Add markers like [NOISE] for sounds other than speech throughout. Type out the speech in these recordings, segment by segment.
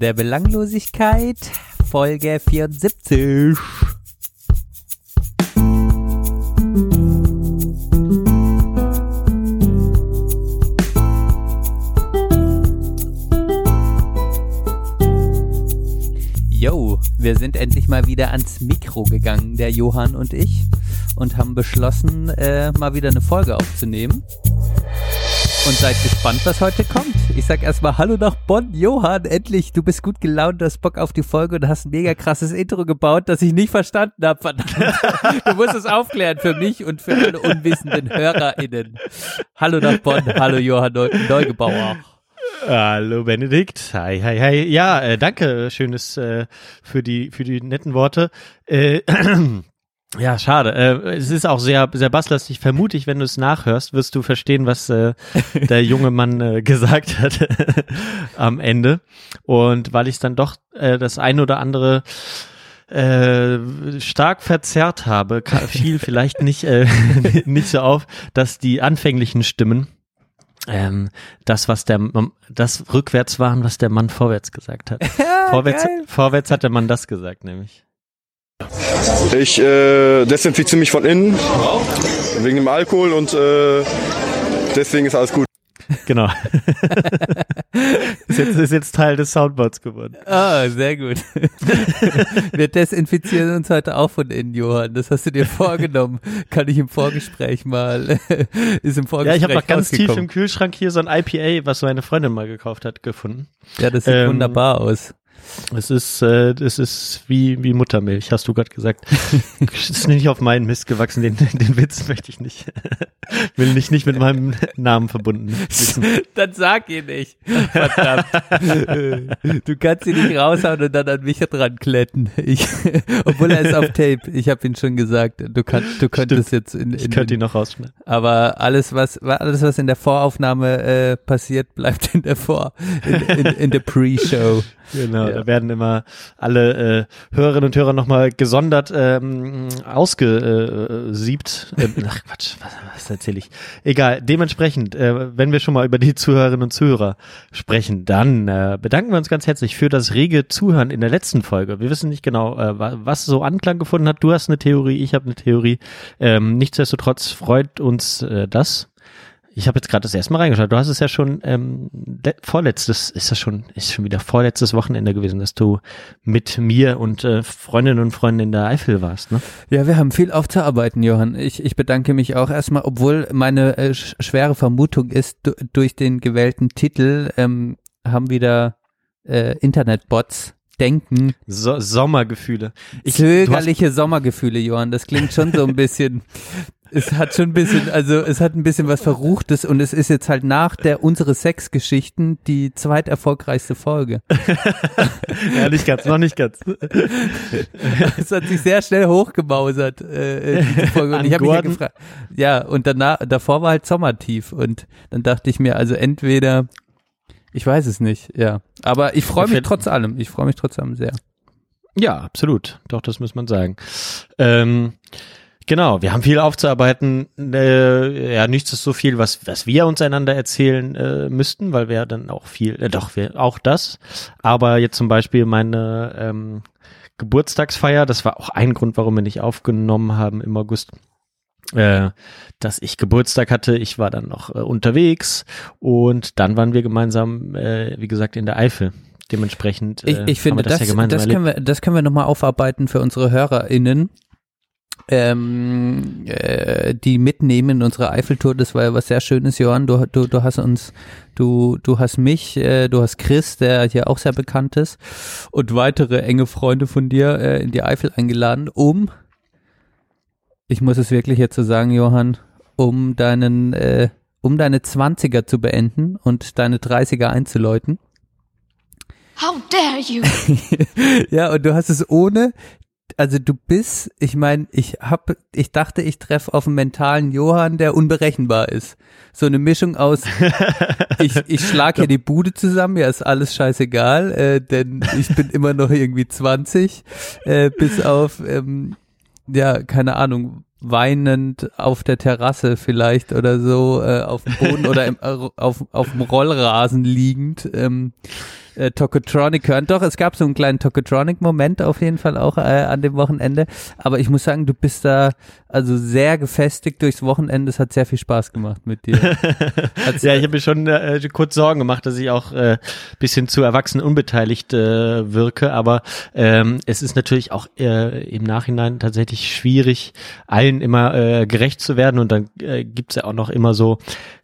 der Belanglosigkeit, Folge 74. Yo, wir sind endlich mal wieder ans Mikro gegangen, der Johann und ich, und haben beschlossen, äh, mal wieder eine Folge aufzunehmen. Und seid gespannt, was heute kommt. Ich sag erstmal Hallo nach Bonn. Johann, endlich, du bist gut gelaunt, du hast Bock auf die Folge und hast ein mega krasses Intro gebaut, das ich nicht verstanden habe. Verdammt. [LAUGHS] Du musst es aufklären für mich und für alle unwissenden HörerInnen. Hallo nach Bonn. Hallo Johann Neu Neugebauer. Hallo Benedikt, hi, hi, hi. Ja, äh, danke, schönes äh, für die für die netten Worte. Äh, [CLEARS THROAT] ja, schade. Äh, es ist auch sehr sehr basslastig. Vermute ich, wenn du es nachhörst, wirst du verstehen, was äh, [LAUGHS] der junge Mann äh, gesagt hat [LAUGHS] am Ende. Und weil ich dann doch äh, das eine oder andere äh, stark verzerrt habe, [LAUGHS] fiel vielleicht nicht äh, nicht so auf, dass die anfänglichen Stimmen ähm, das, was der, das rückwärts waren, was der Mann vorwärts gesagt hat. vorwärts, geil. vorwärts hat der Mann das gesagt, nämlich. Ich äh, desinfiziere mich von innen wegen dem Alkohol und äh, deswegen ist alles gut. Genau. [LAUGHS] ist, jetzt, ist jetzt Teil des Soundboards geworden. Ah, sehr gut. [LAUGHS] Wir desinfizieren uns heute auch von innen, Johann. Das hast du dir vorgenommen. Kann ich im Vorgespräch mal, [LAUGHS] ist im Vorgespräch Ja, ich habe noch ganz tief im. Kühlschrank hier so ein IPA, was meine Freundin mal gekauft hat, gefunden. Ja, das sieht Ähm, wunderbar aus. Es ist, äh, es ist wie, wie Muttermilch, hast du gerade gesagt. Es [LAUGHS] ist nicht auf meinen Mist gewachsen, den, den Witz möchte ich nicht. [LAUGHS] Will nicht, nicht mit meinem Namen verbunden wissen. [LAUGHS] Dann sag ihn nicht. Verdammt. du kannst ihn nicht raushauen und dann an mich dran kletten. Ich, obwohl er ist auf Tape. Ich habe ihn schon gesagt. Du kannst, du könntest jetzt in, in Ich könnte ihn noch rausschneiden. aber alles was alles was in der Voraufnahme äh, passiert, bleibt in der Vor in, in, in der Pre-Show. Genau, Ja. da werden immer alle äh, Hörerinnen und Hörer nochmal gesondert ähm, ausgesiebt. Äh, [LAUGHS] ach Quatsch, was, was erzähle ich? Egal, dementsprechend, äh, wenn wir schon mal über die Zuhörerinnen und Zuhörer sprechen, dann äh, bedanken wir uns ganz herzlich für das rege Zuhören in der letzten Folge. Wir wissen nicht genau, äh, wa- was so Anklang gefunden hat. Du hast eine Theorie, ich habe eine Theorie. Ähm, nichtsdestotrotz freut uns äh, das. Ich habe jetzt gerade das erste Mal reingeschaut. Du hast es ja schon ähm, le- vorletztes, ist das schon, ist schon wieder vorletztes Wochenende gewesen, dass du mit mir und äh, Freundinnen und Freunden in der Eifel warst, ne? Ja, wir haben viel aufzuarbeiten, Johann. Ich, ich bedanke mich auch erstmal, obwohl meine äh, sch schwere Vermutung ist, du, durch den gewählten Titel ähm, haben wieder äh, Internetbots denken. So Sommergefühle. Ich, Zögerliche Sommergefühle, Johann. Das klingt schon so ein bisschen. [LAUGHS] Es hat schon ein bisschen, also es hat ein bisschen was Verruchtes und es ist jetzt halt nach der unsere Sexgeschichten die zweiterfolgreichste Folge. [LAUGHS] ja, nicht ganz, noch nicht ganz. [LAUGHS] Es hat sich sehr schnell hochgemausert, äh, diese Folge. Und ich habe mich ja gefragt. Ja, und danach, davor war halt Sommertief. Und dann dachte ich mir, also entweder, ich weiß es nicht, ja. Aber ich freue mich trotz allem. Ich freue mich trotz allem sehr. Ja, absolut. Doch, das muss man sagen. Ähm, genau, wir haben viel aufzuarbeiten. Äh, ja, nichts ist so viel, was, was wir uns einander erzählen äh, müssten, weil wir ja dann auch viel, äh, doch, wir, auch das. Aber jetzt zum Beispiel meine ähm, Geburtstagsfeier, das war auch ein Grund, warum wir nicht aufgenommen haben im August. Äh, dass ich Geburtstag hatte, ich war dann noch äh, unterwegs und dann waren wir gemeinsam, äh, wie gesagt, in der Eifel. Dementsprechend Ich, äh, ich finde, das, das, ja das, können wir, das können wir nochmal aufarbeiten für unsere HörerInnen. Ähm, äh, die mitnehmen in unsere Eiffeltour, das war ja was sehr Schönes, Johann. Du, du, du hast uns, du, du hast mich, äh, du hast Chris, der hier auch sehr bekannt ist, und weitere enge Freunde von dir äh, in die Eifel eingeladen, um, ich muss es wirklich jetzt so sagen, Johann, um deinen, äh, um deine Zwanziger zu beenden und deine 30er einzuläuten. How dare you? [LAUGHS] ja, und du hast es ohne, also du bist, ich meine, ich hab, ich dachte, ich treffe auf einen mentalen Johann, der unberechenbar ist. So eine Mischung aus, [LAUGHS] ich, ich schlag hier die Bude zusammen, ja, ist alles scheißegal, äh, denn ich bin [LAUGHS] immer noch irgendwie 20, äh, bis auf, ähm, ja, keine Ahnung, weinend auf der Terrasse vielleicht oder so äh, auf dem Boden oder im, äh, auf, auf dem Rollrasen liegend ähm, äh, Tokotronic hören. Doch, es gab so einen kleinen Tokotronic-Moment auf jeden Fall auch äh, an dem Wochenende. Aber ich muss sagen, du bist da also sehr gefestigt durchs Wochenende. Es hat sehr viel Spaß gemacht mit dir. [LAUGHS] Ja, ich habe mir schon äh, kurz Sorgen gemacht, dass ich auch äh, bisschen zu erwachsen unbeteiligt äh, wirke, aber ähm, es ist natürlich auch äh, im Nachhinein tatsächlich schwierig, allen immer äh, gerecht zu werden und dann äh, gibt's ja auch noch immer so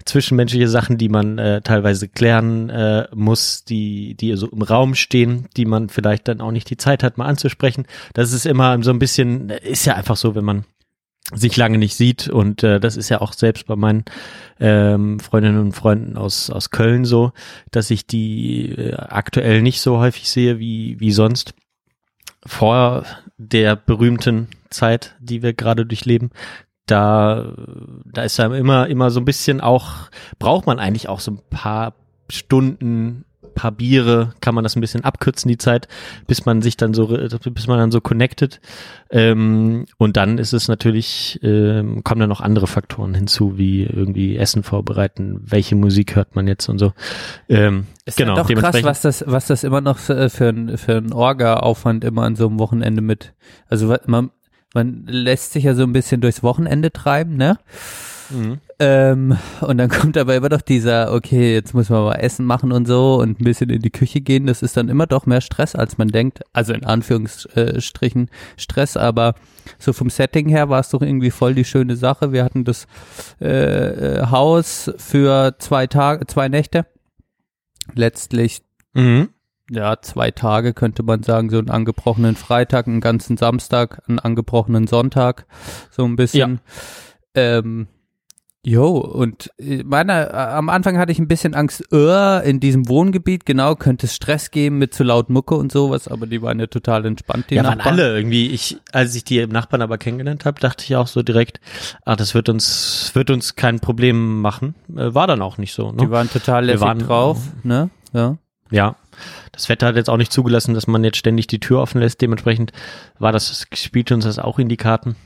zwischenmenschliche Sachen, die man äh, teilweise klären äh, muss, die die so im Raum stehen, die man vielleicht dann auch nicht die Zeit hat, mal anzusprechen. Das ist immer so ein bisschen, ist ja einfach so, wenn man sich lange nicht sieht und äh, das ist ja auch selbst bei meinen ähm, Freundinnen und Freunden aus aus Köln so, dass ich die äh, aktuell nicht so häufig sehe wie wie sonst vor der berühmten Zeit, die wir gerade durchleben. Da da ist ja immer immer so ein bisschen auch braucht man eigentlich auch so ein paar Stunden paar Biere, kann man das ein bisschen abkürzen, die Zeit, bis man sich dann so, bis man dann so connected. Ähm, und dann ist es natürlich, ähm, kommen dann noch andere Faktoren hinzu, wie irgendwie Essen vorbereiten, welche Musik hört man jetzt und so. Ähm, Ist genau, ja doch krass, was das, was das immer noch für, für ein, für ein Orga-Aufwand immer an so einem Wochenende mit. Also man, man lässt sich ja so ein bisschen durchs Wochenende treiben, ne? Mhm. Ähm, und dann [LAUGHS] kommt aber immer doch dieser, okay, jetzt muss man mal Essen machen und so und ein bisschen in die Küche gehen. Das ist dann immer doch mehr Stress, als man denkt. Also in Anführungsstrichen Stress, aber so vom Setting her war es doch irgendwie voll die schöne Sache. Wir hatten das äh, äh, Haus für zwei Tage, zwei Nächte. Letztlich Mhm. Ja, zwei Tage könnte man sagen, so einen angebrochenen Freitag, einen ganzen Samstag, einen angebrochenen Sonntag, so ein bisschen. Ähm, jo, und äh, meiner, äh, am Anfang hatte ich ein bisschen Angst, äh, in diesem Wohngebiet, genau, könnte es Stress geben mit zu laut Mucke und sowas, aber die waren ja total entspannt, die Ja, waren Nachbarn. alle irgendwie. Ich, als ich die Nachbarn aber kennengelernt habe, dachte ich auch so direkt, ah, das wird uns, wird uns kein Problem machen. War dann auch nicht so. Ne? Die waren total lässig waren- drauf, ne? Ja. Ja, das Wetter hat jetzt auch nicht zugelassen, dass man jetzt ständig die Tür offen lässt. Dementsprechend war das, spielte uns das auch in die Karten.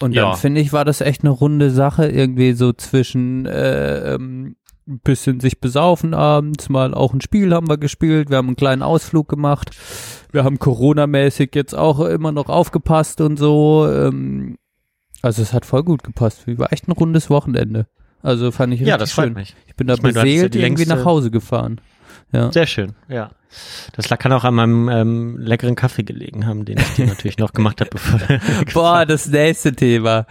Und Ja. dann finde ich, war das echt eine runde Sache, irgendwie so zwischen äh, ähm, ein bisschen sich besaufen abends, mal auch ein Spiel haben wir gespielt, wir haben einen kleinen Ausflug gemacht, wir haben Corona-mäßig jetzt auch immer noch aufgepasst und so. Ähm, also es hat voll gut gepasst. War echt ein rundes Wochenende. Also fand ich Ja, richtig das freut schön. mich. Ich bin da Ich ja beseelt die irgendwie nach Hause gefahren. Ja. Sehr schön, ja. Das kann auch an meinem ähm, leckeren Kaffee gelegen haben, den ich dir natürlich noch gemacht habe, bevor [LAUGHS] Boah, das nächste Thema.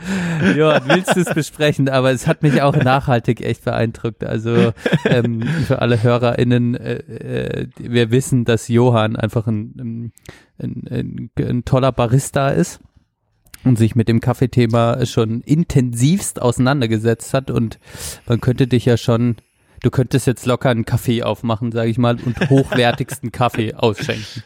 Johann, willst du es besprechen? Aber es hat mich auch nachhaltig echt beeindruckt. Also ähm, für alle HörerInnen, äh, äh, wir wissen, dass Johann einfach ein, ein, ein, ein toller Barista ist und sich mit dem Kaffeethema schon intensivst auseinandergesetzt hat und man könnte dich ja schon Du könntest jetzt locker einen Kaffee aufmachen, sage ich mal, und hochwertigsten [LAUGHS] Kaffee ausschenken.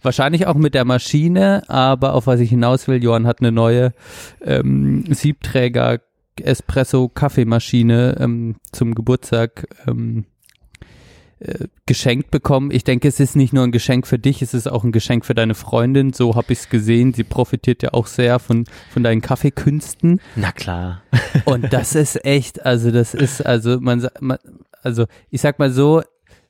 Wahrscheinlich auch mit der Maschine, aber auf was ich hinaus will, Johann hat eine neue ähm, Siebträger Espresso Kaffeemaschine ähm, zum Geburtstag ähm, äh, geschenkt bekommen. Ich denke, es ist nicht nur ein Geschenk für dich, es ist auch ein Geschenk für deine Freundin. So habe ich es gesehen. Sie profitiert ja auch sehr von von deinen Kaffeekünsten. Na klar. Und das ist echt, also das ist, also man, man also ich sag mal so,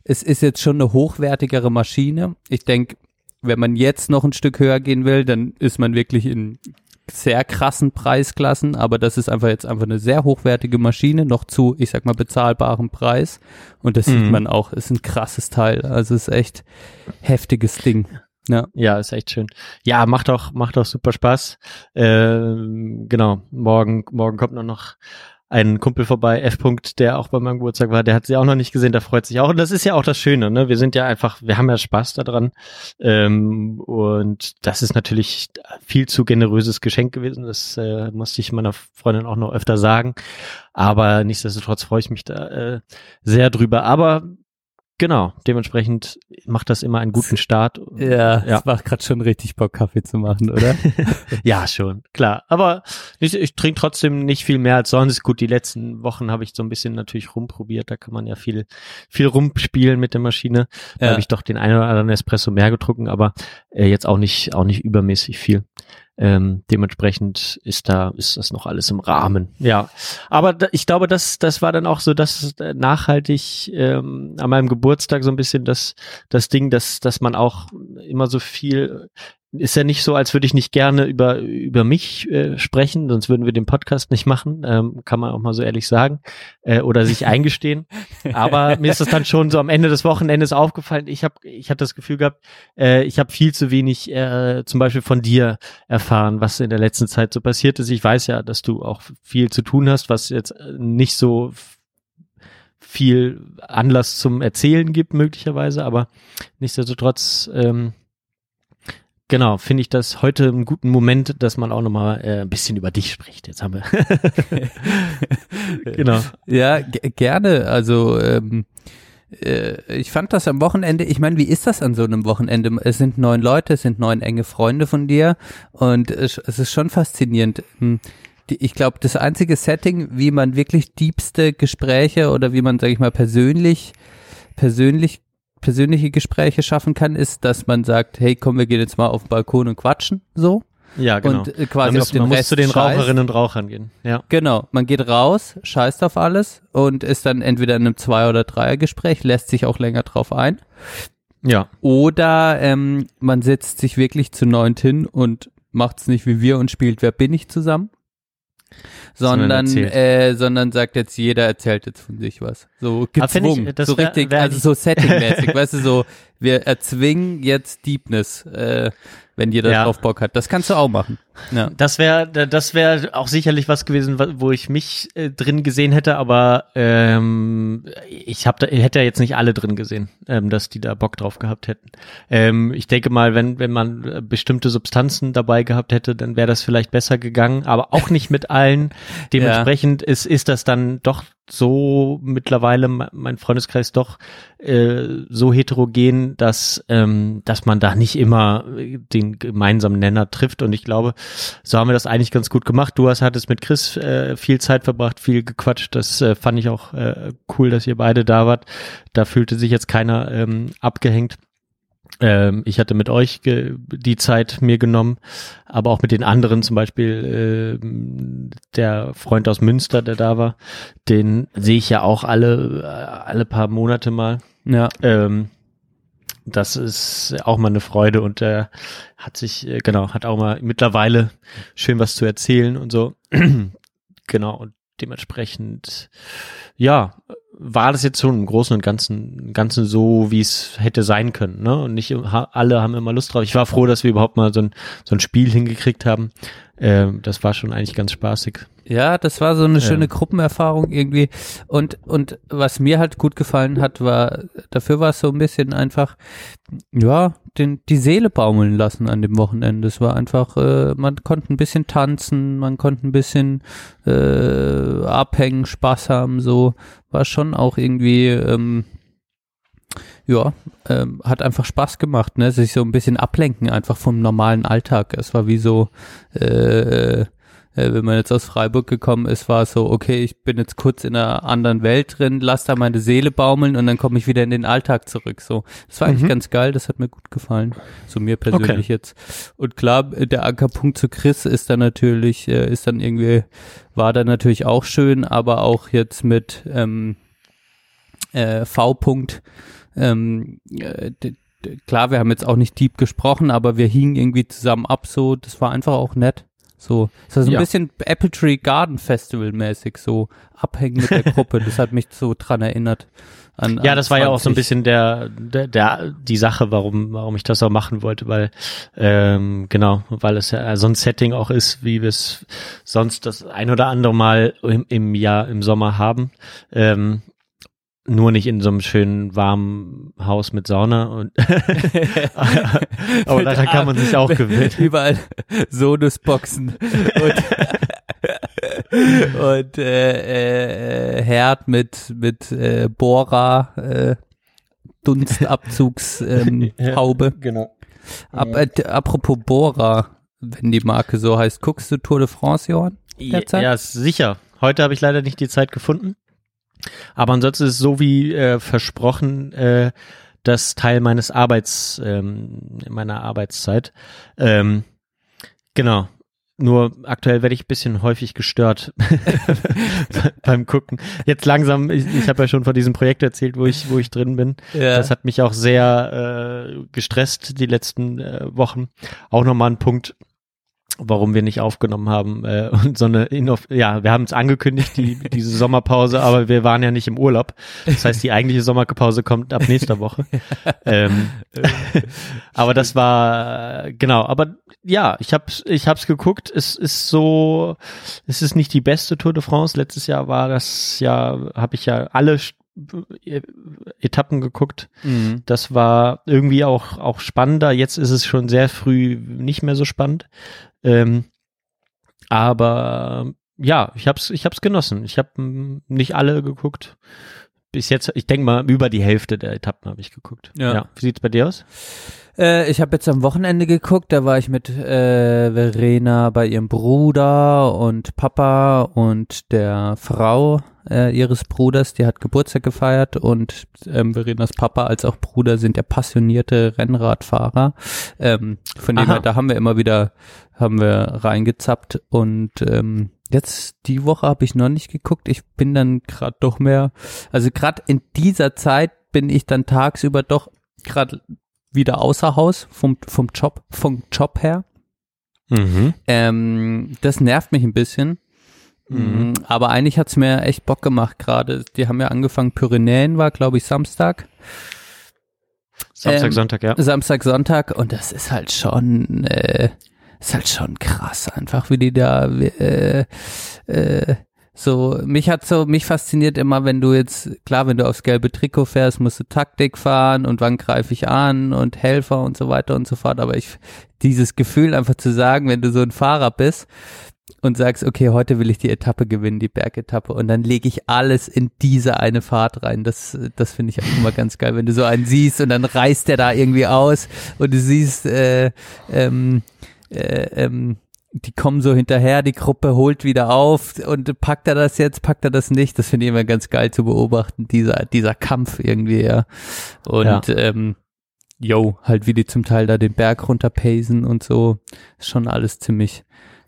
es ist jetzt schon eine hochwertigere Maschine. Ich denke, wenn man jetzt noch ein Stück höher gehen will, dann ist man wirklich in sehr krassen Preisklassen, aber das ist einfach jetzt einfach eine sehr hochwertige Maschine, noch zu, ich sag mal, bezahlbarem Preis. Und das sieht Mhm. man auch, ist ein krasses Teil. Also ist echt heftiges Ding. Ja. Ja, ist echt schön. Ja, macht auch, macht auch super Spaß. Ähm, genau, morgen, morgen kommt nur noch ein Kumpel vorbei, F. -Punkt, der auch bei meinem Geburtstag war, der hat sie auch noch nicht gesehen, der freut sich auch. Und das ist ja auch das Schöne, ne? Wir sind ja einfach, wir haben ja Spaß daran. Ähm, und das ist natürlich viel zu generöses Geschenk gewesen. Das äh, musste ich meiner Freundin auch noch öfter sagen. Aber nichtsdestotrotz freue ich mich da äh, sehr drüber. Aber genau, dementsprechend macht das immer einen guten Start. Ja, Ja. es macht gerade schon richtig Bock, Kaffee zu machen, oder? [LAUGHS] Ja, schon, klar. Aber ich, ich trinke trotzdem nicht viel mehr als sonst. Gut, die letzten Wochen habe ich so ein bisschen natürlich rumprobiert. Da kann man ja viel, viel rumspielen mit der Maschine. Da Ja. habe ich doch den einen oder anderen Espresso mehr getrunken, aber äh, jetzt auch nicht, auch nicht übermäßig viel. Ähm, dementsprechend ist da, ist das noch alles im Rahmen. Ja. Aber da, ich glaube, das, das war dann auch so, dass äh, nachhaltig ähm, an meinem Geburtstag so ein bisschen das, das Ding, dass, dass man auch immer so viel ist ja nicht so, als würde ich nicht gerne über, über mich äh, sprechen, sonst würden wir den Podcast nicht machen, ähm, kann man auch mal so ehrlich sagen, äh, oder sich [LAUGHS] eingestehen. Aber mir ist das dann schon so am Ende des Wochenendes aufgefallen. Ich habe ich hab das Gefühl gehabt, äh, ich habe viel zu wenig äh, zum Beispiel von dir erfahren, was in der letzten Zeit so passiert ist. Ich weiß ja, dass du auch viel zu tun hast, was jetzt nicht so viel Anlass zum Erzählen gibt, möglicherweise, aber nichtsdestotrotz ähm, Genau, finde ich das heute einen guten Moment, dass man auch nochmal äh, ein bisschen über dich spricht. Jetzt haben wir. [LAUGHS] genau. Ja, gerne. Also ähm, äh, ich fand das am Wochenende, ich meine, wie ist das an so einem Wochenende? Es sind neun Leute, es sind neun enge Freunde von dir und es, es ist schon faszinierend. Hm, ich glaube, das einzige Setting, wie man wirklich diebste Gespräche oder wie man, sage ich mal, persönlich persönlich persönliche Gespräche schaffen kann, ist, dass man sagt, hey, komm, wir gehen jetzt mal auf den Balkon und quatschen, so. Ja, genau. Und äh, quasi man auf den man Rest muss zu den scheißt. Raucherinnen und Rauchern gehen. Ja. Genau, man geht raus, scheißt auf alles und ist dann entweder in einem Zwei- oder Dreier-Gespräch, lässt sich auch länger drauf ein. Ja. Oder ähm, man setzt sich wirklich zu neunt hin und macht's nicht wie wir und spielt Wer bin ich zusammen. Sondern, äh, sondern sagt jetzt jeder erzählt jetzt von sich was. So ich, gezwungen, das so wär- richtig, wär also ich- so settingmäßig, [LAUGHS] weißt du, so, wir erzwingen jetzt Deepness, äh, wenn jeder Ja. drauf Bock hat. Das kannst du auch machen. Ja. Das wäre das wäre auch sicherlich was gewesen, wo ich mich äh, drin gesehen hätte, aber ähm, ich hab da, hätte ja jetzt nicht alle drin gesehen, ähm, dass die da Bock drauf gehabt hätten. Ähm, ich denke mal, wenn wenn man äh, bestimmte Substanzen dabei gehabt hätte, dann wäre das vielleicht besser gegangen, aber auch nicht mit allen. [LAUGHS] Dementsprechend ist ist das dann doch so mittlerweile me- mein Freundeskreis doch äh, so heterogen, dass ähm, dass man da nicht immer äh, den gemeinsamen Nenner trifft und ich glaube, so haben wir das eigentlich ganz gut gemacht. Du hast hattest mit Chris äh, viel Zeit verbracht, viel gequatscht. Das äh, fand ich auch äh, cool, dass ihr beide da wart. Da fühlte sich jetzt keiner ähm, abgehängt. Ähm, ich hatte mit euch ge die Zeit mir genommen, aber auch mit den anderen, zum Beispiel ähm, der Freund aus Münster, der da war, den sehe ich ja auch alle, äh, alle paar Monate mal. Ja. Ähm, das ist auch mal eine Freude und er hat sich, äh, genau, hat auch mal mittlerweile schön was zu erzählen und so. [CLEARS THROAT] genau, und dementsprechend, ja, war das jetzt schon im Großen und Ganzen, Ganzen so, wie es hätte sein können, ne? Und nicht alle haben immer Lust drauf. Ich war froh, dass wir überhaupt mal so ein, so ein Spiel hingekriegt haben. Ähm, das war schon eigentlich ganz spaßig. Ja, das war so eine schöne Ja. Gruppenerfahrung irgendwie. Und, und was mir halt gut gefallen hat, war, dafür war es so ein bisschen einfach, ja, den, die Seele baumeln lassen an dem Wochenende. Es war einfach, äh, man konnte ein bisschen tanzen, man konnte ein bisschen äh, abhängen, Spaß haben, so. War schon auch irgendwie, ähm, ja, ähm, hat einfach Spaß gemacht, ne? Sich so ein bisschen ablenken einfach vom normalen Alltag. Es war wie so, äh, äh, wenn man jetzt aus Freiburg gekommen ist, war es so, okay, ich bin jetzt kurz in einer anderen Welt drin, lass da meine Seele baumeln und dann komme ich wieder in den Alltag zurück. So, das war eigentlich Mhm. ganz geil, das hat mir gut gefallen. So mir persönlich jetzt. Und klar, der Ankerpunkt zu Chris ist dann natürlich, äh, ist dann irgendwie, war dann natürlich auch schön, aber auch jetzt mit ähm, äh, V-Punkt. Ähm, äh, klar, wir haben jetzt auch nicht deep gesprochen, aber wir hingen irgendwie zusammen ab, so, das war einfach auch nett. So, es war so ein Ja. bisschen Apple Tree Garden Festival mäßig, so abhängen mit der Gruppe. Das hat mich so dran erinnert. An, Ja, an das war ja auch so ein 20. bisschen der, der, der die Sache, warum, warum ich das auch machen wollte, weil ähm, genau, weil es ja so ein Setting auch ist, wie wir es sonst das ein oder andere Mal im, im Jahr im Sommer haben. Ähm, nur nicht in so einem schönen warmen Haus mit Sauna und [LAUGHS] aber daran kann man sich auch gewöhnen. [LAUGHS] Überall Sonusboxen und, [LAUGHS] und äh, äh, Herd mit, mit äh, Bohrer, äh, Dunstabzugshaube. Ähm. Genau. Ab, äh, apropos Bohrer, wenn die Marke so heißt, guckst du Tour de France, Johann? Derzeit? Ja, sicher. Heute habe ich leider nicht die Zeit gefunden. Aber ansonsten ist es so wie äh, versprochen äh, das Teil meines Arbeits, ähm, meiner Arbeitszeit. Ähm, Genau. Nur aktuell werde ich ein bisschen häufig gestört [LAUGHS] beim Gucken. Jetzt langsam, ich, ich habe ja schon von diesem Projekt erzählt, wo ich, wo ich drin bin. Ja. Das hat mich auch sehr äh, gestresst die letzten äh, Wochen. Auch nochmal ein Punkt, warum wir nicht aufgenommen haben äh, [LAUGHS] und so eine ja, wir haben es angekündigt, die, diese Sommerpause, [LAUGHS] aber wir waren ja nicht im Urlaub. Das heißt, die eigentliche Sommerpause kommt ab nächster Woche. [LAUGHS] ähm, aber das war äh, genau, aber ja, ich hab's ich hab's geguckt, es ist so es ist nicht die beste Tour de France. Letztes Jahr war das ja habe ich ja alle äh, Etappen geguckt. Mhm. Das war irgendwie auch, auch spannender. Jetzt ist es schon sehr früh nicht mehr so spannend. Ähm, aber ja, ich hab's, ich hab's genossen. Ich habe nicht alle geguckt. Bis jetzt, ich denke mal, über die Hälfte der Etappen habe ich geguckt. Ja. Wie sieht's bei dir aus? Äh, ich habe jetzt am Wochenende geguckt, da war ich mit äh, Verena bei ihrem Bruder und Papa und der Frau äh, ihres Bruders, die hat Geburtstag gefeiert und ähm, Verenas Papa als auch Bruder sind ja passionierte Rennradfahrer. Ähm, von dem her, da haben wir immer wieder, haben wir reingezappt und ähm, jetzt die Woche habe ich noch nicht geguckt. Ich bin dann gerade doch mehr, also gerade in dieser Zeit bin ich dann tagsüber doch gerade wieder außer Haus vom, vom Job, vom Job her. Mhm. Ähm, das nervt mich ein bisschen. Mhm. Mm, Aber eigentlich hat's mir echt Bock gemacht gerade. Die haben ja angefangen, Pyrenäen war, glaube ich, Samstag. Samstag, Ähm, Sonntag, ja. Samstag, Sonntag und das ist halt schon, äh, ist halt schon krass einfach, wie die da, äh, äh, so, mich hat so, mich fasziniert immer, wenn du jetzt, klar, wenn du aufs gelbe Trikot fährst, musst du Taktik fahren und wann greife ich an und Helfer und so weiter und so fort, aber ich, dieses Gefühl einfach zu sagen, wenn du so ein Fahrer bist und sagst, okay, heute will ich die Etappe gewinnen, die Bergetappe und dann lege ich alles in diese eine Fahrt rein, das, das finde ich auch immer ganz geil, wenn du so einen siehst und dann reißt der da irgendwie aus und du siehst, äh, ähm, äh, ähm, die kommen so hinterher, die Gruppe holt wieder auf und packt er das jetzt, packt er das nicht. Das finde ich immer ganz geil zu beobachten, dieser, dieser Kampf irgendwie, ja. Und ähm, yo, halt wie die zum Teil da den Berg runterpacen und so. Ist schon alles ziemlich,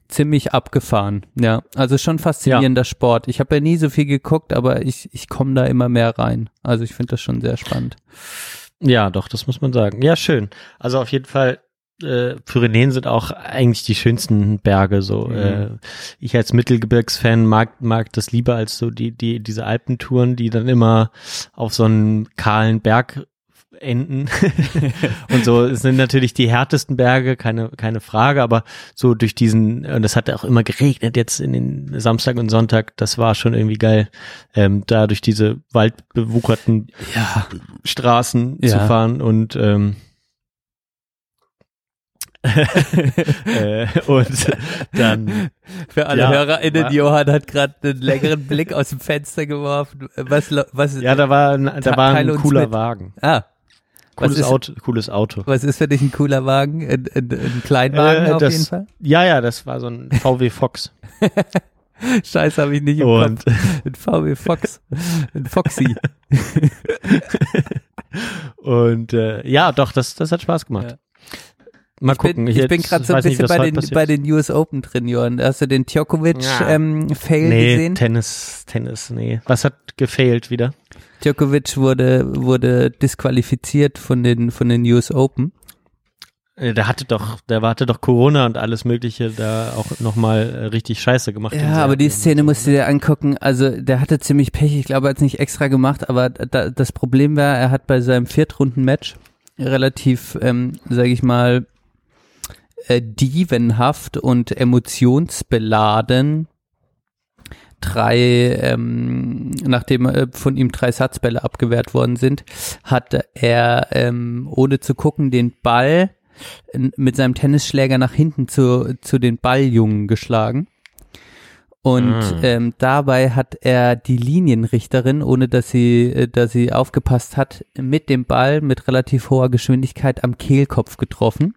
ziemlich abgefahren. Ja, also schon faszinierender Sport. Ich habe ja nie so viel geguckt, aber ich, ich komme da immer mehr rein. Also ich finde das schon sehr spannend. Ja, doch, das muss man sagen. Ja, schön. Also auf jeden Fall, äh, Pyrenäen sind auch eigentlich die schönsten Berge. So, Mhm. äh, ich als Mittelgebirgsfan mag mag das lieber als so die die diese Alpentouren, die dann immer auf so einen kahlen Berg enden. [LAUGHS] und so es sind natürlich die härtesten Berge, keine keine Frage, aber so durch diesen und es hat auch immer geregnet jetzt in den Samstag und Sonntag, das war schon irgendwie geil, ähm, da durch diese waldbewucherten Ja. Straßen zu Ja. fahren und ähm, äh, [LAUGHS] und dann Für alle Ja, HörerInnen, Johann hat gerade einen längeren Blick aus dem Fenster geworfen. Was, lo- was, ja da war ein- da war ein cooler. Wagen ah, cooles ist- Auto cooles Auto was ist für dich ein cooler Wagen? Ein, ein, ein Kleinwagen Äh, auf das- jeden Fall? ja ja das war so ein VW Fox [LAUGHS] Scheiße, habe ich nicht im und Kopf. Ein VW Fox. Ein Foxy. [LAUGHS] und äh, ja doch das das hat Spaß gemacht Ja. Mal Ich gucken bin, ich bin jetzt gerade so ein nicht, bisschen bei den, passiert bei den US Open drin, Johann. Hast du den Djokovic Ja. ähm, Fail nee gesehen? Tennis Tennis nee was hat gefailt wieder Djokovic wurde, wurde disqualifiziert von den, von den US Open. Äh, Der hatte doch, der hatte doch Corona und alles Mögliche da auch nochmal äh, richtig Scheiße gemacht. Ja, aber die. Szene musst du dir angucken. Also der hatte ziemlich Pech. Ich glaube, er hat es nicht extra gemacht, aber da, das Problem war, er hat bei seinem Viertrunden-Match relativ, ähm, sage ich mal, äh, dievenhaft und emotionsbeladen drei, ähm, nachdem äh, von ihm drei Satzbälle abgewehrt worden sind, hat er ähm, ohne zu gucken den Ball mit seinem Tennisschläger nach hinten zu, zu den Balljungen geschlagen. Und Ah. ähm, dabei hat er die Linienrichterin, ohne dass sie, äh, dass sie aufgepasst hat, mit dem Ball mit relativ hoher Geschwindigkeit am Kehlkopf getroffen.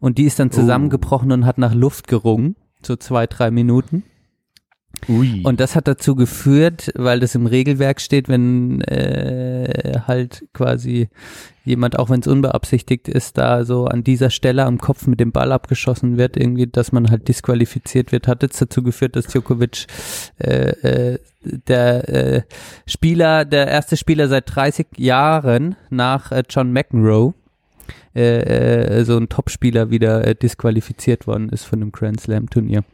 Und die ist dann zusammengebrochen und hat nach Luft gerungen, so zwei, drei Minuten. Ui. Und das hat dazu geführt, weil das im Regelwerk steht, wenn äh, halt quasi jemand, auch wenn es unbeabsichtigt ist, da so an dieser Stelle am Kopf mit dem Ball abgeschossen wird, irgendwie, dass man halt disqualifiziert wird, hat jetzt dazu geführt, dass Djokovic äh, äh, der äh, Spieler, der erste Spieler seit 30 Jahren nach äh, John McEnroe, äh, äh, so ein Topspieler wieder äh, disqualifiziert worden ist von dem Grand Slam Turnier.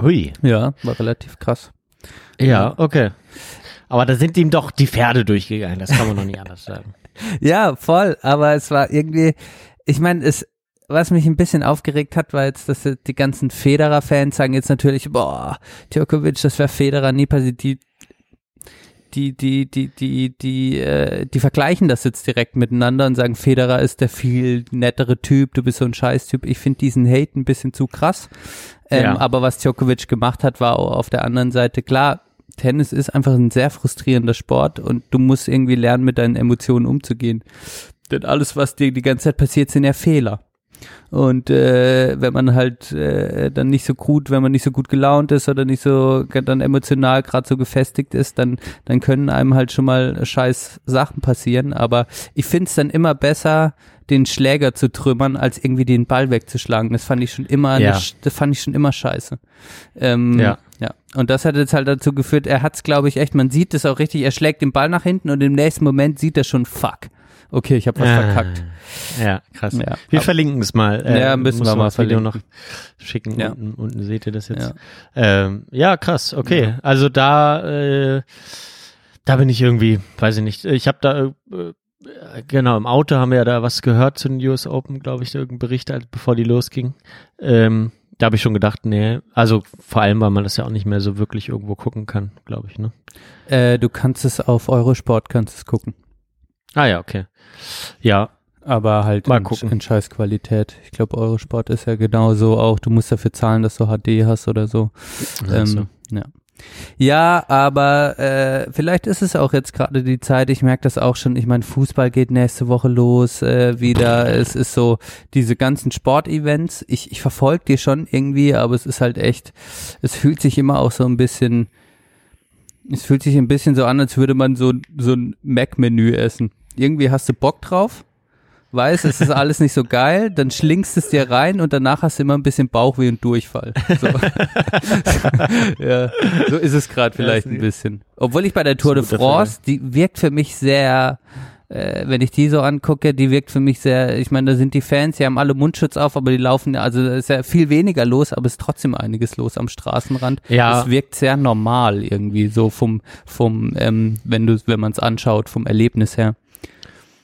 Hui. Ja, war relativ krass. Ja, okay. Aber da sind ihm doch die Pferde durchgegangen, das kann man noch nicht anders sagen. [LAUGHS] Ja, voll, aber es war irgendwie, ich meine, es, was mich ein bisschen aufgeregt hat, war jetzt, dass die ganzen Federer-Fans sagen jetzt natürlich, boah, Djokovic, das wäre Federer nie passiert. Die, die, die, die, die, die, äh, die vergleichen das jetzt direkt miteinander und sagen, Federer ist der viel nettere Typ, du bist so ein Scheißtyp. Ich finde diesen Hate ein bisschen zu krass. Ähm, Ja. Aber was Djokovic gemacht hat, war auch auf der anderen Seite klar. Tennis ist einfach ein sehr frustrierender Sport und du musst irgendwie lernen, mit deinen Emotionen umzugehen. Denn alles, was dir die ganze Zeit passiert, sind ja Fehler. Und äh, wenn man halt äh, dann nicht so gut, wenn man nicht so gut gelaunt ist oder nicht so dann emotional gerade so gefestigt ist, dann dann können einem halt schon mal scheiß Sachen passieren. Aber ich find's dann immer besser, den Schläger zu trümmern, als irgendwie den Ball wegzuschlagen. Das fand ich schon immer, eine Ja. Sch- das fand ich schon immer scheiße. Ähm, Ja. ja. Und das hat jetzt halt dazu geführt, er hat's, glaube ich, echt, man sieht es auch richtig, er schlägt den Ball nach hinten und im nächsten Moment sieht er schon, fuck. Okay, ich habe was Ah. verkackt. Ja, krass. Ja. Wir Aber- verlinken es mal. Äh, Ja, müssen wir mal das Video noch verlinken. schicken. Ja. Unten, unten seht ihr das jetzt. Ja. Ähm, ja, krass. Okay. Also da, äh, da bin ich irgendwie, weiß ich nicht. Ich habe da äh, genau im Auto haben wir ja da was gehört zu den US Open, glaube ich, irgendein Bericht, bevor die losging. Ähm, da habe ich schon gedacht, nee, also vor allem, weil man das ja auch nicht mehr so wirklich irgendwo gucken kann, glaube ich, ne? Äh, du kannst es auf Eurosport kannst es gucken. Ah ja, okay. Ja, Aber halt Mal in, gucken. in scheiß Qualität. Ich glaube, Eurosport ist ja genauso auch. Du musst dafür zahlen, dass du HD hast oder so. also. Ähm, ja. Ja, aber äh, vielleicht ist es auch jetzt gerade die Zeit, ich merke das auch schon, ich meine, Fußball geht nächste Woche los äh, wieder. Es ist so, diese ganzen Sportevents, ich, ich verfolge die schon irgendwie, aber es ist halt echt, es fühlt sich immer auch so ein bisschen, es fühlt sich ein bisschen so an, als würde man so, so ein Mac-Menü essen. Irgendwie hast du Bock drauf, weißt, es ist alles nicht so geil, dann schlingst es dir rein und danach hast du immer ein bisschen Bauchweh und Durchfall. So. [LAUGHS] ja, so ist es gerade vielleicht ein bisschen. Obwohl ich bei der Tour de France, die wirkt für mich sehr, äh, wenn ich die so angucke, die wirkt für mich sehr, ich meine, da sind die Fans, die haben alle Mundschutz auf, aber die laufen, ja- also da ist ja viel weniger los, aber es ist trotzdem einiges los am Straßenrand. Ja. Es wirkt sehr normal irgendwie, so vom, vom, ähm, wenn du, wenn man es anschaut, vom Erlebnis her.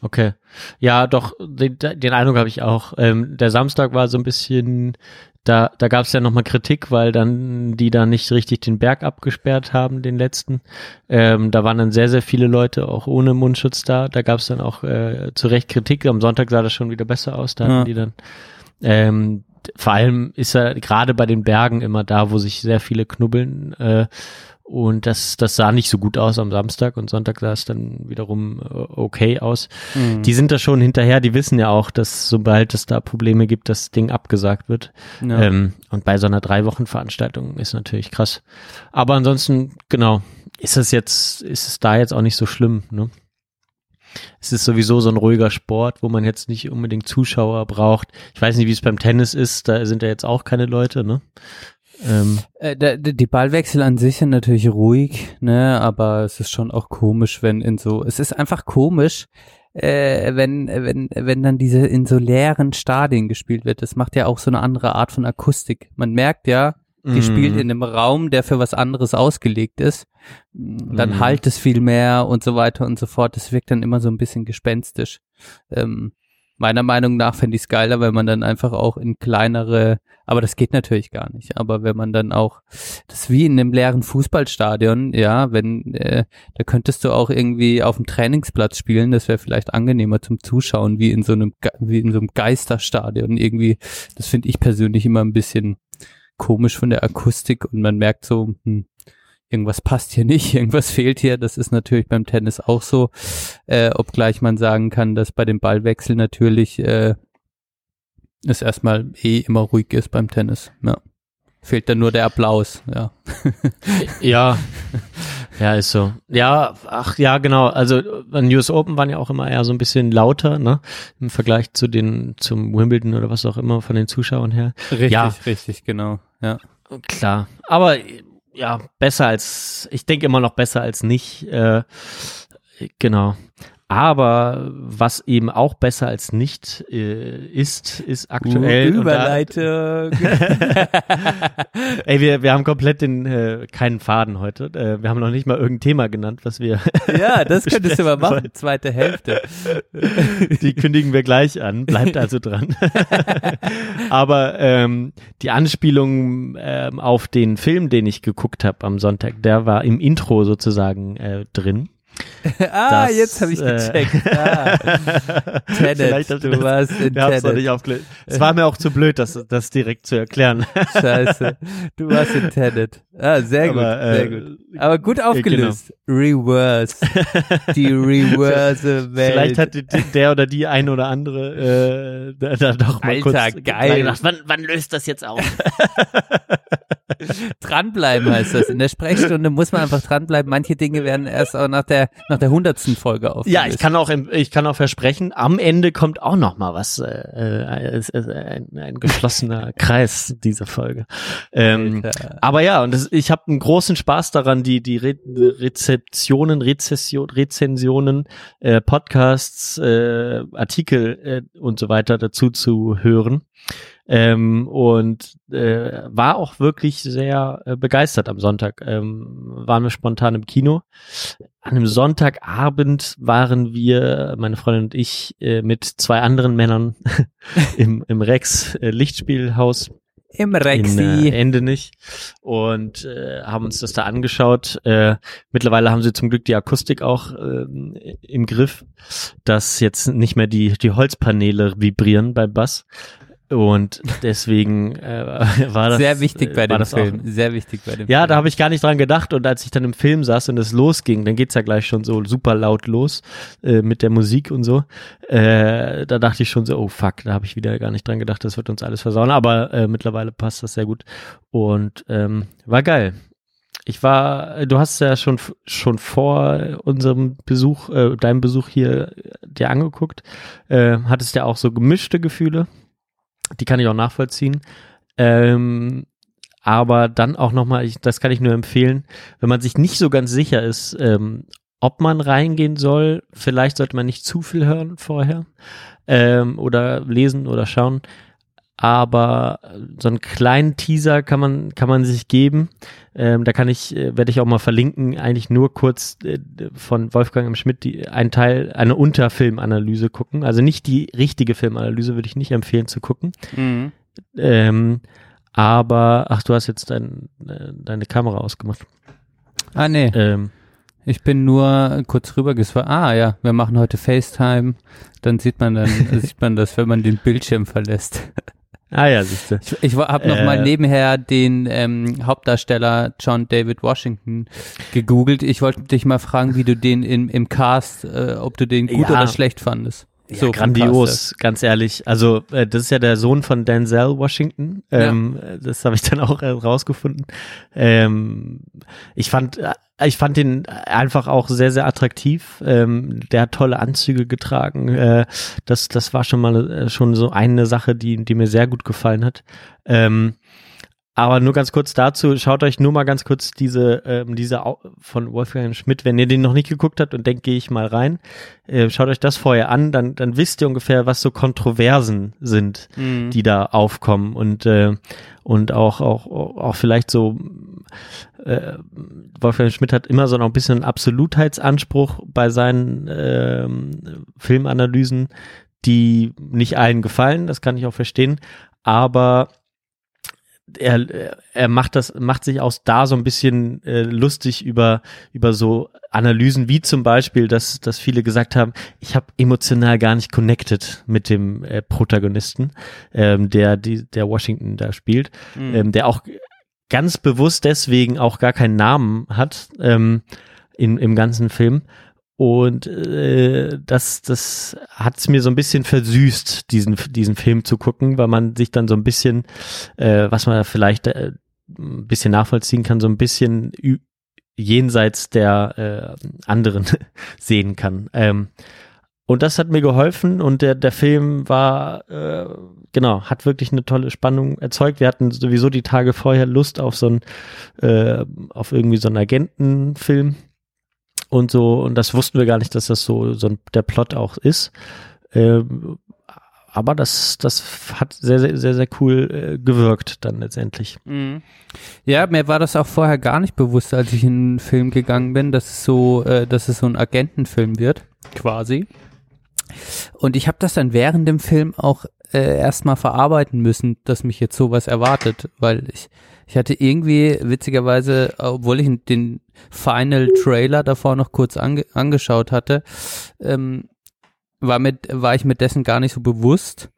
Okay. Ja, doch, den, den Eindruck habe ich auch. Ähm, der Samstag war so ein bisschen, da, da gab es ja nochmal Kritik, weil dann die da nicht richtig den Berg abgesperrt haben, den letzten. Ähm, da waren dann sehr, sehr viele Leute auch ohne Mundschutz da. Da gab es dann auch äh, zu Recht Kritik. Am Sonntag sah das schon wieder besser aus. Da hatten Ja. die dann. Ähm, vor allem ist er gerade bei den Bergen immer da, wo sich sehr viele knubbeln. Äh, und das, das sah nicht so gut aus am Samstag und Sonntag sah es dann wiederum äh, okay aus. Die sind da schon hinterher, die wissen ja auch, dass sobald es da Probleme gibt, das Ding abgesagt wird. Ja. Ähm, und bei so einer drei Wochen Veranstaltung ist natürlich krass. Aber ansonsten, genau, ist es jetzt, ist es da jetzt auch nicht so schlimm, ne? Es ist sowieso so ein ruhiger Sport, wo man jetzt nicht unbedingt Zuschauer braucht. Ich weiß nicht, wie es beim Tennis ist, da sind ja jetzt auch keine Leute, ne? Ähm, Äh, die Ballwechsel an sich sind natürlich ruhig, ne, aber es ist schon auch komisch, wenn in so, es ist einfach komisch, äh, wenn, wenn, wenn dann diese in so leeren Stadien gespielt wird. Das macht ja auch so eine andere Art von Akustik. Man merkt ja, die Mhm. spielt in einem Raum, der für was anderes ausgelegt ist. Dann Mhm. halt es viel mehr und so weiter und so fort. Das wirkt dann immer so ein bisschen gespenstisch. Ähm, meiner Meinung nach fände ich es geiler, wenn man dann einfach auch in kleinere, aber das geht natürlich gar nicht, aber wenn man dann auch, das ist wie in einem leeren Fußballstadion, ja, wenn, äh, da könntest du auch irgendwie auf dem Trainingsplatz spielen, das wäre vielleicht angenehmer zum Zuschauen, wie in so einem, wie in so einem Geisterstadion irgendwie, das finde ich persönlich immer ein bisschen komisch von der Akustik und man merkt so, hm, irgendwas passt hier nicht, [LAUGHS] irgendwas fehlt hier. Das ist natürlich beim Tennis auch so, äh, obgleich man sagen kann, dass bei dem Ballwechsel natürlich äh, es erstmal eh immer ruhig ist beim Tennis. Ja. Fehlt dann nur der Applaus, ja. [LAUGHS] Ja, ja, ist so. Ja, ach ja, genau. Also an US Open waren ja auch immer eher so ein bisschen lauter, ne? Im Vergleich zu den, zum Wimbledon oder was auch immer von den Zuschauern her. Richtig, Ja. richtig, genau. Ja. Klar. Aber ja, besser als, ich denke immer noch besser als nicht. Äh, genau. Aber was eben auch besser als nicht äh, ist, ist aktuell. Überleitung. [LAUGHS] Ey, wir, wir haben komplett den äh, keinen Faden heute. Äh, wir haben noch nicht mal irgendein Thema genannt, was wir. [LAUGHS] ja, das [LAUGHS] könntest du mal machen. wollen. Zweite Hälfte. Die kündigen wir gleich an. Bleibt also dran. Aber ähm, die Anspielung ähm, auf den Film, den ich geguckt habe am Sonntag, der war im Intro sozusagen äh, drin. [LAUGHS] ah, Das, jetzt habe ich äh, gecheckt. [LAUGHS] Ah. Vielleicht Tenet, ihr du warst in Tenet. nicht aufgelöst. Es war mir auch zu blöd, das, das direkt zu erklären. Scheiße. Du warst in Tenet. Ah, sehr gut, Aber, sehr äh, gut. Aber gut aufgelöst. Reverse. Die [LAUGHS] reverse Welt. Vielleicht hat die, der oder die ein oder andere äh, da, da doch mal Alter, kurz geil. gedacht, wann, wann löst das jetzt auf? [LAUGHS] dranbleiben heißt das. In der Sprechstunde muss man einfach dranbleiben. Manche Dinge werden erst auch nach der nach der hundertsten Folge aufgelöst. Ja, ich kann auch, ich kann auch versprechen, am Ende kommt auch noch mal was, äh, äh, ist ein, ein geschlossener [LAUGHS] Kreis dieser Folge. Ähm, aber ja, und das, ich habe einen großen Spaß daran, die die Re Rezeptionen, Rezession, Rezensionen, äh, Podcasts, äh, Artikel äh, und so weiter dazu zu hören. Ähm, und äh, war auch wirklich sehr äh, begeistert am Sonntag. Ähm, waren wir spontan im Kino. An einem Sonntagabend waren wir, meine Freundin und ich, äh, mit zwei anderen Männern [LAUGHS] im, im Rex äh, Lichtspielhaus Im in Rexi. äh, Ende nicht und äh, haben uns das da angeschaut. Äh, mittlerweile haben sie zum Glück die Akustik auch ähm, im Griff, dass jetzt nicht mehr die die Holzpaneele vibrieren beim Bass. Und deswegen äh, [LAUGHS] war das Sehr wichtig bei äh, dem das auch- Film. Sehr wichtig bei dem ja, Film. da habe ich gar nicht dran gedacht. Und als ich dann im Film saß und es losging, dann geht's ja gleich schon so super laut los äh, mit der Musik und so. Äh, da dachte ich schon so, oh fuck, da habe ich wieder gar nicht dran gedacht, das wird uns alles versauen. Aber äh, mittlerweile passt das sehr gut. Und ähm, war geil. Ich war, du hast ja schon schon vor unserem Besuch, äh, deinem Besuch hier äh, dir angeguckt, äh, hattest ja auch so gemischte Gefühle. Die kann ich auch nachvollziehen. Ähm, aber dann auch nochmal, das kann ich nur empfehlen, wenn man sich nicht so ganz sicher ist, ähm, ob man reingehen soll, vielleicht sollte man nicht zu viel hören vorher ähm, oder lesen oder schauen. Aber so einen kleinen Teaser kann man kann man sich geben. Ähm, da kann ich äh, werde ich auch mal verlinken. Eigentlich nur kurz äh, von Wolfgang M. Schmidt die ein Teil eine Unterfilmanalyse gucken. Also nicht die richtige Filmanalyse würde ich nicht empfehlen zu gucken. Mhm. Ähm, aber, ach, du hast jetzt dein, äh, deine Kamera ausgemacht. Ah, nee. Ähm, Ich bin nur kurz rübergeswappt. Ah, ja, wir machen heute FaceTime. Dann sieht man dann, [LAUGHS] sieht man das, wenn man den Bildschirm verlässt. Ah ja, siehst du. Ich, ich habe noch Äh. mal nebenher den ähm, Hauptdarsteller John David Washington gegoogelt. Ich wollte dich mal fragen, wie du den im, im Cast, äh, ob du den gut Ja. oder schlecht fandest. Ja, vom grandios, ganz ehrlich. Also äh, das ist ja der Sohn von Denzel Washington. Ähm, äh, Das habe ich dann auch äh, rausgefunden. Ähm, ich fand, äh, ich fand ihn einfach auch sehr, sehr attraktiv. Ähm, der hat tolle Anzüge getragen. Äh, das, das war schon mal äh, schon so eine Sache, die, die mir sehr gut gefallen hat. Ähm, aber nur ganz kurz dazu, schaut euch nur mal ganz kurz diese, ähm, diese von Wolfgang Schmidt, wenn ihr den noch nicht geguckt habt und denkt, gehe ich mal rein, äh, schaut euch das vorher an, dann, dann wisst ihr ungefähr, was so Kontroversen sind, Mhm. die da aufkommen. Und, äh, und auch, auch, auch vielleicht so, äh, Wolfgang Schmidt hat immer so noch ein bisschen einen Absolutheitsanspruch bei seinen ähm, Filmanalysen, die nicht allen gefallen, das kann ich auch verstehen, aber er, er macht das, macht sich aus da so ein bisschen äh, lustig über, über so Analysen, wie zum Beispiel, dass, dass viele gesagt haben, ich habe emotional gar nicht connected mit dem äh, Protagonisten, ähm, der, die, der Washington da spielt, Mhm. ähm, der auch ganz bewusst deswegen auch gar keinen Namen hat ähm, in, im ganzen Film. Und äh, das, das hat's mir so ein bisschen versüßt, diesen, diesen Film zu gucken, weil man sich dann so ein bisschen, äh, was man vielleicht äh, ein bisschen nachvollziehen kann, so ein bisschen jenseits der äh, anderen [LAUGHS] sehen kann. Ähm, und das hat mir geholfen und der, der Film war, äh, genau, hat wirklich eine tolle Spannung erzeugt. Wir hatten sowieso die Tage vorher Lust auf so ein, äh, auf irgendwie so einen Agentenfilm und so. Und das wussten wir gar nicht, dass das so, so der Plot auch ist. Ähm, aber das, das hat sehr, sehr, sehr, sehr cool äh, gewirkt dann letztendlich. Mhm. Ja, mir war das auch vorher gar nicht bewusst, als ich in den Film gegangen bin, dass es so, äh, dass es so ein Agentenfilm wird, quasi. Und ich habe das dann während dem Film auch äh, erstmal verarbeiten müssen, dass mich jetzt sowas erwartet, weil ich ich hatte irgendwie witzigerweise, obwohl ich den Final Trailer davor noch kurz ange angeschaut hatte, ähm, war mit war ich mit dessen gar nicht so bewusst.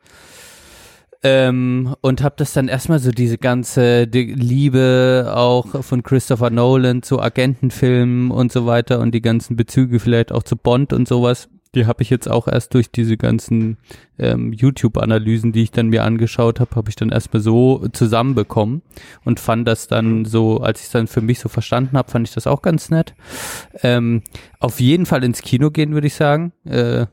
Ähm, und habe das dann erstmal so diese ganze die Liebe auch von Christopher Nolan zu Agentenfilmen und so weiter und die ganzen Bezüge vielleicht auch zu Bond und sowas die habe ich jetzt auch erst durch diese ganzen ähm, YouTube-Analysen, die ich dann mir angeschaut habe, habe ich dann erstmal so zusammenbekommen und fand das dann so, als ich es dann für mich so verstanden habe, fand ich das auch ganz nett. Ähm, auf jeden Fall ins Kino gehen, würde ich sagen. Äh,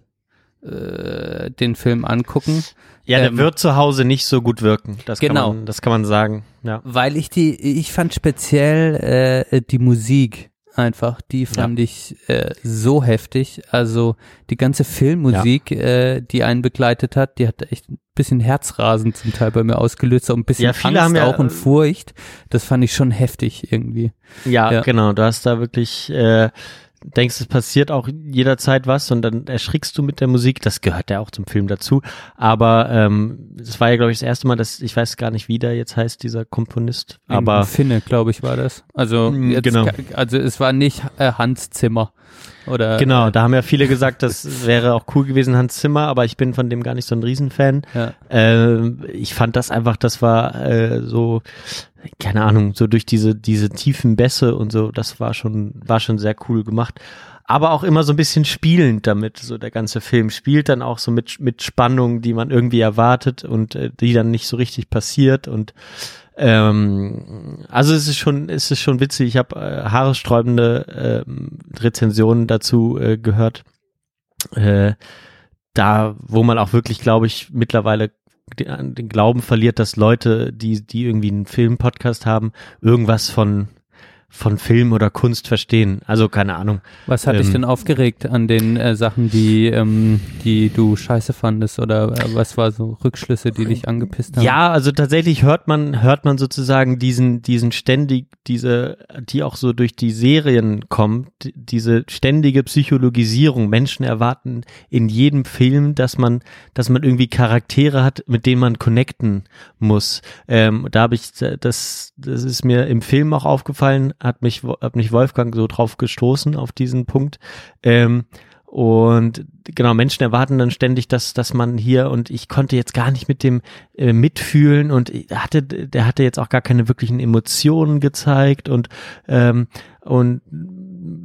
äh, den Film angucken. Ja, der Ähm, wird zu Hause nicht so gut wirken. Das Genau. kann man, das kann man sagen. Ja. Weil ich die, ich fand speziell äh, die Musik einfach, die fand ich äh, so heftig. Also die ganze Filmmusik, äh, die einen begleitet hat, die hat echt ein bisschen Herzrasen zum Teil bei mir ausgelöst, auch ein bisschen Ja, viele Angst ja, auch und äh, Furcht. Das fand ich schon heftig irgendwie. Ja, Ja. genau. Du hast da wirklich, äh, denkst, es passiert auch jederzeit was und dann erschrickst du mit der Musik. Das gehört ja auch zum Film dazu. Aber ähm, es war ja, glaube ich, das erste Mal, dass ich weiß gar nicht, wie der jetzt heißt, dieser Komponist. Aber Finne, glaube ich, war das. Also Mm, jetzt, genau. also es war nicht äh, Hans Zimmer oder genau, da haben ja viele gesagt, das wäre auch cool gewesen, Hans Zimmer, aber ich bin von dem gar nicht so ein Riesenfan. ja. Ähm, ich fand das einfach, das war äh, so, keine Ahnung, so durch diese, diese tiefen Bässe und so, das war schon, war schon sehr cool gemacht. Aber auch immer so ein bisschen spielend damit, so der ganze Film spielt dann auch so mit, mit Spannung, die man irgendwie erwartet und äh, die dann nicht so richtig passiert und ähm, also es ist schon, es ist schon witzig. Ich habe äh, haarsträubende ähm, Rezensionen dazu äh, gehört. Äh, da, wo man auch wirklich, glaube ich, mittlerweile den, Glauben verliert, dass Leute, die, die irgendwie einen Film-Podcast haben, irgendwas von, von Film oder Kunst verstehen. Also keine Ahnung. Was hat dich Ähm, denn aufgeregt an den äh, Sachen, die, ähm, die du scheiße fandest oder äh, was war so Rückschlüsse, die dich angepisst haben? Ja, also tatsächlich hört man, hört man sozusagen diesen, diesen ständig, diese, die auch so durch die Serien kommt, die- diese ständige Psychologisierung. Menschen erwarten in jedem Film, dass man, dass man irgendwie Charaktere hat, mit denen man connecten muss. Ähm, da habe ich, das, das ist mir im Film auch aufgefallen, hat mich, hat mich Wolfgang so drauf gestoßen auf diesen Punkt. Ähm, und genau, Menschen erwarten dann ständig, dass, dass man hier und ich konnte jetzt gar nicht mit dem äh, mitfühlen und hatte, der hatte jetzt auch gar keine wirklichen Emotionen gezeigt und, ähm, und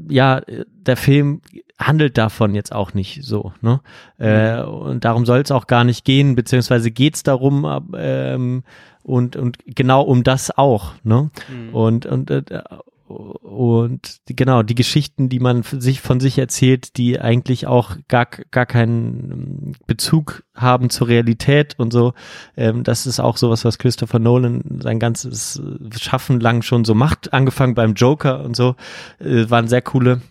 ja, der Film handelt davon jetzt auch nicht so, ne? Äh, und darum soll es auch gar nicht gehen, beziehungsweise geht es darum, ähm, und, und genau um das auch, ne? Und, und, äh, und genau, die Geschichten, die man sich von sich erzählt, die eigentlich auch gar, gar keinen ähm, Bezug haben zur Realität und so, ähm, das ist auch sowas, was Christopher Nolan sein ganzes äh, Schaffen lang schon so macht, angefangen beim Joker und so, äh, waren sehr coole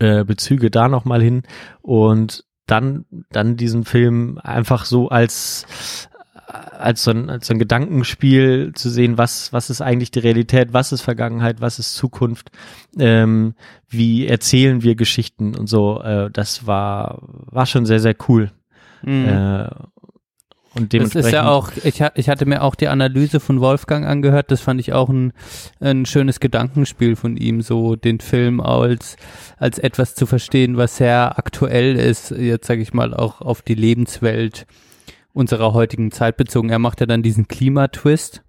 äh, Bezüge da nochmal hin. Und dann, dann diesen Film einfach so als als so, ein, als so ein Gedankenspiel zu sehen, was, was ist eigentlich die Realität, was ist Vergangenheit, was ist Zukunft, ähm, wie erzählen wir Geschichten und so, äh, das war, war schon sehr, sehr cool. Mhm. Äh, und Das dementsprechend. ist ja auch, ich, ich hatte mir auch die Analyse von Wolfgang angehört, das fand ich auch ein, ein schönes Gedankenspiel von ihm, so den Film als, als etwas zu verstehen, was sehr aktuell ist, jetzt sage ich mal auch auf die Lebenswelt unserer heutigen Zeit bezogen. Er macht ja dann diesen Klimatwist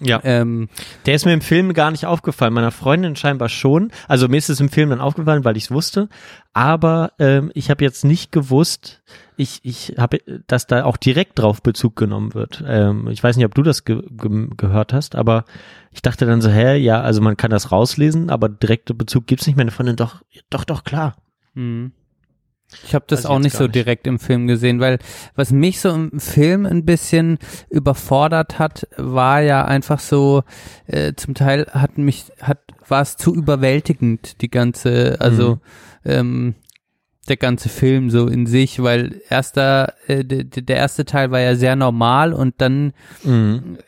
Ja. Ähm, Der ist mir im Film gar nicht aufgefallen, meiner Freundin scheinbar schon. Also mir ist es im Film dann aufgefallen, weil ich es wusste. Aber ähm, ich habe jetzt nicht gewusst, ich, ich habe, dass da auch direkt drauf Bezug genommen wird. Ähm, ich weiß nicht, ob du das ge ge gehört hast, aber ich dachte dann so, hä, ja, also man kann das rauslesen, aber direkte Bezug gibt's nicht. Meine Freundin, doch, doch, doch, klar. hm. Ich habe das ich auch nicht so nicht. direkt im Film gesehen, weil was mich so im Film ein bisschen überfordert hat, war ja einfach so, äh, zum Teil hat mich, hat, war es zu überwältigend, die ganze, also Mhm. ähm, der ganze Film so in sich, weil erster, äh, der, erste Teil war ja sehr normal und dann Mhm.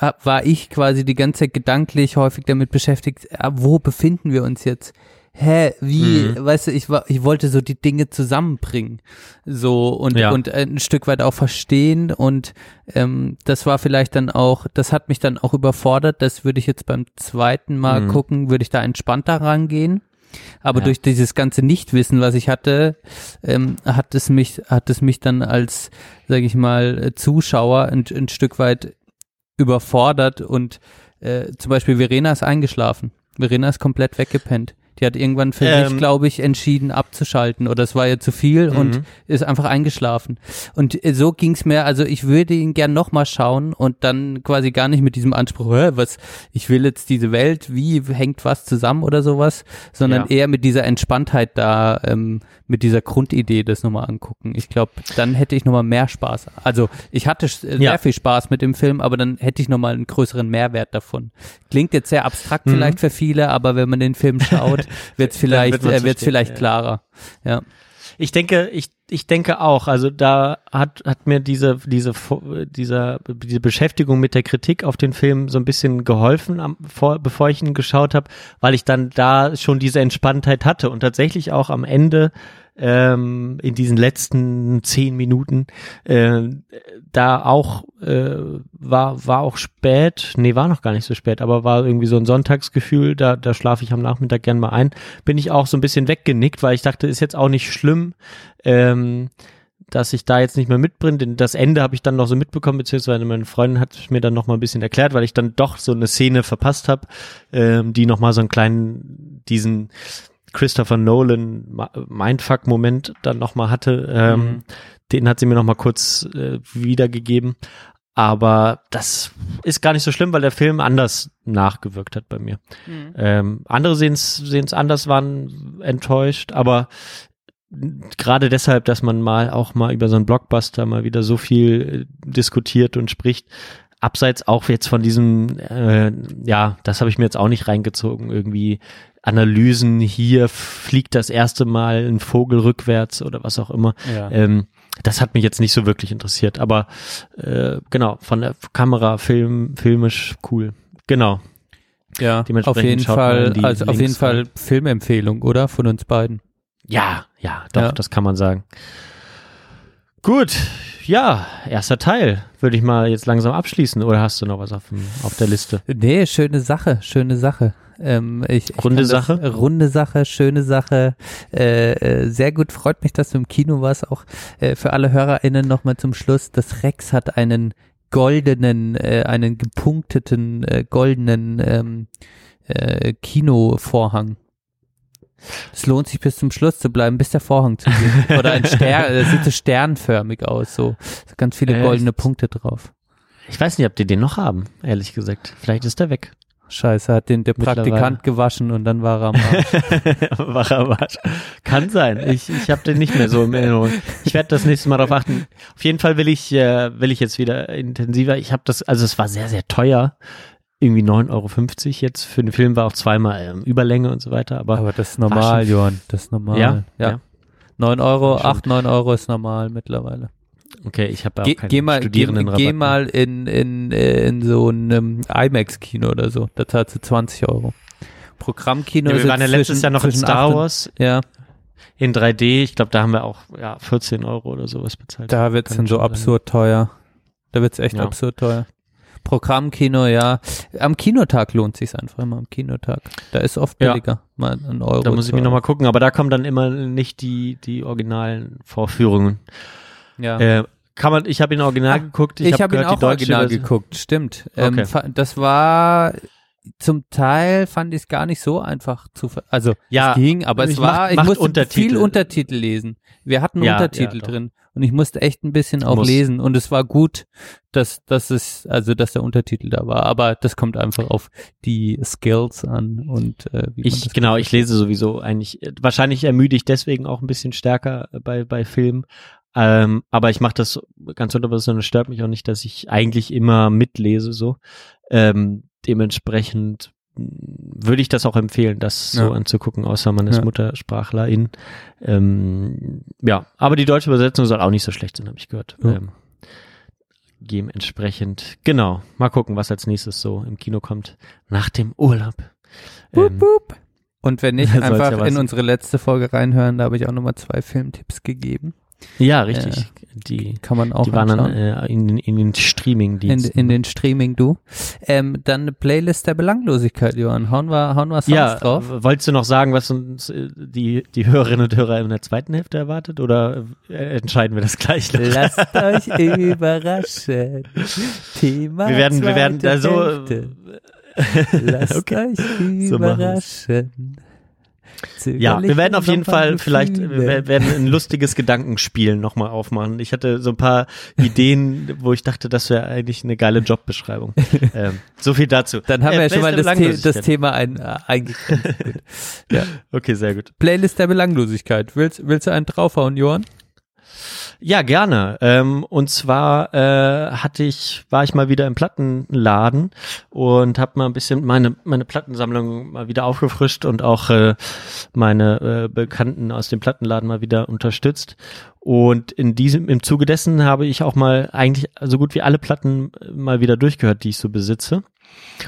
hab- war ich quasi die ganze Zeit gedanklich häufig damit beschäftigt, ah, wo befinden wir uns jetzt? Hä, wie, Mhm. weißt du, ich war, ich wollte so die Dinge zusammenbringen, so und Ja. und ein Stück weit auch verstehen und ähm, das war vielleicht dann auch, das hat mich dann auch überfordert. Das würde ich jetzt beim zweiten Mal Mhm. gucken, würde ich da entspannter rangehen. Aber Ja. durch dieses ganze Nichtwissen, was ich hatte, ähm, hat es mich, hat es mich dann als, sage ich mal, äh, Zuschauer ein, ein Stück weit überfordert und äh, zum Beispiel Verena ist eingeschlafen. Verena ist komplett weggepennt. Die hat irgendwann für sich, Ähm. glaube ich, entschieden abzuschalten oder es war ihr zu viel und Mhm. ist einfach eingeschlafen. Und äh, so ging's mir, also ich würde ihn gern nochmal schauen und dann quasi gar nicht mit diesem Anspruch, "Hä, was, ich will jetzt diese Welt, wie hängt was zusammen oder sowas, sondern Ja. eher mit dieser Entspanntheit da, ähm, mit dieser Grundidee das nochmal angucken. Ich glaube, dann hätte ich nochmal mehr Spaß. Also ich hatte äh, Ja. sehr viel Spaß mit dem Film, aber dann hätte ich nochmal einen größeren Mehrwert davon. Klingt jetzt sehr abstrakt Mhm. vielleicht für viele, aber wenn man den Film schaut, wird's vielleicht, wird äh, wird's vielleicht klarer. Ja. Ich denke, ich, ich denke auch. Also da hat, hat mir diese, diese, dieser, diese Beschäftigung mit der Kritik auf den Film so ein bisschen geholfen, am, vor, bevor ich ihn geschaut habe, weil ich dann da schon diese Entspanntheit hatte und tatsächlich auch am Ende ähm, in diesen letzten zehn Minuten äh, da auch äh, war war auch spät nee war noch gar nicht so spät aber war irgendwie so ein Sonntagsgefühl da da schlafe ich am Nachmittag gern mal ein bin ich auch so ein bisschen weggenickt weil ich dachte ist jetzt auch nicht schlimm ähm, dass ich da jetzt nicht mehr mitbringe, denn das Ende habe ich dann noch so mitbekommen, beziehungsweise meine Freundin hat mir dann noch mal ein bisschen erklärt, weil ich dann doch so eine Szene verpasst habe, ähm, die noch mal so einen kleinen, diesen Christopher Nolan Mindfuck-Moment dann noch mal hatte. Ähm, Mhm. Den hat sie mir noch mal kurz äh, wiedergegeben. Aber das ist gar nicht so schlimm, weil der Film anders nachgewirkt hat bei mir. Ähm, andere sehen es anders, waren enttäuscht, aber gerade deshalb, dass man mal auch mal über so einen Blockbuster mal wieder so viel äh, diskutiert und spricht, abseits auch jetzt von diesem, äh, ja, das habe ich mir jetzt auch nicht reingezogen, irgendwie Analysen, hier fliegt das erste Mal ein Vogel rückwärts oder was auch immer. Ja. Ähm, das hat mich jetzt nicht so wirklich interessiert, aber äh, genau, von der Kamera, Film, filmisch cool. Genau. Ja, auf jeden Fall, also auf jeden Fall Filmempfehlung, oder? Von uns beiden. Ja, ja, doch, Ja. das kann man sagen. Gut, ja, erster Teil würde ich mal jetzt langsam abschließen. Oder hast du noch was auf, dem, auf der Liste? Nee, schöne Sache, schöne Sache. Ähm, ich, ich Runde das- Sache? runde Sache, schöne Sache. Äh, äh, sehr gut, freut mich, dass du im Kino warst. Auch äh, für alle HörerInnen nochmal zum Schluss. Das Rex hat einen goldenen, äh, einen gepunkteten, äh, goldenen ähm, äh, Kinovorhang. Es lohnt sich bis zum Schluss zu bleiben, bis der Vorhang zugeht. [LAUGHS] Oder ein Stern, das sieht so sternförmig aus, so, ganz viele Echt? goldene Punkte drauf. Ich weiß nicht, ob die den noch haben, ehrlich gesagt. Vielleicht ist der weg. Scheiße, hat den der. Praktikant gewaschen und dann war er am Arsch. [LAUGHS] Wacher Kann sein. Ich, ich habe den nicht mehr so im Erinnerung. Ich werde das nächste Mal darauf achten. Auf jeden Fall will ich, äh, will ich jetzt wieder intensiver. Ich habe das, also es war sehr, sehr teuer. Irgendwie 9,50 Euro jetzt. Für den Film war auch zweimal ähm, Überlänge und so weiter. Aber, Aber das ist normal, Johann. Das ist normal. Ja? ja. Ja. 9 Euro, Schon. 8, 9 Euro ist normal mittlerweile. okay, ich habe auch Geh, keinen geh mal, geh, Studierendenrabatt geh mehr. mal in, in, äh, in so ein ähm, IMAX-Kino oder so. Da zahlst du 20 Euro. Programmkino Ja, wir ist waren ja letztes Jahr noch in Star 8 und- Wars Ja, in 3D. Ich glaube, da haben wir auch ja, 14 Euro oder sowas bezahlt. da wird's Kann dann so sein. absurd teuer. Da wird's echt Ja. absurd teuer. Programmkino, ja. Am Kinotag lohnt sich's einfach immer am Kinotag. Da ist oft Ja. billiger. Mal ein Euro. Da muss ich mir nochmal gucken, aber da kommen dann immer nicht die, die originalen Vorführungen. Ja. Äh, kann man, ich habe ihn original geguckt. Ich, hab habe ihn gehört, auch die deutsche original Version- geguckt, stimmt. Ähm, Okay. das war zum Teil fand ich es gar nicht so einfach zu ver also Ja, es ging, aber es ich war mach- ich macht musste Untertitel. viel Untertitel lesen. Wir hatten Ja, Untertitel ja, doch. Und ich musste echt ein bisschen auch Muss. lesen und es war gut, dass dass es also dass der Untertitel da war, aber das kommt einfach auf die Skills an und äh, wie Ich, genau, ich lese sowieso eigentlich, äh, wahrscheinlich ermüde ich deswegen auch ein bisschen stärker äh, bei, bei Filmen. Ähm, aber ich mache das ganz unterbewusst und es stört mich auch nicht, dass ich eigentlich immer mitlese so. Ähm, dementsprechend würde ich das auch empfehlen, das so Ja. anzugucken, außer man ist Ja. Muttersprachlerin. Ähm, ja, aber die deutsche Übersetzung soll auch nicht so schlecht sein, habe ich gehört. Ja. Ähm, dementsprechend, genau, mal gucken, was als nächstes so im Kino kommt nach dem Urlaub. Boop, Ähm, boop. Und wenn nicht, [LAUGHS] einfach in unsere letzte Folge reinhören, da habe ich auch nochmal zwei Filmtipps gegeben. Ja, richtig. die, Kann man auch die waren dann äh, in, den- in den in, Streaming-Diensten. in den Streaming du. Ähm, dann eine Playlist der Belanglosigkeit, Johann. Hauen wir, hauen wir Songs ja, drauf. wolltest du noch sagen, was uns äh, die, die Hörerinnen und Hörer in der zweiten Hälfte erwartet oder äh, entscheiden wir das gleich noch? Lasst [LAUGHS] euch überraschen. Thema wir werden, wir werden da so. Hälfte. Lasst [LAUGHS] Okay. euch So überraschen. Ja, wir werden auf jeden Fall vielleicht, wir werden ein lustiges Gedankenspiel nochmal aufmachen. Ich hatte so ein paar Ideen, wo ich dachte, das wäre eigentlich eine geile Jobbeschreibung. [LAUGHS] ähm, so viel dazu. Dann haben Äh, wir ja schon mal das, The das. Thema ein, äh, eingegrenzt. [LAUGHS] Gut. ja. Okay, sehr gut. Playlist der Belanglosigkeit. Willst, willst du einen draufhauen, Johann? Ja, gerne. Ähm, und zwar äh, hatte ich, war ich mal wieder im Plattenladen und habe mal ein bisschen meine meine Plattensammlung mal wieder aufgefrischt und auch äh, meine äh, Bekannten aus dem Plattenladen mal wieder unterstützt. Und in diesem im Zuge dessen habe ich auch mal eigentlich so gut wie alle Platten äh, mal wieder durchgehört, die ich so besitze.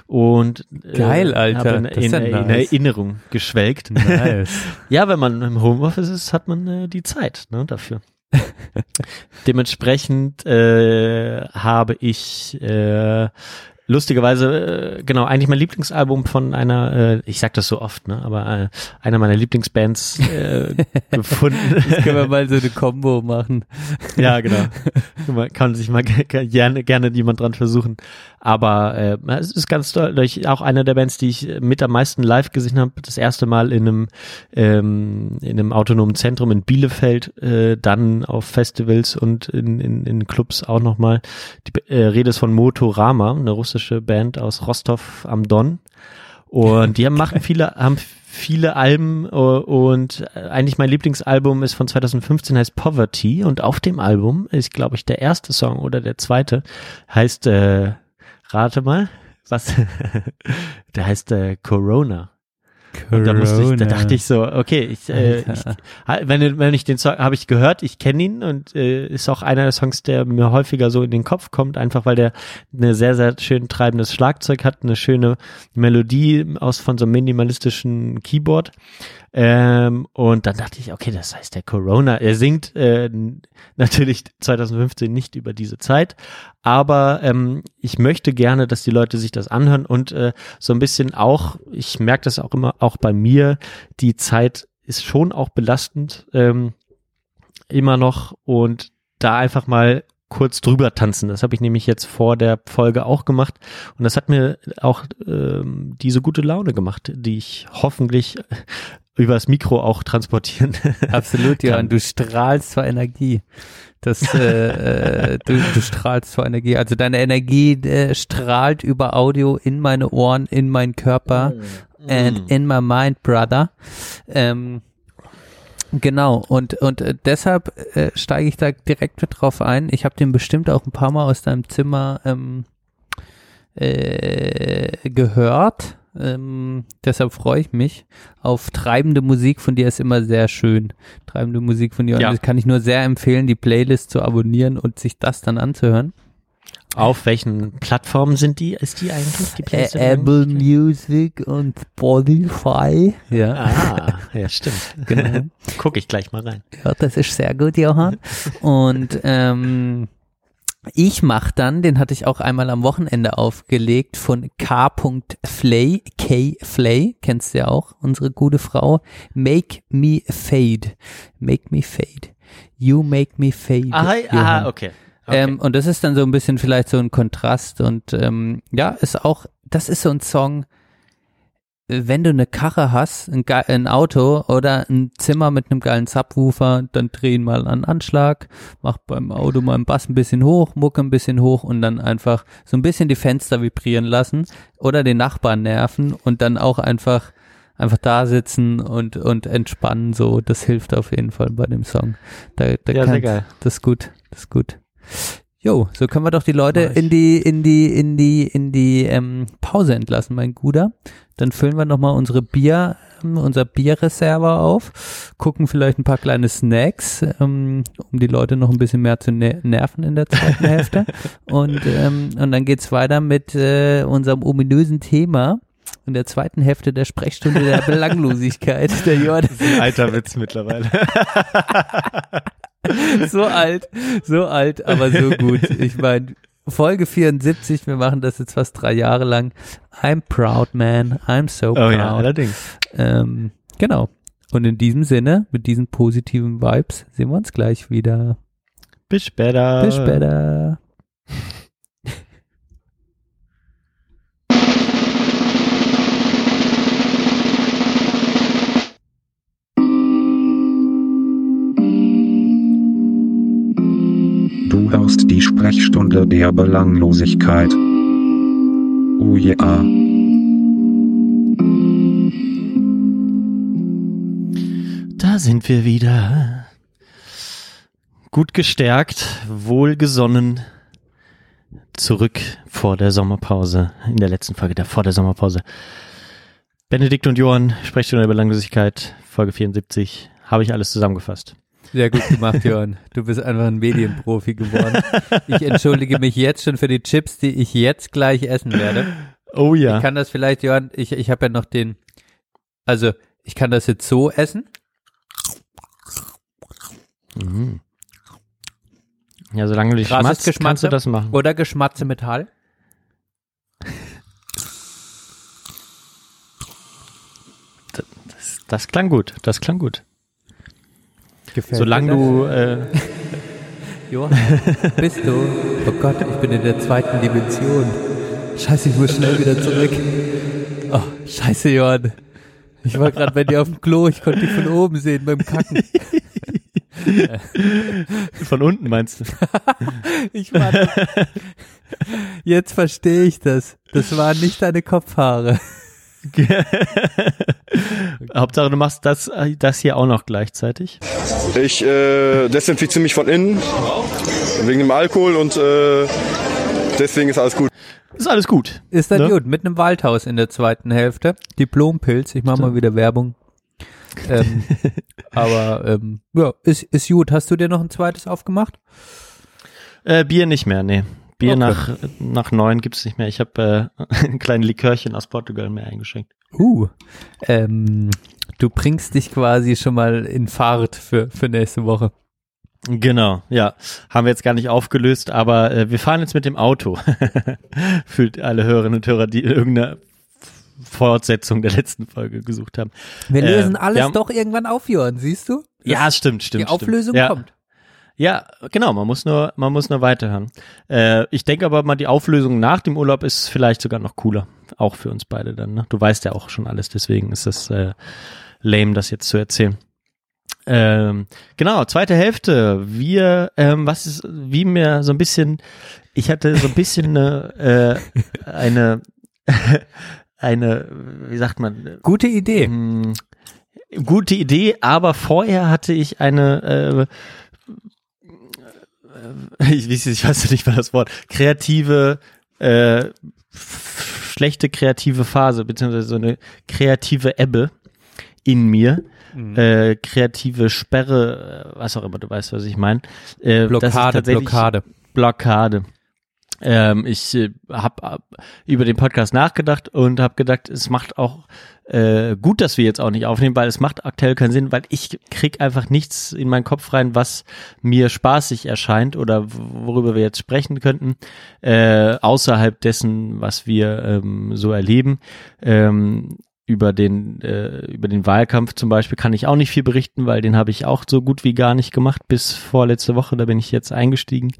Und äh, Geil, Alter. in, Das ist in, ja in nice. Erinnerung geschwelgt. Nice. [LAUGHS] Ja, wenn man im Homeoffice ist, hat man äh, die Zeit ne, dafür. [LAUGHS] Dementsprechend äh, habe ich äh, lustigerweise, äh, genau, eigentlich mein Lieblingsalbum von einer, äh, ich sag das so oft, ne, aber äh, einer meiner Lieblingsbands äh, [LAUGHS] gefunden. Können wir mal so eine Combo machen. ja, genau. Man kann sich mal ge- [LAUGHS] ge- gerne, gerne jemand dran versuchen. Aber äh, es ist ganz deutlich auch eine der Bands, die ich mit am meisten live gesehen habe. Das erste Mal in einem, ähm, in einem autonomen Zentrum in Bielefeld, äh, dann auf Festivals und in, in, in Clubs auch nochmal. Die äh, Rede ist von Motorama, eine russische Band aus Rostov am Don. Und die haben, machen viele, haben viele Alben äh, und eigentlich mein Lieblingsalbum ist von 2015, heißt Poverty und auf dem Album ist, glaube ich, der erste Song oder der zweite, heißt, äh, rate mal, was, [LAUGHS] der heißt äh, Corona. Und da musste ich, da dachte ich so, okay, ich, äh, ich ha- wenn, wenn ich den Song habe ich gehört, ich kenne ihn und äh, ist auch einer der Songs, der mir häufiger so in den Kopf kommt, einfach weil der eine sehr sehr schön treibendes Schlagzeug hat, eine schöne Melodie aus von so einem minimalistischen Keyboard. Ähm, und dann dachte ich, okay, das heißt der Corona. Er singt äh, natürlich 2015 nicht über diese Zeit, aber ähm, ich möchte gerne, dass die Leute sich das anhören und äh, so ein bisschen auch, ich merke das auch immer, auch bei mir, die Zeit ist schon auch belastend, ähm, immer noch und da einfach mal kurz drüber tanzen. Das habe ich nämlich jetzt vor der Folge auch gemacht und das hat mir auch ähm, diese gute Laune gemacht, die ich hoffentlich übers Mikro auch transportieren. Absolut, Johann. Du strahlst vor Energie. Das, äh, äh, du, du strahlst vor Energie. Also deine Energie äh, strahlt über Audio in meine Ohren, in meinen Körper and in my mind, brother. Ähm, genau. Und und äh, deshalb äh, steige ich da direkt mit drauf ein. Ich habe den bestimmt auch ein paar Mal aus deinem Zimmer ähm, äh, gehört. Ähm, deshalb freue ich mich auf treibende Musik von dir ist immer sehr schön. Treibende Musik von dir. Und Ja. das kann ich nur sehr empfehlen, die Playlist zu abonnieren und sich das dann anzuhören. Auf welchen Plattformen sind die? Ist die eigentlich die Ä Playlist? Apple Music und Spotify. Ja, Ah, ja, stimmt. genau. [LAUGHS] Guck ich gleich mal rein. Ja, das ist sehr gut, Johann. Und ähm, ich mach dann, den hatte ich auch einmal am Wochenende aufgelegt, von K.Flay, K. Flay, kennst du ja auch, unsere gute Frau, Make Me Fade. Make Me Fade. You make me fade. Ah, Johann. ah okay. Okay. Ähm, und das ist dann so ein bisschen vielleicht so ein Kontrast und ähm, ja, ist auch, das ist so ein Song, wenn du eine Karre hast, ein, ge- ein Auto oder ein Zimmer mit einem geilen Subwoofer, dann drehen mal an Anschlag, mach beim Auto mal den Bass ein bisschen hoch, Mucke ein bisschen hoch und dann einfach so ein bisschen die Fenster vibrieren lassen oder den Nachbarn nerven und dann auch einfach einfach da sitzen und und entspannen. So das hilft auf jeden Fall bei dem Song. Da, da Ja, sehr geil. das ist gut das ist gut Jo, so können wir doch die Leute in die, in die, in die, in die ähm, Pause entlassen, mein Guter. Dann füllen wir nochmal unsere Bier, ähm, unser Bierreserve auf, gucken vielleicht ein paar kleine Snacks, ähm, um die Leute noch ein bisschen mehr zu ner nerven in der zweiten Hälfte. [LAUGHS] Und, ähm, und dann geht's weiter mit äh, unserem ominösen Thema in der zweiten Hälfte der Sprechstunde der [LAUGHS] Belanglosigkeit. Der Jordan Ein alter Witz mittlerweile. [LAUGHS] [LAUGHS] so alt, so alt, aber so gut. Ich meine, Folge 74, wir machen das jetzt fast drei Jahre lang. I'm proud, man. I'm so Oh proud. ja, allerdings. ähm, genau. Und in diesem Sinne, mit diesen positiven Vibes, sehen wir uns gleich wieder. Bis später. Bis später. Du hörst die Sprechstunde der Belanglosigkeit. Oh ja. Da sind wir wieder. Gut gestärkt, wohlgesonnen. Zurück vor der Sommerpause. In der letzten Folge der vor der Sommerpause. Benedikt und Johann, Sprechstunde der Belanglosigkeit, Folge 74. Habe ich alles zusammengefasst. Sehr gut gemacht, Jörn. Du bist einfach ein Medienprofi geworden. Ich entschuldige mich jetzt schon für die Chips, die ich jetzt gleich essen werde. Oh ja. Ich kann das vielleicht, Jörn, ich, ich habe ja noch den, also ich kann das jetzt so essen. Mhm. Ja, solange du dich schmatzt, kannst Geschmatze. du das machen. Oder Geschmatze Metall. Das, das klang gut, das klang gut. Gefällt Solange du, äh, [LAUGHS] Johann, bist du? Oh Gott, ich bin in der zweiten Dimension. Scheiße, ich muss schnell wieder zurück. Oh, scheiße, Johann. Ich war gerade bei dir auf dem Klo, ich konnte dich von oben sehen beim Kacken. [LAUGHS] von unten meinst du? [LAUGHS] Ich war Jetzt verstehe ich das. Das waren nicht deine Kopfhaare. [LAUGHS] Hauptsache, du machst das, das hier auch noch gleichzeitig. Ich äh, desinfiziere mich von innen wegen dem Alkohol und äh, deswegen ist alles gut. Ist alles gut. Ist dann Ne? gut. Mit einem Waldhaus in der zweiten Hälfte. Diplompilz. Ich mache mal wieder Werbung. Ähm, [LAUGHS] aber ähm, ja, ist, ist gut. Hast du dir noch ein zweites aufgemacht? Äh, Bier nicht mehr, nee. Bier Okay. nach, nach neun gibt's nicht mehr. Ich habe äh, [LAUGHS] ein kleines Likörchen aus Portugal mir eingeschenkt. Uh. Ähm, du bringst dich quasi schon mal in Fahrt für, für nächste Woche. Genau, ja. Haben wir jetzt gar nicht aufgelöst, aber äh, wir fahren jetzt mit dem Auto. [LAUGHS] Fühlt alle Hörerinnen und Hörer, die irgendeine Fortsetzung der letzten Folge gesucht haben. Wir Äh, lösen alles wir haben- doch irgendwann auf, Johann, siehst du? Ja, stimmt, stimmt. Die Auflösung stimmt. kommt. Ja, genau, man muss nur, man muss nur weiterhören. Äh, ich denke aber mal, die Auflösung nach dem Urlaub ist vielleicht sogar noch cooler. Auch für uns beide dann, ne? Du weißt ja auch schon alles, deswegen ist das äh, lame, das jetzt zu erzählen. Ähm, genau, zweite Hälfte. Wir, ähm, was ist, wie mir so ein bisschen, ich hatte so ein bisschen eine, äh, eine, [LAUGHS] eine, wie sagt man, Gute Idee. hm, gute Idee, aber vorher hatte ich eine, äh, ich, weiß- [LAUGHS] ich weiß nicht mal das Wort, kreative, äh, schlechte kreative Phase, beziehungsweise so eine kreative Ebbe in mir, Mhm. äh, kreative Sperre, äh, was auch immer, du weißt, was ich meine. Äh, Blockade, Blockade. Blockade. Ähm, ich äh, habe über den Podcast nachgedacht und habe gedacht, es macht auch äh, gut, dass wir jetzt auch nicht aufnehmen, weil es macht aktuell keinen Sinn, weil ich krieg einfach nichts in meinen Kopf rein, was mir spaßig erscheint oder worüber wir jetzt sprechen könnten, äh, außerhalb dessen, was wir ähm, so erleben. Ähm, über den äh, über den Wahlkampf zum Beispiel kann ich auch nicht viel berichten, weil den habe ich auch so gut wie gar nicht gemacht bis vorletzte Woche. Da bin ich jetzt eingestiegen.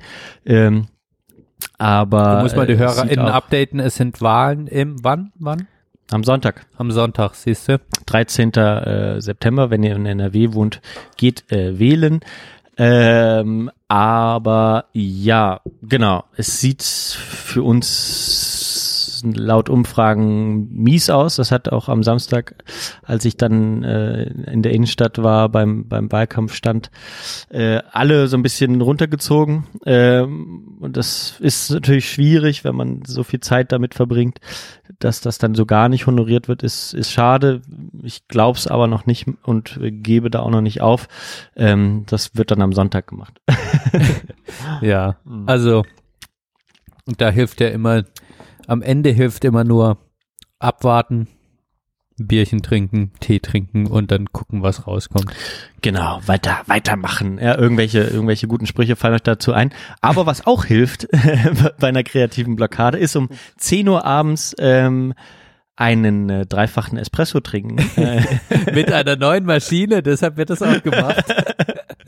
Ähm, aber Du musst mal die äh, HörerInnen updaten. Es sind Wahlen im, wann? Wann? am Sonntag. Am Sonntag, siehst du? 13. äh, September, wenn ihr in NRW wohnt, geht äh, wählen. Ähm, aber ja, genau. Es sieht für uns laut Umfragen mies aus. Das hat auch am Samstag, als ich dann äh, in der Innenstadt war, beim, beim Wahlkampfstand, äh, alle so ein bisschen runtergezogen. Ähm, und das ist natürlich schwierig, wenn man so viel Zeit damit verbringt, dass das dann so gar nicht honoriert wird, ist, ist schade. Ich glaube es aber noch nicht und gebe da auch noch nicht auf. Ähm, das wird dann am Sonntag gemacht. [LAUGHS] Ja. Mhm. Also, und da hilft ja immer, am Ende hilft immer nur abwarten, Bierchen trinken, Tee trinken und dann gucken, was rauskommt. Genau, weiter, weitermachen. Ja, irgendwelche, irgendwelche guten Sprüche fallen euch dazu ein. Aber was auch hilft [LAUGHS] bei einer kreativen Blockade, ist um 10 Uhr abends ähm, einen äh, dreifachen Espresso trinken. [LAUGHS] [LAUGHS] Mit einer neuen Maschine, deshalb wird das auch gemacht.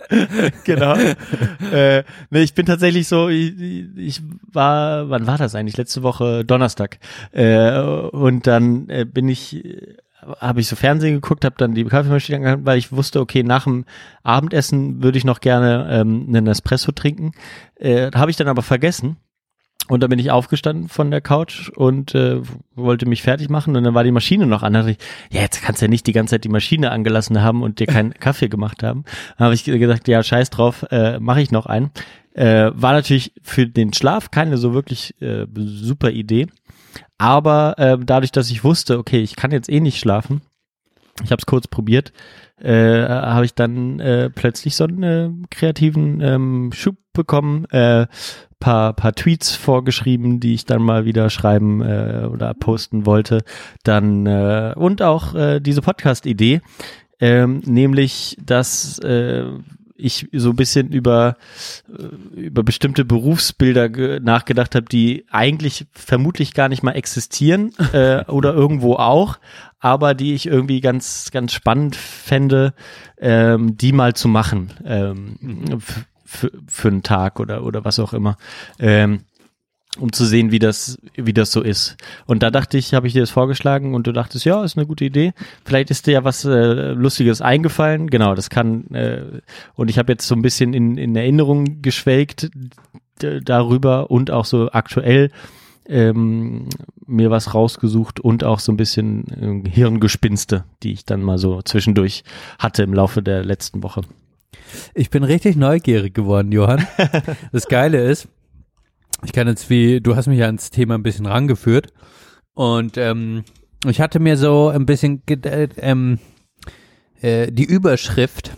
[LAUGHS] genau. äh, nee, ich bin tatsächlich so, ich, ich war, wann war das eigentlich? Letzte Woche Donnerstag. Äh, und dann äh, bin ich, habe ich so Fernsehen geguckt, habe dann die Kaffeemaschine angehabt, weil ich wusste, okay, nach dem Abendessen würde ich noch gerne ähm, einen Espresso trinken. Äh, habe ich dann aber vergessen. Und dann bin ich aufgestanden von der Couch und äh, wollte mich fertig machen und dann war die Maschine noch an. Da dachte ich, ja, jetzt kannst du ja nicht die ganze Zeit die Maschine angelassen haben und dir keinen [LAUGHS] Kaffee gemacht haben. Dann habe ich gesagt, ja, scheiß drauf, äh, mache ich noch einen. Äh, war natürlich für den Schlaf keine so wirklich äh, super Idee. Aber äh, dadurch, dass ich wusste, okay, ich kann jetzt eh nicht schlafen, ich habe es kurz probiert, äh, habe ich dann äh, plötzlich so einen äh, kreativen ähm, Schub bekommen, äh, paar, paar Tweets vorgeschrieben, die ich dann mal wieder schreiben äh, oder posten wollte. Dann äh, und auch äh, diese Podcast-Idee, ähm, nämlich, dass äh, ich so ein bisschen über äh, über bestimmte Berufsbilder ge- nachgedacht habe, die eigentlich vermutlich gar nicht mal existieren äh, oder irgendwo auch, aber die ich irgendwie ganz ganz spannend fände, ähm, die mal zu machen ähm, für, für einen Tag oder oder was auch immer. Ähm, um zu sehen, wie das, wie das so ist. Und da dachte ich, habe ich dir das vorgeschlagen und du dachtest, ja, ist eine gute Idee. Vielleicht ist dir ja was äh, Lustiges eingefallen. Genau, das kann. Äh, und ich habe jetzt so ein bisschen in, in Erinnerung geschwelgt darüber und auch so aktuell ähm, mir was rausgesucht und auch so ein bisschen äh, Hirngespinste, die ich dann mal so zwischendurch hatte im Laufe der letzten Woche. Ich bin richtig neugierig geworden, Johann. [LAUGHS] Das Geile ist, ich kann jetzt wie, du hast mich ja ans Thema ein bisschen rangeführt und ähm, ich hatte mir so ein bisschen äh, ähm, äh, die Überschrift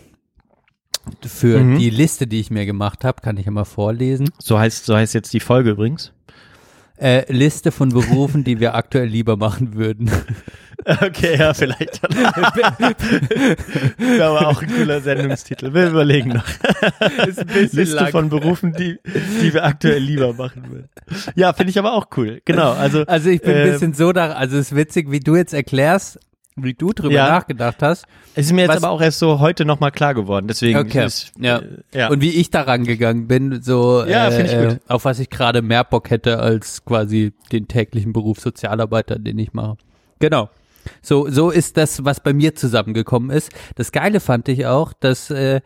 für Mhm. die Liste, die ich mir gemacht habe, kann ich ja mal vorlesen. So heißt, so heißt jetzt die Folge übrigens. Äh, Liste von Berufen, die wir aktuell lieber machen würden. [LAUGHS] Okay, ja, vielleicht. Wäre aber auch ein cooler Sendungstitel. Wir überlegen noch. Liste lang. von Berufen, die, die wir aktuell lieber machen würden. Ja, finde ich aber auch cool. Genau, also. Also ich bin ein ähm, bisschen so da, also es ist witzig, wie du jetzt erklärst, wie du drüber Ja. nachgedacht hast. Es ist mir jetzt aber auch erst so heute nochmal klar geworden. Deswegen Okay, ist, ja. äh, ja. Und wie ich da rangegangen bin, so Ja, äh, ich gut. auf was ich gerade mehr Bock hätte als quasi den täglichen Beruf Sozialarbeiter, den ich mache. Genau. So, so ist das, was bei mir zusammengekommen ist. Das Geile fand ich auch, dass äh,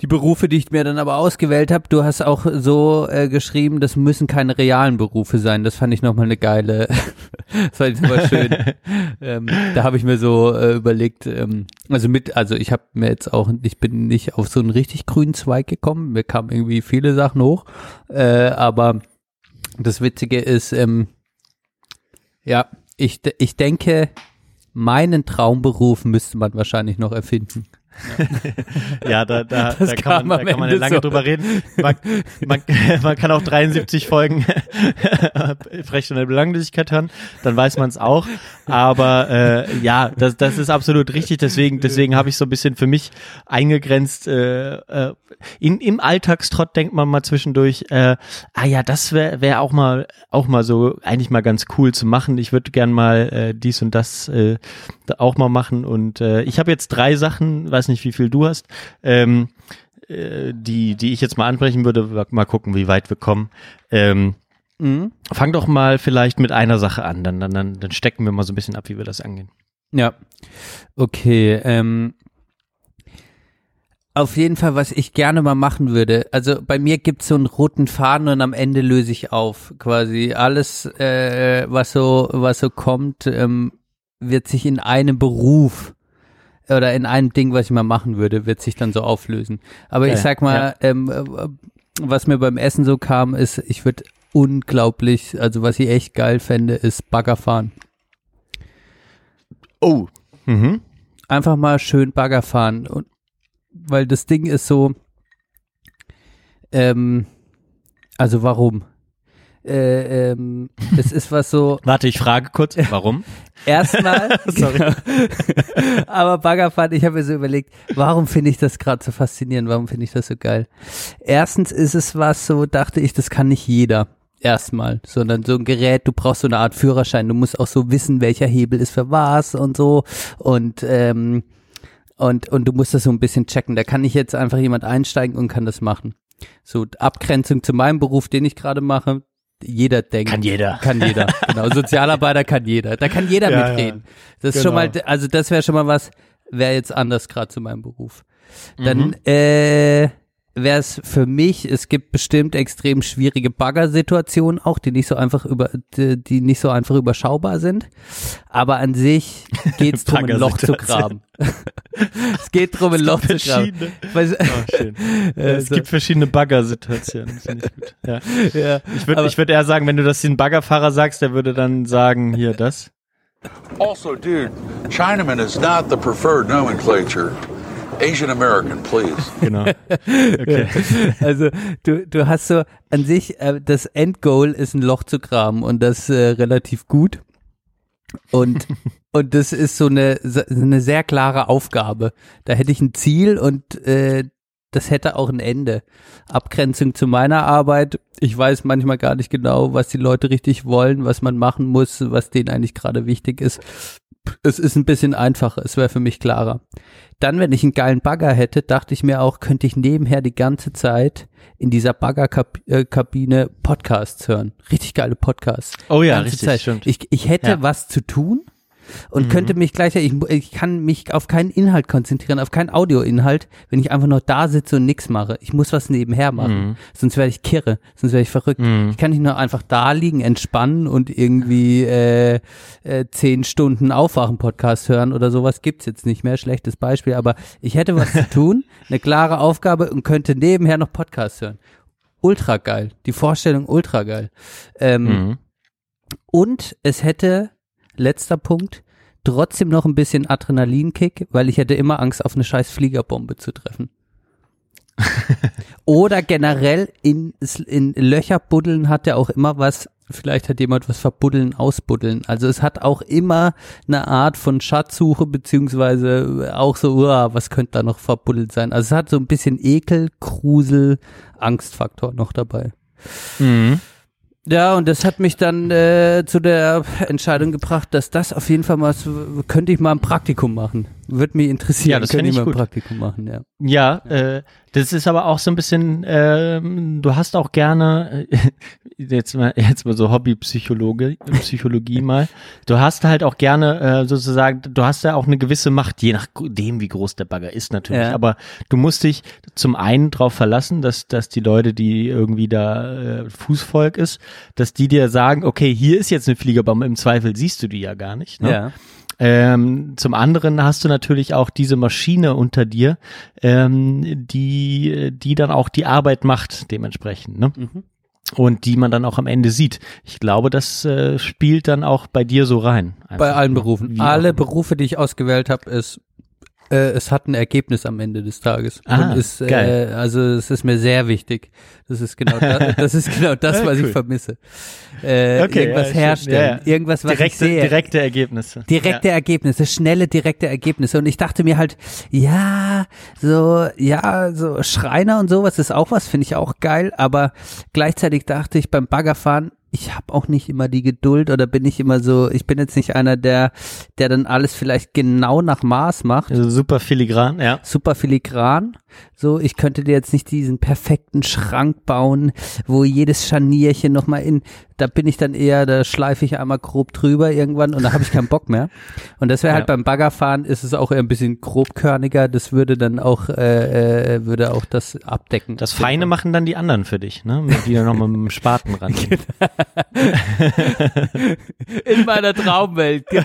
die Berufe, die ich mir dann aber ausgewählt habe, du hast auch so äh, geschrieben, das müssen keine realen Berufe sein. Das fand ich nochmal eine geile, [LAUGHS] das fand ich super schön. [LAUGHS] ähm, da habe ich mir so äh, überlegt, ähm, also mit, also ich habe mir jetzt auch, ich bin nicht auf so einen richtig grünen Zweig gekommen. Mir kamen irgendwie viele Sachen hoch, äh, aber das Witzige ist, ähm, ja, ich, ich denke, meinen Traumberuf müsste man wahrscheinlich noch erfinden. [LAUGHS] Ja, da, da, Das da, kann, man, da kann man Ende lange so. drüber reden. Man, man, [LAUGHS] man kann auch 73 Folgen [LAUGHS] Frech und der Belanglosigkeit hören, dann weiß man es auch. Aber äh, ja, das, das ist absolut richtig. Deswegen, deswegen habe ich so ein bisschen für mich eingegrenzt. Äh, äh, in, Im Alltagstrott denkt man mal zwischendurch, äh, ah ja, das wäre wär auch mal auch mal so eigentlich mal ganz cool zu machen. Ich würde gern mal äh, dies und das äh, auch mal machen. Und äh, ich habe jetzt drei Sachen, weiß nicht, wie viel du hast, ähm, äh, die, die ich jetzt mal ansprechen würde. Mal gucken, wie weit wir kommen. Ähm, Mhm. fang doch mal vielleicht mit einer Sache an, dann, dann, dann, dann stecken wir mal so ein bisschen ab, wie wir das angehen. Ja. Okay, ähm, auf jeden Fall, was ich gerne mal machen würde. Also bei mir gibt's so einen roten Faden und am Ende löse ich auf. Quasi alles, äh, was so, was so kommt, ähm, wird sich in einem Beruf oder in einem Ding, was ich mal machen würde, wird sich dann so auflösen. Aber Ja, ich sag mal, ähm, äh, was mir beim Essen so kam, ist, ich würde unglaublich, also was ich echt geil fände, ist Bagger fahren. Oh. Mhm. einfach mal schön Bagger fahren. Und, weil das Ding ist so, ähm, also warum? Äh, ähm, es ist was so, [LAUGHS] Warte, ich frage kurz, warum? [LAUGHS] erstmal, [LAUGHS] Sorry. Genau. aber Baggerfahren, ich habe mir so überlegt, warum finde ich das gerade so faszinierend, warum finde ich das so geil? Erstens ist es was so, dachte ich, das kann nicht jeder. Erstmal, sondern so ein Gerät, du brauchst so eine Art Führerschein, du musst auch so wissen, welcher Hebel ist für was und so und ähm, und und du musst das so ein bisschen checken. Da kann nicht jetzt einfach jemand einsteigen und kann das machen. So Abgrenzung zu meinem Beruf, den ich gerade mache. Jeder denkt. Kann jeder. Kann jeder. [LAUGHS] Genau. Sozialarbeiter kann jeder. Da kann jeder Ja, mitreden. Das ist Genau. schon mal, also das wäre schon mal was, wäre jetzt anders gerade zu meinem Beruf. Dann Mhm. äh, wäre es für mich, es gibt bestimmt extrem schwierige Baggersituationen auch, die nicht so einfach über, die, die nicht so einfach überschaubar sind. Aber an sich [LAUGHS] geht es darum, ein Loch zu graben. [LAUGHS] es geht darum, ein Loch zu graben. Weiß- Oh, schön. [LAUGHS] es so. gibt verschiedene Bagger-Situationen. Das finde ich gut. Ja. ja. Ich würde ich würd eher sagen, wenn du das den Baggerfahrer sagst, der würde dann sagen, hier das. Also, dude, Chinaman is not the preferred nomenclature. Asian American, please. [LAUGHS] Genau. Okay. Also du, du hast so an sich, äh, das Endgoal ist ein Loch zu graben und das äh, relativ gut. Und, [LAUGHS] und das ist so eine, so eine sehr klare Aufgabe. Da hätte ich ein Ziel und äh, das hätte auch ein Ende. Abgrenzung zu meiner Arbeit. Ich weiß manchmal gar nicht genau, was die Leute richtig wollen, was man machen muss, was denen eigentlich gerade wichtig ist. Es ist ein bisschen einfacher, es wäre für mich klarer. Dann, wenn ich einen geilen Bagger hätte, dachte ich mir auch, könnte ich nebenher die ganze Zeit in dieser Baggerkabine Podcasts hören. Richtig geile Podcasts. Oh ja, richtig, Zeit. stimmt. Ich, ich hätte Ja. was zu tun und Mhm. könnte mich gleich, ich, ich kann mich auf keinen Inhalt konzentrieren, auf keinen Audioinhalt, wenn ich einfach nur da sitze und nichts mache. Ich muss was nebenher machen, Mhm. sonst werde ich kirre, sonst werde ich verrückt. Ich kann nicht nur einfach da liegen, entspannen und irgendwie äh, äh, zehn Stunden Aufwachen-Podcast hören oder sowas gibt's jetzt nicht mehr. Schlechtes Beispiel, aber ich hätte was zu [LAUGHS] tun, eine klare Aufgabe und könnte nebenher noch Podcast hören. Ultra geil. Die Vorstellung ultra geil. Ähm, Mhm. und es hätte, letzter Punkt, trotzdem noch ein bisschen Adrenalinkick, weil ich hätte immer Angst, auf eine scheiß Fliegerbombe zu treffen. [LAUGHS] Oder generell in, in Löcher buddeln hat er auch immer was, vielleicht hat jemand was verbuddeln, ausbuddeln. Also es hat auch immer eine Art von Schatzsuche, beziehungsweise auch so, uah, was könnte da noch verbuddelt sein. Also es hat so ein bisschen Ekel, Grusel, Angstfaktor noch dabei. Mhm. Ja, und das hat mich dann äh, zu der Entscheidung gebracht, dass das auf jeden Fall mal, könnte ich mal ein Praktikum machen. Würde mich interessieren, Ja, das könnte fänd ich mal ein. Praktikum machen, ja. Ja, äh, das ist aber auch so ein bisschen, ähm, du hast auch gerne, äh, [LAUGHS] jetzt mal, jetzt mal so Hobbypsychologe, Psychologie [LAUGHS] mal, du hast halt auch gerne äh, sozusagen, du hast ja auch eine gewisse Macht, je nachdem, wie groß der Bagger ist natürlich, Ja. aber du musst dich zum einen darauf verlassen, dass, dass die Leute, die irgendwie da äh, Fußvolk ist, dass die dir sagen, okay, hier ist jetzt eine Fliegerbombe, im Zweifel siehst du die ja gar nicht. Ne? Ja. Ähm, zum anderen hast du natürlich auch diese Maschine unter dir, ähm, die, die dann auch die Arbeit macht dementsprechend, ne? Mhm. Und die man dann auch am Ende sieht. Ich glaube, das äh, spielt dann auch bei dir so rein. Bei allen? Berufen. Wie Alle. Berufe, die ich ausgewählt habe, ist Äh, es hat ein Ergebnis am Ende des Tages. Ah, und ist, geil. Äh, also es ist mir sehr wichtig. Das ist genau das, [LAUGHS] das ist genau das, Ja, was cool. ich vermisse. Äh, Okay, irgendwas ja, herstellen, Ja, irgendwas, was ich direkte, sehe. direkte Ergebnisse. Direkte Ergebnisse, schnelle direkte Ergebnisse. Und ich dachte mir halt, ja, so, ja, so Schreiner und sowas ist auch was, finde ich auch geil. Aber gleichzeitig dachte ich beim Baggerfahren, ich habe auch nicht immer die Geduld oder bin ich immer so, ich bin jetzt nicht einer, der, der dann alles vielleicht genau nach Maß macht Also super filigran, ja. super filigran. So, ich könnte dir jetzt nicht diesen perfekten Schrank bauen, wo jedes Scharnierchen nochmal in, da bin ich dann eher, da schleife ich einmal grob drüber irgendwann und da habe ich keinen Bock mehr. Und das wäre halt Ja. beim Baggerfahren ist es auch eher ein bisschen grobkörniger, das würde dann auch, äh, äh, würde auch das abdecken. Das Feine machen dann die anderen für dich, ne? Die dann nochmal mit dem Spaten ran. [LAUGHS] In meiner Traumwelt, genau.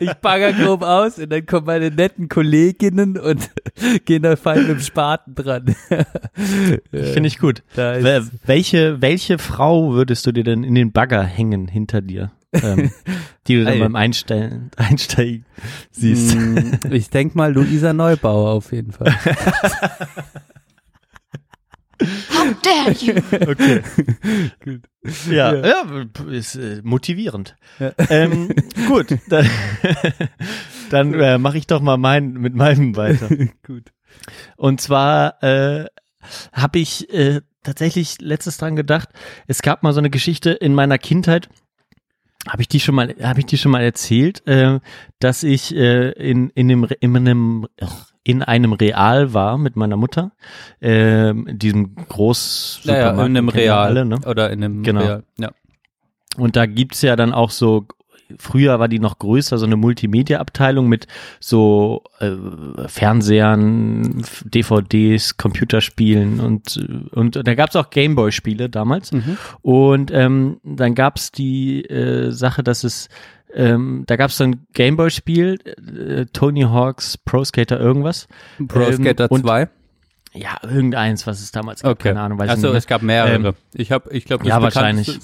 Ich bagger grob aus und dann kommen meine netten Kolleginnen und [LAUGHS] gehen da fein mit dem Spaten dran. [LAUGHS] Finde ich gut. Da ist- Wel- Welche, welche Frau würdest du dir denn in den Bagger hängen hinter dir? Ähm, die du dann Ey. beim Einsteigen, Einsteigen siehst. Mm, Ich denk mal Luisa Neubauer auf jeden Fall. [LAUGHS] How dare you? Okay. [LAUGHS] Ja, ja. ist äh, motivierend. Ähm, gut, dann, äh, mache ich doch mal mein, mit meinem weiter. [LAUGHS] Gut. Und zwar äh, habe ich äh, tatsächlich letztes dran gedacht, es gab mal so eine Geschichte in meiner Kindheit, habe ich die schon mal, habe ich die schon mal erzählt, äh, dass ich äh, in in dem in einem in einem Real war mit meiner Mutter, äh, in diesem groß Ja, ja, in einem Real. ne? Oder in einem Genau. Real. Ja. Und da gibt's ja dann auch so, früher war die noch größer, so eine Multimedia-Abteilung mit so äh, Fernsehern, DVDs, Computerspielen und, und da gab's auch Gameboy-Spiele damals. Und ähm, dann gab's die äh, Sache, dass es ähm, da gab's dann Gameboy-Spiel, äh, Tony Hawk's Pro Skater irgendwas. Pro Ähm, Skater und- 2. Ja, irgendeins, was es damals gab, Okay. keine Ahnung, weiß Achso, es gab mehrere. Ähm, ich habe, ich glaube, ja, wahrscheinlich.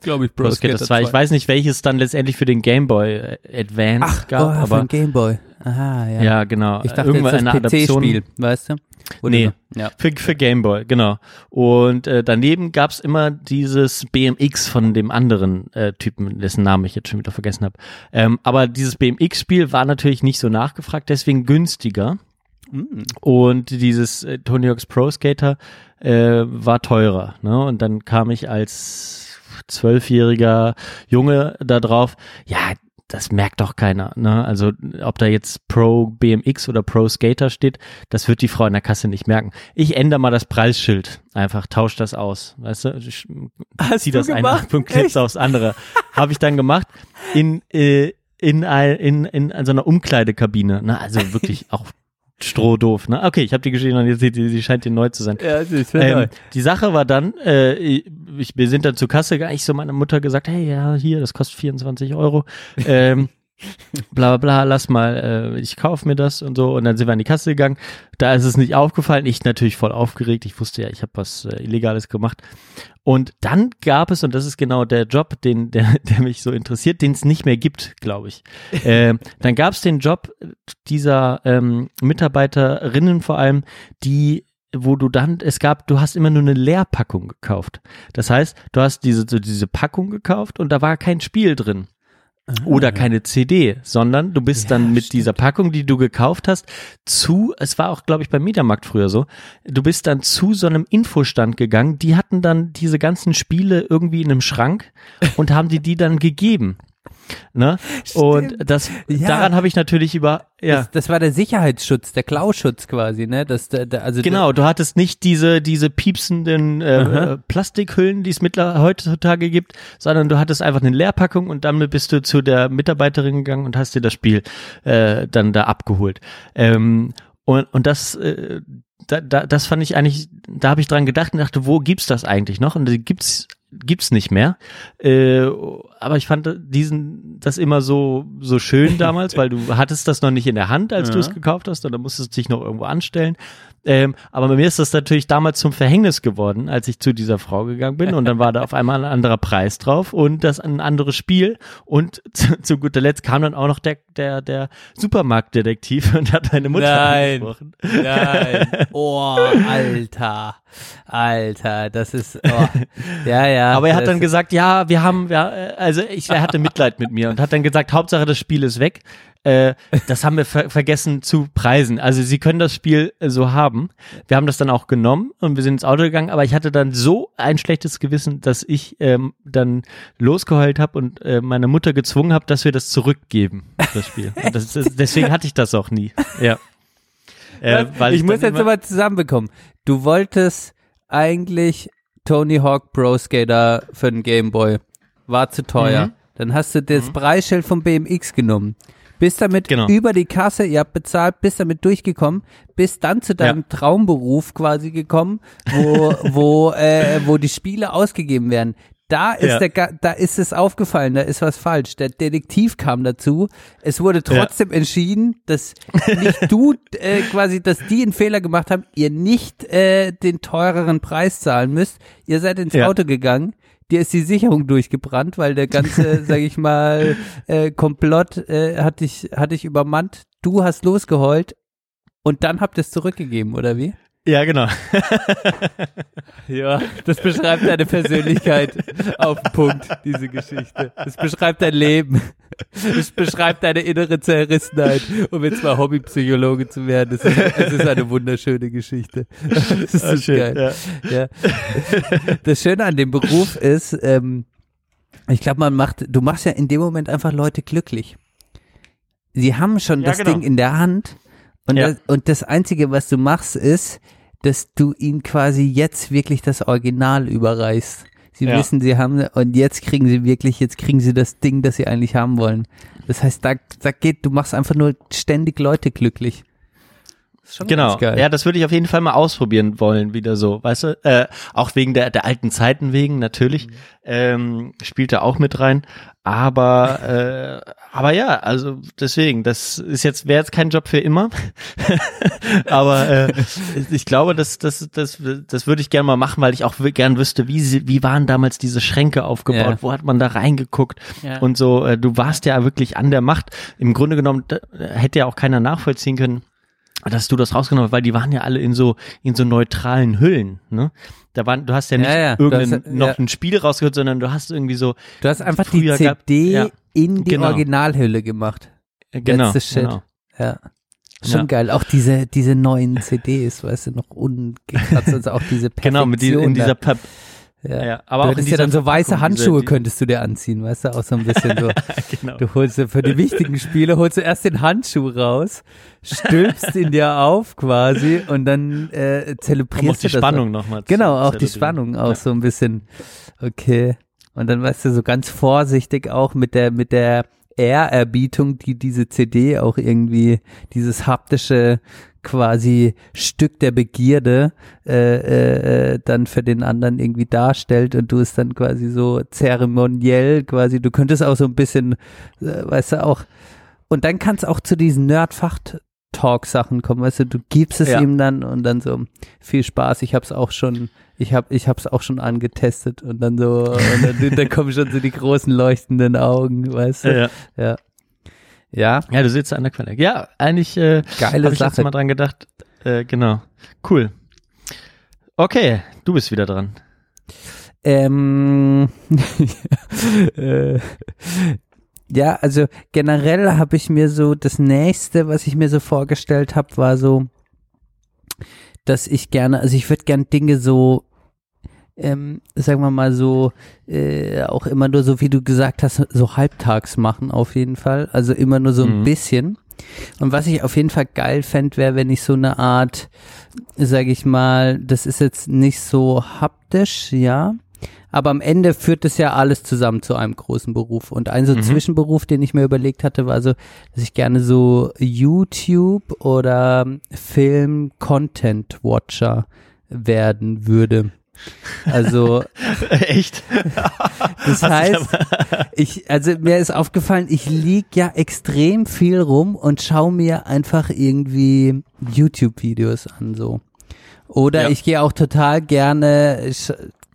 Glaube ich, Pro, Skater 2. Ich weiß nicht, welches dann letztendlich für den Game Boy Advance Ach, gab, oh, aber von Gameboy. Aha, ja. ja, genau. Ich dachte, Irgendwann jetzt eine das Adaption PC-Spiel, weißt du? Oder Nee. so. Ja. für, für Game Boy, genau. Und äh, daneben gab's immer dieses BMX von dem anderen äh, Typen, dessen Namen ich jetzt schon wieder vergessen habe. Ähm, aber dieses BMX-Spiel war natürlich nicht so nachgefragt, deswegen günstiger. Mm. Und dieses äh, Tony Hawk's Pro Skater äh, war teurer. Ne? Und dann kam ich als zwölfjähriger Junge da drauf, ja, das merkt doch keiner. Ne? Also ob da jetzt Pro BMX oder Pro Skater steht, das wird die Frau in der Kasse nicht merken. Ich ändere mal das Preisschild. Einfach tausch das aus. Weißt du? Ich Hast zieh das gemacht? einfach und kleb's aufs andere. Habe ich dann gemacht. In, äh, in, ein- in, in, in so einer Umkleidekabine. Ne? Also wirklich [LAUGHS] auch strohdoof. Ne? Okay, ich habe die Geschichte noch nicht die, die scheint dir neu zu sein. Ja, das ist Ähm, die Sache war dann, äh, ich, wir sind dann zur Kasse gegangen, ich so meiner Mutter gesagt, hey, ja, hier, das kostet 24 Euro. Ähm, [LAUGHS] bla bla lass mal, äh, ich kauf mir das und so. Und dann sind wir an die Kasse gegangen. Da ist es nicht aufgefallen. Ich natürlich voll aufgeregt. Ich wusste ja, ich habe was äh, Illegales gemacht. Und dann gab es, und das ist genau der Job, den, [LAUGHS] der, der mich so interessiert, den es nicht mehr gibt, glaube ich. äh, dann gab es den Job dieser ähm, Mitarbeiterinnen vor allem, die wo du dann, es gab, du hast immer nur eine Leerpackung gekauft. Das heißt, du hast diese, so diese Packung gekauft und da war kein Spiel drin. Oder keine CD, sondern du bist dann mit dieser Packung, die du gekauft hast, zu, es war auch, glaube ich, beim Mediamarkt früher so, du bist dann zu so einem Infostand gegangen, die hatten dann diese ganzen Spiele irgendwie in einem Schrank und haben dir die dann gegeben. Ne? Und das, Ja. daran habe ich natürlich über, ja. Das, das war der Sicherheitsschutz, der Klauschutz quasi, ne? Das, der, der, also Genau, du hattest nicht diese, diese piepsenden äh, äh, Plastikhüllen, die es mittler heutzutage gibt, sondern du hattest einfach eine Leerpackung und damit bist du zu der Mitarbeiterin gegangen und hast dir das Spiel äh, dann da abgeholt. Ähm, und, und das, äh, da, da, das fand ich eigentlich, da habe ich dran gedacht und dachte, wo gibt's das eigentlich noch? Und die gibt's gibt's nicht mehr. Äh, aber ich fand diesen das immer so so schön damals, [LAUGHS] weil du hattest das noch nicht in der Hand, als du es gekauft hast, und dann musstest du dich noch irgendwo anstellen. Ähm, aber bei mir ist das natürlich damals zum Verhängnis geworden, als ich zu dieser Frau gegangen bin und dann war da auf einmal ein anderer Preis drauf und das ein anderes Spiel und [LAUGHS] zu, zu guter Letzt kam dann auch noch der, der, der Supermarktdetektiv und hat meine Mutter Nein. angesprochen. Nein. [LAUGHS] Oh, Alter. Alter, das ist. Oh. Ja, ja. Aber er hat dann gesagt, ja, wir haben, ja, äh, also ich, er hatte Mitleid mit mir und hat dann gesagt, Hauptsache das Spiel ist weg. Äh, das haben wir ver vergessen zu preisen. Also sie können das Spiel äh, so haben. Wir haben das dann auch genommen und wir sind ins Auto gegangen, aber ich hatte dann so ein schlechtes Gewissen, dass ich ähm, dann losgeheult habe und äh, meine Mutter gezwungen habe, dass wir das zurückgeben, das Spiel. [LAUGHS] Das, das, deswegen hatte ich das auch nie. Ja. Äh, weil ich muss jetzt aber zusammenbekommen. Du wolltest eigentlich Tony Hawk Pro Skater für den Game Boy. War zu teuer. Mhm. Dann hast du das Preisschild vom BMX genommen. Bist damit Genau. über die Kasse, ihr habt bezahlt, bist damit durchgekommen, bist dann zu deinem Traumberuf quasi gekommen, wo, [LAUGHS] wo, äh, wo die Spiele ausgegeben werden. Da ist Ja. der, da ist es aufgefallen, da ist was falsch. Der Detektiv kam dazu. Es wurde trotzdem entschieden, dass nicht [LAUGHS] du äh, quasi, dass die einen Fehler gemacht haben, ihr nicht äh, den teureren Preis zahlen müsst. Ihr seid ins Ja. Auto gegangen. Dir ist die Sicherung durchgebrannt, weil der ganze, [LAUGHS] sag ich mal, äh, Komplott äh, hat dich, hat dich übermannt. Du hast losgeheult und dann habt ihr es zurückgegeben, oder wie? Ja, genau. [LAUGHS] Ja, das beschreibt deine Persönlichkeit auf den Punkt, diese Geschichte. Das beschreibt dein Leben. Das beschreibt deine innere Zerrissenheit, um jetzt mal Hobbypsychologe zu werden. Es ist, es ist eine wunderschöne Geschichte. Das ist Ah, so geil. Ja. Das Schöne an dem Beruf ist, ähm, ich glaube, man macht, du machst ja in dem Moment einfach Leute glücklich. Sie haben schon Ja, das genau. Ding in der Hand und, Ja. das, und das Einzige, was du machst, ist, dass du ihnen quasi jetzt wirklich das Original überreichst. Sie Ja. wissen, sie haben, und jetzt kriegen sie wirklich, jetzt kriegen sie das Ding, das sie eigentlich haben wollen. Das heißt, da, da geht, du machst einfach nur ständig Leute glücklich. Schon Genau. geil. Ja, das würde ich auf jeden Fall mal ausprobieren wollen, wieder so, weißt du? Äh, auch wegen der, der alten Zeiten wegen, natürlich. Mhm. Ähm, spielt da auch mit rein. Aber, äh, aber ja, also deswegen, das ist jetzt, wäre jetzt kein Job für immer. [LAUGHS] aber äh, ich glaube, das, das, das, das würde ich gerne mal machen, weil ich auch gern wüsste, wie, wie waren damals diese Schränke aufgebaut, Ja. wo hat man da reingeguckt Ja. und so. Äh, du warst ja wirklich an der Macht. Im Grunde genommen hätte ja auch keiner nachvollziehen können, dass du das rausgenommen hast, weil die waren ja alle in so in so neutralen Hüllen, ne? Da waren, du hast ja nicht Ja, ja, irgendein, hast- noch ja. ein Spiel rausgehört, sondern du hast irgendwie so Du hast einfach die CD ja, in die genau. Originalhülle gemacht. äh, genau, the shit. genau. Ja. Schon Ja. geil. Auch diese, diese neuen CDs, weißt du, noch ungekratzt, also auch diese Perfektion. [LAUGHS] Genau, mit dieser, in dieser Pap ja. ja, aber du hättest ja dann so weiße Verpackung, Handschuhe diese- könntest du dir anziehen, weißt du, auch so ein bisschen so. [LAUGHS] genau. Du holst dir für die wichtigen Spiele, holst du erst den Handschuh raus, stülpst ihn dir auf quasi und dann äh, um auch zelebrierst die du das. Spannung nochmal Genau, auch die Spannung auch so ein bisschen. Okay. Und dann weißt du so ganz vorsichtig auch mit der mit der Ehrerbietung, die diese CD auch irgendwie dieses haptische quasi Stück der Begierde äh, äh, äh, dann für den anderen irgendwie darstellt und du es dann quasi so zeremoniell quasi, du könntest auch so ein bisschen, äh, weißt du, auch und dann kann es auch zu diesen Nerd-Fach-Talk-Sachen kommen, weißt du, du gibst es Ja. ihm dann und dann so viel Spaß. Ich hab's auch schon, ich hab, ich hab's auch schon angetestet und dann so, und dann, dann kommen schon so die großen leuchtenden Augen, weißt du? Ja. Ja. Ja, ja, du sitzt an der Quelle. Ja, eigentlich äh, Geile habe ich letztes. Mal dran gedacht. Äh, genau. Cool. Okay, du bist wieder dran. Ähm, [LAUGHS] äh, ja, also generell habe ich mir so das nächste, was ich mir so vorgestellt habe, war so, dass ich gerne, also ich würde gern Dinge so, ähm, sagen wir mal so, äh, auch immer nur so, wie du gesagt hast, so halbtags machen auf jeden Fall. Also immer nur so ein Mhm. bisschen. Und was ich auf jeden Fall geil fände, wäre, wenn ich so eine Art, sage ich mal, das ist jetzt nicht so haptisch, ja, aber am Ende führt es ja alles zusammen zu einem großen Beruf. Und ein so Mhm. Zwischenberuf, den ich mir überlegt hatte, war so, dass ich gerne so YouTube oder Film-Content-Watcher werden würde. Also [LAUGHS] Echt? das heißt, [LAUGHS] ich, also mir ist aufgefallen, ich lieg ja extrem viel rum und schaue mir einfach irgendwie YouTube-Videos an, so. Oder Ja. ich gehe auch total gerne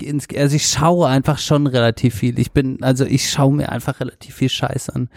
ins, also ich schaue einfach schon relativ viel. Ich bin, also ich schaue mir einfach relativ viel Scheiß an.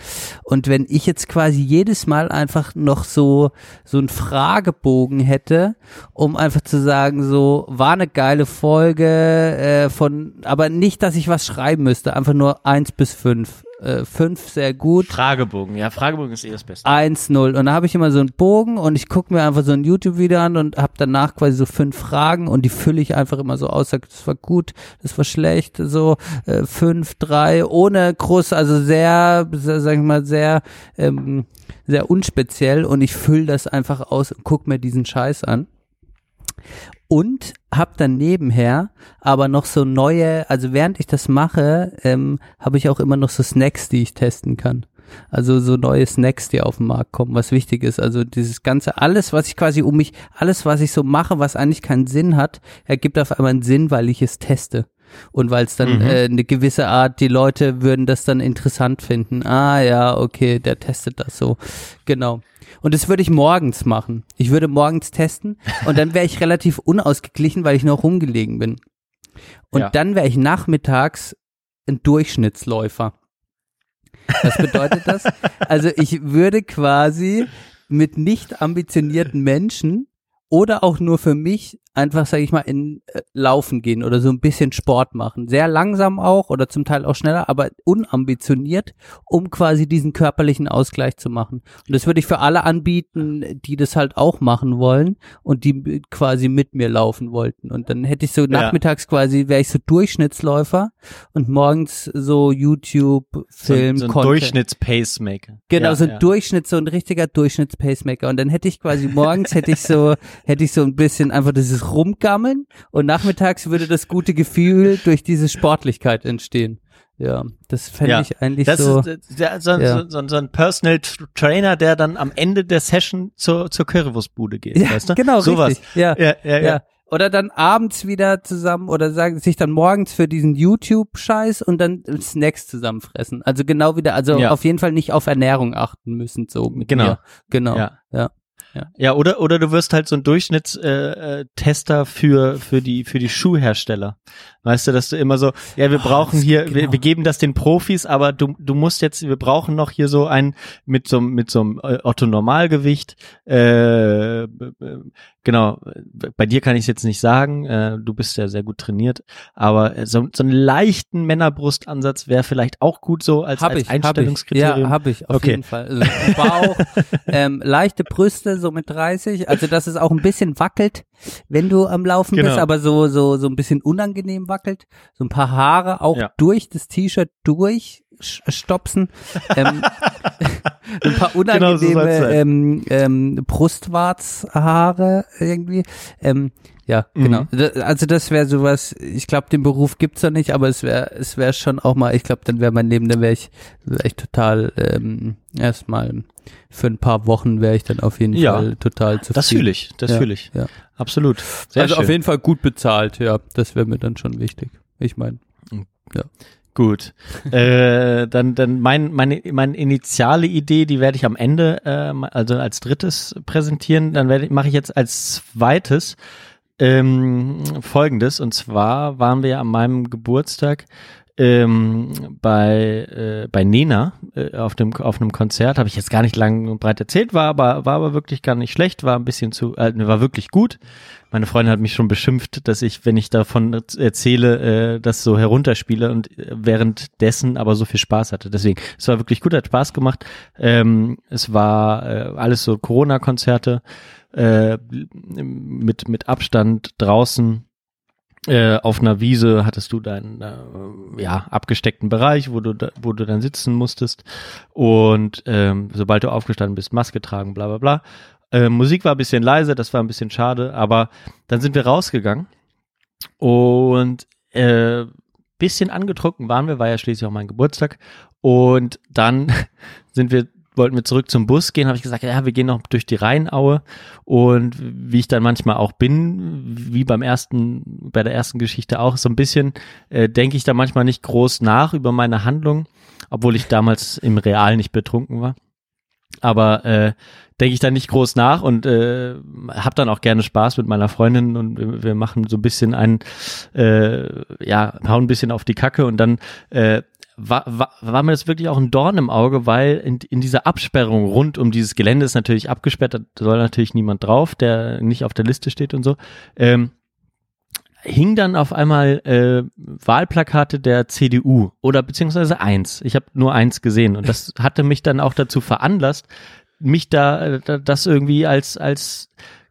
Und wenn ich jetzt quasi jedes Mal einfach noch so, so einen Fragebogen hätte, um einfach zu sagen, so, war eine geile Folge, äh, von, aber nicht, dass ich was schreiben müsste, einfach nur eins bis fünf. Äh, fünf sehr gut. Fragebogen. Ja, Fragebogen ist eh das Beste. 1-0. Und da habe ich immer so einen Bogen und ich gucke mir einfach so ein YouTube-Video an und habe danach quasi so fünf Fragen und die fülle ich einfach immer so aus. Sag, das war gut, das war schlecht, so äh, fünf, drei, ohne groß, also sehr, sehr sag ich mal, sehr, ähm, sehr unspeziell und ich fülle das einfach aus und guck mir diesen Scheiß an. Und hab dann nebenher aber noch so neue, also während ich das mache, ähm, habe ich auch immer noch so Snacks, die ich testen kann. Also so neue Snacks, die auf den Markt kommen, was wichtig ist. Also dieses ganze, alles, was ich quasi um mich, alles, was ich so mache, was eigentlich keinen Sinn hat, ergibt auf einmal einen Sinn, weil ich es teste. Und weil es dann Mhm. äh, eine gewisse Art, die Leute würden das dann interessant finden. Ah ja, okay, der testet das so. Genau. Und das würde ich morgens machen. Ich würde morgens testen und dann wäre ich [LAUGHS] relativ unausgeglichen, weil ich noch rumgelegen bin. Und Ja. dann wäre ich nachmittags ein Durchschnittsläufer. Was bedeutet das? Also ich würde quasi mit nicht ambitionierten Menschen oder auch nur für mich einfach, sage ich mal, in äh, Laufen gehen oder so ein bisschen Sport machen. Sehr langsam auch oder zum Teil auch schneller, aber unambitioniert, um quasi diesen körperlichen Ausgleich zu machen. Und das würde ich für alle anbieten, die das halt auch machen wollen und die quasi mit mir laufen wollten. Und dann hätte ich so nachmittags quasi, wäre ich so Durchschnittsläufer und morgens so YouTube, Film, so, so ein. Durchschnitts-Pacemaker. Genau, ja, so ein ja. Durchschnitt, so ein richtiger Durchschnitts-Pacemaker. Und dann hätte ich quasi morgens hätte ich so, hätte ich so ein bisschen einfach dieses Rumgammeln und nachmittags würde das gute Gefühl durch diese Sportlichkeit entstehen. Ja, das fände Ja, ich eigentlich Das so. ist äh, der, so, Ja. so, so, so ein Personal Tr- Trainer, der dann am Ende der Session zur, zur Currywurstbude geht, ja, weißt du? genau, Sowas. richtig. Ja, Ja, ja, ja. ja. Oder dann abends wieder zusammen oder sagen sich dann morgens für diesen YouTube-Scheiß und dann Snacks zusammenfressen. Also genau wieder, also Ja. auf jeden Fall nicht auf Ernährung achten müssen, so mit Genau. mir. Genau. Ja. ja. Ja, oder oder du wirst halt so ein Durchschnittstester äh, Tester für für die für die Schuhhersteller. Weißt du, dass du immer so, ja, wir brauchen das- hier, wir, genau. wir geben das den Profis, aber du du musst jetzt, wir brauchen noch hier so ein mit so mit so einem äh, Otto Normalgewicht. Äh, genau, bei dir kann ich es jetzt nicht sagen. Äh, du bist ja sehr gut trainiert, aber äh, so, so einen leichten Männerbrustansatz wäre vielleicht auch gut so als, Hab als ich, hab ich. Einstellungskriterium. Ja, habe ich, auf Okay. jeden Fall. Also Bauch, [LAUGHS] ähm, leichte Brüste, so mit 30, also dass es auch ein bisschen wackelt, wenn du am Laufen Genau. bist, aber so, so, so ein bisschen unangenehm wackelt. So ein paar Haare auch Ja. durch das T-Shirt durch stopsen. ähm, [LAUGHS] ein paar Genau so unangenehme soll's sein. ähm, ähm, Brustwarzhaare irgendwie. Ähm, ja, Mhm. genau. Also das wäre sowas, ich glaube, den Beruf gibt's ja nicht, aber es wäre es wäre schon auch mal, ich glaube, dann wäre mein Leben, dann wäre ich, ich total ähm, erstmal für ein paar Wochen wäre ich dann auf jeden Ja. Fall total zufrieden. Das fühle ich, das Ja, fühle ich. Ja. Absolut. Sehr also schön. auf jeden Fall gut bezahlt, ja, das wäre mir dann schon wichtig. Ich meine, Gut. [LAUGHS] äh, dann, dann mein, meine, meine initiale Idee, die werde ich am Ende, äh, also als drittes präsentieren. Dann werde ich, mache ich jetzt als zweites ähm, folgendes. Und zwar waren wir an meinem Geburtstag ähm, bei, äh, bei Nena äh, auf, dem, auf einem Konzert. Habe ich jetzt gar nicht lang und breit erzählt, war aber, war aber wirklich gar nicht schlecht, war ein bisschen zu, äh, war wirklich gut. Meine Freundin hat mich schon beschimpft, dass ich, wenn ich davon erzähle, äh, das so herunterspiele und äh, währenddessen aber so viel Spaß hatte. Deswegen, es war wirklich gut, hat Spaß gemacht. Ähm, es war äh, alles so Corona-Konzerte äh, mit, mit Abstand draußen. Äh, auf einer Wiese hattest du deinen äh, ja, abgesteckten Bereich, wo du, da, wo du dann sitzen musstest. Und ähm, sobald du aufgestanden bist, Maske tragen, bla bla bla. Äh, Musik war ein bisschen leise, das war ein bisschen schade, aber dann sind wir rausgegangen und äh, bisschen angetrunken waren wir, war ja schließlich auch mein Geburtstag. Und dann [LAUGHS] sind wir, wollten wir zurück zum Bus gehen, habe ich gesagt, ja, wir gehen noch durch die Rheinaue. Und wie ich dann manchmal auch bin, wie beim ersten, bei der ersten Geschichte auch, so ein bisschen äh, denke ich da manchmal nicht groß nach über meine Handlung, obwohl ich damals im Real nicht betrunken war. aber äh, denke ich dann nicht groß nach und äh, habe dann auch gerne Spaß mit meiner Freundin und wir, wir machen so ein bisschen ein, äh, ja, hauen ein bisschen auf die Kacke und dann äh, war, war, war mir das wirklich auch ein Dorn im Auge, weil in, in dieser Absperrung rund um dieses Gelände ist natürlich abgesperrt, da soll natürlich niemand drauf, der nicht auf der Liste steht und so. Ähm, hing dann auf einmal äh, Wahlplakate der CDU oder beziehungsweise eins. Ich habe nur eins gesehen und das [LAUGHS] hatte mich dann auch dazu veranlasst, mich da äh, das irgendwie als als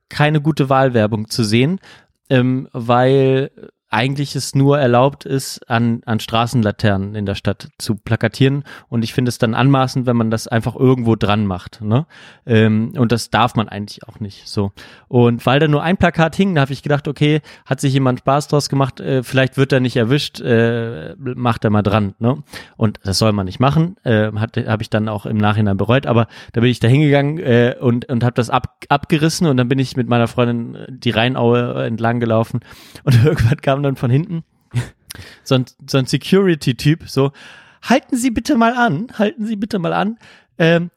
keine gute Wahlwerbung zu sehen, ähm, weil eigentlich es nur erlaubt ist, an, an Straßenlaternen in der Stadt zu plakatieren. Und ich finde es dann anmaßend, wenn man das einfach irgendwo dran macht. Ne? Ähm, und das darf man eigentlich auch nicht so. Und weil da nur ein Plakat hing, da habe ich gedacht, okay, hat sich jemand Spaß draus gemacht, äh, vielleicht wird er nicht erwischt, äh, macht er mal dran. Ne? Und das soll man nicht machen, äh, habe ich dann auch im Nachhinein bereut. Aber da bin ich da hingegangen äh, und, und habe das ab, abgerissen und dann bin ich mit meiner Freundin die Rheinaue entlang gelaufen und [LAUGHS] irgendwann kam dann von hinten so ein, so ein Security-Typ, so, halten Sie bitte mal an, halten Sie bitte mal an. Ähm,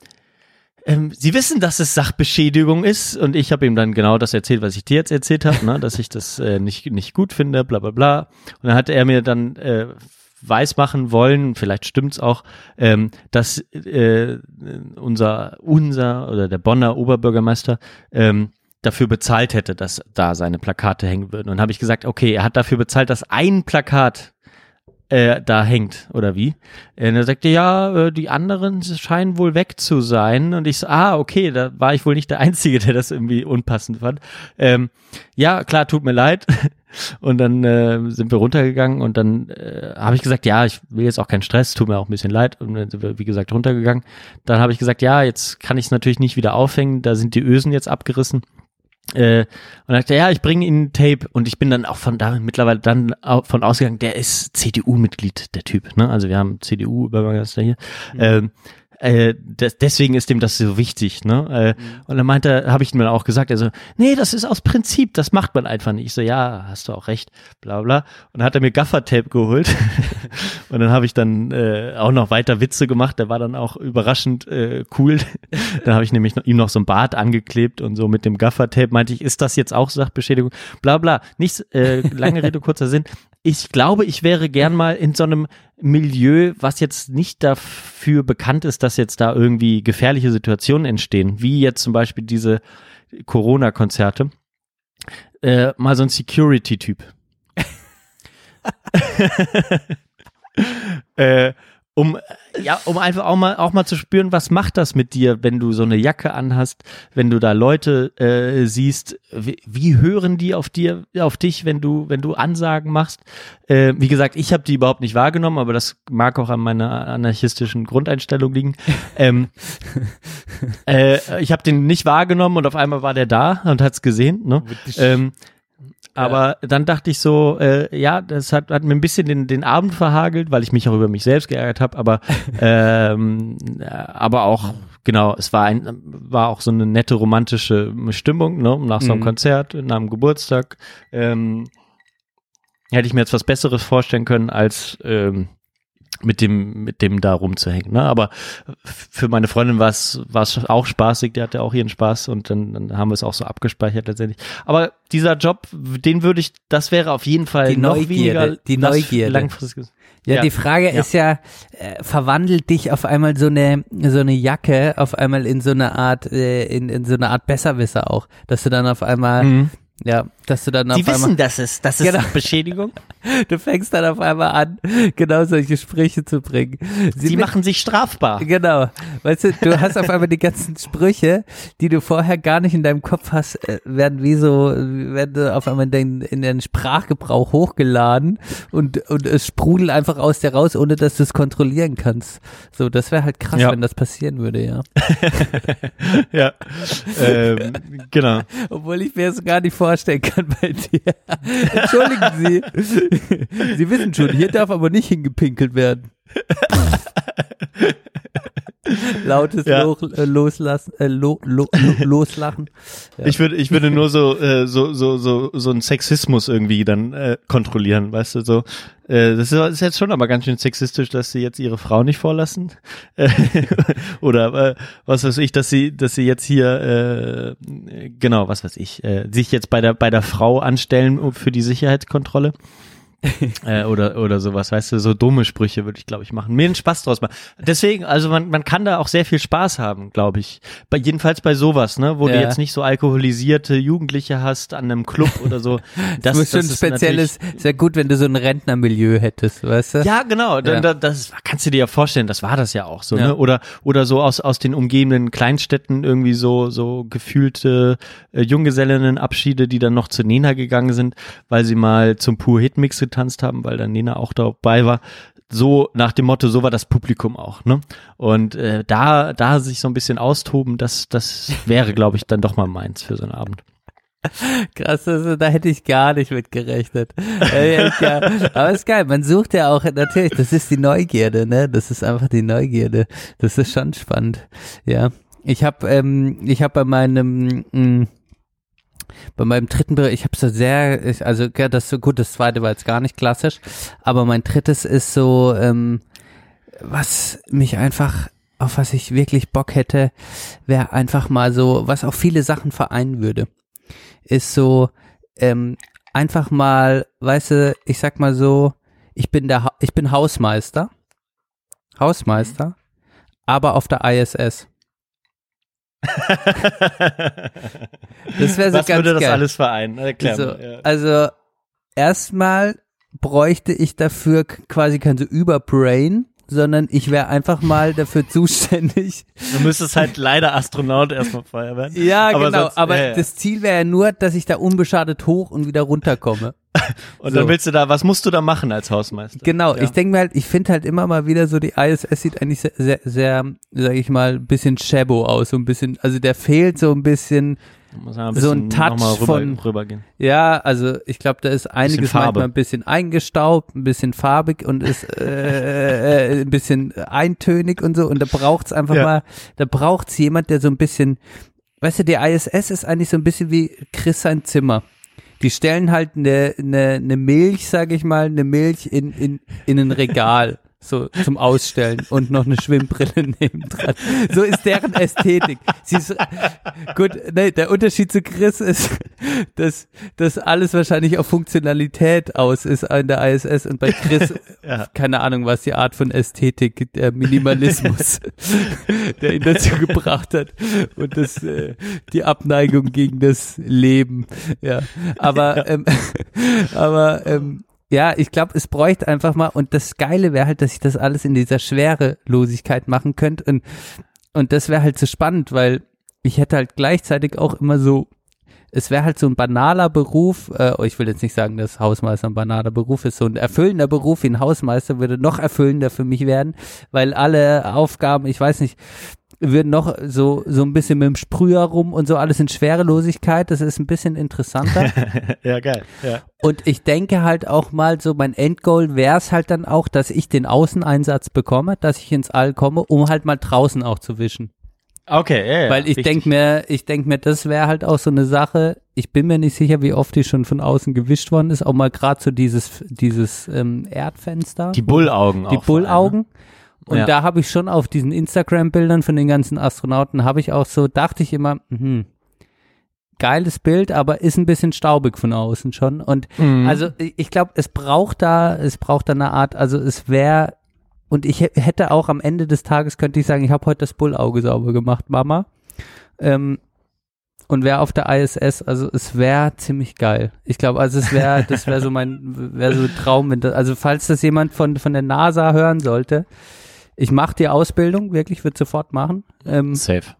ähm, Sie wissen, dass es Sachbeschädigung ist und ich habe ihm dann genau das erzählt, was ich dir jetzt erzählt habe, ne, dass ich das äh, nicht nicht gut finde, bla bla bla. Und dann hat er mir dann äh, weiß machen wollen, vielleicht stimmt's auch, ähm, dass äh, unser unser oder der Bonner Oberbürgermeister ähm, dafür bezahlt hätte, dass da seine Plakate hängen würden. Und habe ich gesagt, okay, er hat dafür bezahlt, dass ein Plakat äh, da hängt, oder wie? Und er sagte, ja, äh, die anderen scheinen wohl weg zu sein. Und ich so, ah, okay, da war ich wohl nicht der Einzige, der das irgendwie unpassend fand. Ähm, ja, klar, tut mir leid. [LAUGHS] Und dann äh, sind wir runtergegangen und dann äh, habe ich gesagt, ja, ich will jetzt auch keinen Stress, tut mir auch ein bisschen leid. Und dann sind wir, wie gesagt, runtergegangen. Dann habe ich gesagt, ja, jetzt kann ich es natürlich nicht wieder aufhängen, da sind die Ösen jetzt abgerissen. Äh, und sagte, ja, ich bringe Ihnen Tape und ich bin dann auch von da mittlerweile dann auch von ausgegangen, der ist CDU-Mitglied, der Typ, ne? Also wir haben CDU-Bürgermeister hier. Mhm. Ähm, äh, des, deswegen ist dem das so wichtig, ne? Äh, mhm. Und dann meinte, habe ich ihm dann auch gesagt, also, nee, das ist aus Prinzip, das macht man einfach nicht. Ich so, ja, hast du auch recht, bla bla. Und dann hat er mir Gaffertape geholt. [LAUGHS] und dann habe ich dann äh, auch noch weiter Witze gemacht, der war dann auch überraschend äh, cool. [LAUGHS] dann habe ich nämlich noch, ihm noch so ein Bart angeklebt und so mit dem Gaffertape meinte ich, ist das jetzt auch Sachbeschädigung? Bla bla. Nichts, äh, lange Rede, [LAUGHS] kurzer Sinn ich glaube, ich wäre gern mal in so einem Milieu, was jetzt nicht dafür bekannt ist, dass jetzt da irgendwie gefährliche Situationen entstehen, wie jetzt zum Beispiel diese Corona-Konzerte, äh, mal so ein Security-Typ. [LAUGHS] äh, um ja, um einfach auch mal auch mal zu spüren, was macht das mit dir, wenn du so eine Jacke anhast, wenn du da Leute äh, siehst, wie, wie hören die auf dir, auf dich, wenn du wenn du Ansagen machst? Äh, wie gesagt, ich habe die überhaupt nicht wahrgenommen, aber das mag auch an meiner anarchistischen Grundeinstellung liegen. [LAUGHS] ähm, äh, ich habe den nicht wahrgenommen und auf einmal war der da und hat's gesehen. Ne? Ähm, aber ja. dann dachte ich so, äh, ja, das hat, hat mir ein bisschen den, den Abend verhagelt, weil ich mich auch über mich selbst geärgert habe, aber [LAUGHS] ähm, aber auch genau, es war ein war auch so eine nette romantische Stimmung, ne, nach so einem mhm. Konzert, nach einem Geburtstag. Ähm, hätte ich mir jetzt was Besseres vorstellen können als ähm, mit dem, mit dem da rumzuhängen. Ne? Aber für meine Freundin war es, war es auch spaßig, die hatte auch ihren Spaß und dann, dann haben wir es auch so abgespeichert letztendlich. Aber dieser Job, den würde ich, das wäre auf jeden Fall die noch Neugierde, weniger die Neugierde. langfristig. Ja, ja, die Frage ja. ist ja, äh, verwandelt dich auf einmal so eine so eine Jacke auf einmal in so eine Art äh, in, in so eine Art Besserwisser auch, dass du dann auf einmal mhm. Ja, dass du dann Die auf wissen, einmal, dass es, das ist Genau. [LAUGHS] Beschädigung. du fängst dann auf einmal an, genau solche Sprüche zu bringen. Sie, mit- machen sich strafbar. Genau. Weißt du, du hast auf einmal die ganzen Sprüche, die du vorher gar nicht in deinem Kopf hast, äh, werden wie so, werden so auf einmal in den, in den Sprachgebrauch hochgeladen und, und es sprudelt einfach aus dir raus, ohne dass du es kontrollieren kannst. So, das wäre halt krass, Ja. wenn das passieren würde, ja. [LAUGHS] ja. ähm, genau. Obwohl ich mir das gar nicht vorstellen kann bei dir. [LAUGHS] Entschuldigen Sie. Sie wissen schon, hier darf aber nicht hingepinkelt werden. [LAUGHS] [LAUGHS] Lautes Ja. Loch, äh, loslassen, äh, lo, lo, lo, [LAUGHS] loslachen. Ich würde, ich würde nur so, äh, so, so, so, so einen Sexismus irgendwie dann äh, kontrollieren, weißt du, so. Äh, das ist, ist jetzt schon aber ganz schön sexistisch, dass sie jetzt ihre Frau nicht vorlassen. Äh, [LAUGHS] Oder äh, was weiß ich, dass sie, dass sie jetzt hier, äh, genau, was weiß ich, äh, sich jetzt bei der, bei der Frau anstellen für die Sicherheitskontrolle. [LAUGHS] äh, oder oder sowas, weißt du, so dumme Sprüche würde ich, glaube ich, machen. Mir einen Spaß draus machen. Deswegen, also man, man kann da auch sehr viel Spaß haben, glaube ich. Bei, jedenfalls bei sowas, ne, wo du Ja. jetzt nicht so alkoholisierte Jugendliche hast an einem Club oder so. [LAUGHS] Das, muss schon ein ist spezielles, sehr gut, wenn du so ein Rentnermilieu hättest, weißt du? Ja, genau. Dann, Ja. da- Das kannst du dir ja vorstellen. Das war das ja auch so, Ja. ne? Oder oder so aus aus den umgebenden Kleinstädten irgendwie so so gefühlte äh, Junggesellinnenabschiede, die dann noch zu Nena gegangen sind, weil sie mal zum Pur Hit Mix getanzt haben, weil dann Nena auch dabei war. So nach dem Motto, so war das Publikum auch, ne? Und äh, da da sich so ein bisschen austoben, das das wäre, glaube ich, dann doch mal meins für so einen Abend. Krass, also, da hätte ich gar nicht mit gerechnet. Äh. Aber ist geil, man sucht ja auch, natürlich, das ist die Neugierde, ne? Das ist einfach die Neugierde. Das ist schon spannend. Ja. Ich habe ähm, ich habe bei meinem mh, bei meinem dritten Bericht, ich habe so sehr, ich, also ja, das so gut, das zweite war jetzt gar nicht klassisch, aber mein drittes ist so, ähm, was mich einfach, auf was ich wirklich Bock hätte, wäre einfach mal so, was auch viele Sachen vereinen würde ist so ähm, einfach mal, weißt du, ich sag mal so, ich bin der, Ha- ich bin Hausmeister, Hausmeister, aber auf der ISS. Das wäre so Was ganz würde das geil. alles vereinen? Erklär so, mal, ja. Also erstmal bräuchte ich dafür quasi kein so Überbrain, sondern ich wäre einfach mal dafür [LAUGHS] zuständig, Du müsstest halt leider Astronaut erstmal vorher werden. Ja, Aber genau. sonst- aber ja, ja. das Ziel wäre ja nur, dass ich da unbeschadet hoch und wieder runterkomme. [LAUGHS] Und so. dann willst du da, was musst du da machen als Hausmeister? Genau. Ja. Ich denke mir halt, ich finde halt immer mal wieder so, die ISS sieht eigentlich sehr, sehr, sehr sag ich mal, ein bisschen shabbo aus. So ein bisschen, also der fehlt so ein bisschen, man so ein Touch rüber, von- rübergehen. ja, also ich glaube, da ist einiges manchmal ein bisschen eingestaubt, ein bisschen farbig und ist äh, äh, ein bisschen eintönig und so. Und da braucht's einfach Ja. mal, da braucht's jemand, der so ein bisschen, weißt du, die ISS ist eigentlich so ein bisschen wie Chris sein Zimmer. Die stellen halt eine, eine, eine Milch, sag ich mal, eine Milch in, in, in ein Regal. So zum Ausstellen und noch eine Schwimmbrille [LAUGHS] nebendran. So ist deren Ästhetik. Sie ist, gut, nee, der Unterschied zu Chris ist, dass das alles wahrscheinlich auf Funktionalität aus ist in der ISS und bei Chris, [LAUGHS] Ja. keine Ahnung, was die Art von Ästhetik, der Minimalismus, [LAUGHS] der ihn dazu gebracht hat und das, äh, die Abneigung gegen das Leben. Ja, aber, ähm, aber ähm, ja, ich glaube, es bräuchte einfach mal, und das Geile wäre halt, dass ich das alles in dieser Schwerelosigkeit machen könnte und, und das wäre halt so spannend, weil ich hätte halt gleichzeitig auch immer so, es wäre halt so ein banaler Beruf, äh, oh, ich will jetzt nicht sagen, dass Hausmeister ein banaler Beruf ist, so ein erfüllender Beruf wie ein Hausmeister würde noch erfüllender für mich werden, weil alle Aufgaben, ich weiß nicht, würden noch so, so ein bisschen mit dem Sprüher rum und so alles in Schwerelosigkeit, das ist ein bisschen interessanter. [LAUGHS] Ja, geil. Ja. Und ich denke halt auch mal so, mein Endgoal wäre es halt dann auch, dass ich den Außeneinsatz bekomme, dass ich ins All komme, um halt mal draußen auch zu wischen. Okay, ja, ja. Weil ich richtig. denk mir, ich denk mir, das wäre halt auch so eine Sache. Ich bin mir nicht sicher, wie oft die schon von außen gewischt worden ist. Auch mal gerade so dieses, dieses ähm, Erdfenster. die Bullaugen die auch vor allem, ne? Und Ja. da habe ich schon auf diesen Instagram-Bildern von den ganzen Astronauten, habe ich auch so, dachte ich immer, mhm, geiles Bild, aber ist ein bisschen staubig von außen schon. Und Mhm. also ich glaube, es braucht da, es braucht da eine Art, also es wäre, und ich hä- hätte auch am Ende des Tages, könnte ich sagen, ich habe heute das Bullauge sauber gemacht, Mama. Ähm, und wäre auf der ISS, also es wäre ziemlich geil. Ich glaube, also es wäre, das wäre so mein, wäre so ein Traum. Wenn das, also falls das jemand von, von der NASA hören sollte, ich mache die Ausbildung, wirklich, würde sofort machen. Ähm, Safe.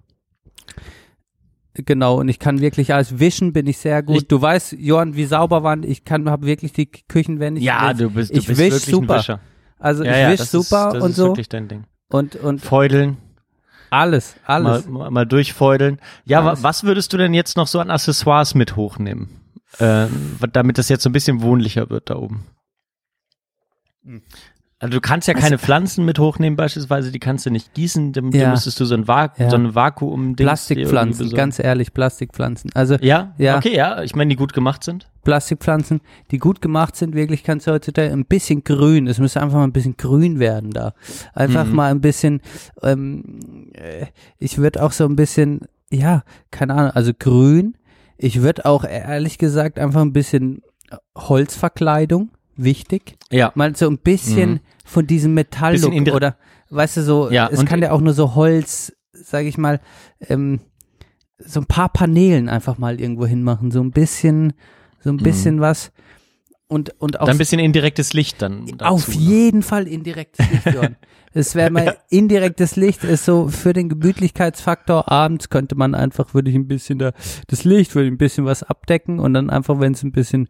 Genau, und ich kann wirklich als Wischen bin ich sehr gut. Ich- du weißt, Johann, wie sauber waren, ich kann, habe wirklich die Küchen, wenn ich Ja, ich, du bist, du ich bist wisch wirklich super. ein Wischer. Also Ja, ich ja, wisch das super ist, das und ist so wirklich dein Ding. und und Feudeln, alles, alles. mal, mal, durchfeudeln. Ja, wa, Alles. was würdest du denn jetzt noch so an Accessoires mit hochnehmen? Ähm, damit das jetzt so ein bisschen wohnlicher wird da oben. Also du kannst ja keine Pflanzen mit hochnehmen beispielsweise, die kannst du nicht gießen, dann Ja. müsstest du so ein, Va Ja. so ein Vakuum Plastikpflanzen, ganz ehrlich, Plastikpflanzen. Also Ja? Ja. Okay, ja, ich meine, die gut gemacht sind. Plastikpflanzen, die gut gemacht sind, wirklich kannst du heutzutage ein bisschen grün, es müsste einfach mal ein bisschen grün werden da. Einfach Mhm. mal ein bisschen, ähm, äh, ich würde auch so ein bisschen, ja, keine Ahnung, also grün. Ich würde auch ehrlich gesagt einfach ein bisschen Holzverkleidung, wichtig. Ja. Mal so ein bisschen Mhm. von diesem Metalllook oder, weißt du, so, Ja, es kann ja auch nur so Holz, sage ich mal, ähm, so ein paar Paneelen einfach mal irgendwo hinmachen, so ein bisschen, so ein bisschen was und und auch. Dann ein bisschen indirektes Licht dann. Dazu, auf ne? jeden Fall indirektes Licht, Johann. [LAUGHS] Es wäre mal indirektes Licht, ist so für den Gemütlichkeitsfaktor abends könnte man einfach, würde ich ein bisschen da, das Licht, würde ich ein bisschen was abdecken und dann einfach, wenn es ein bisschen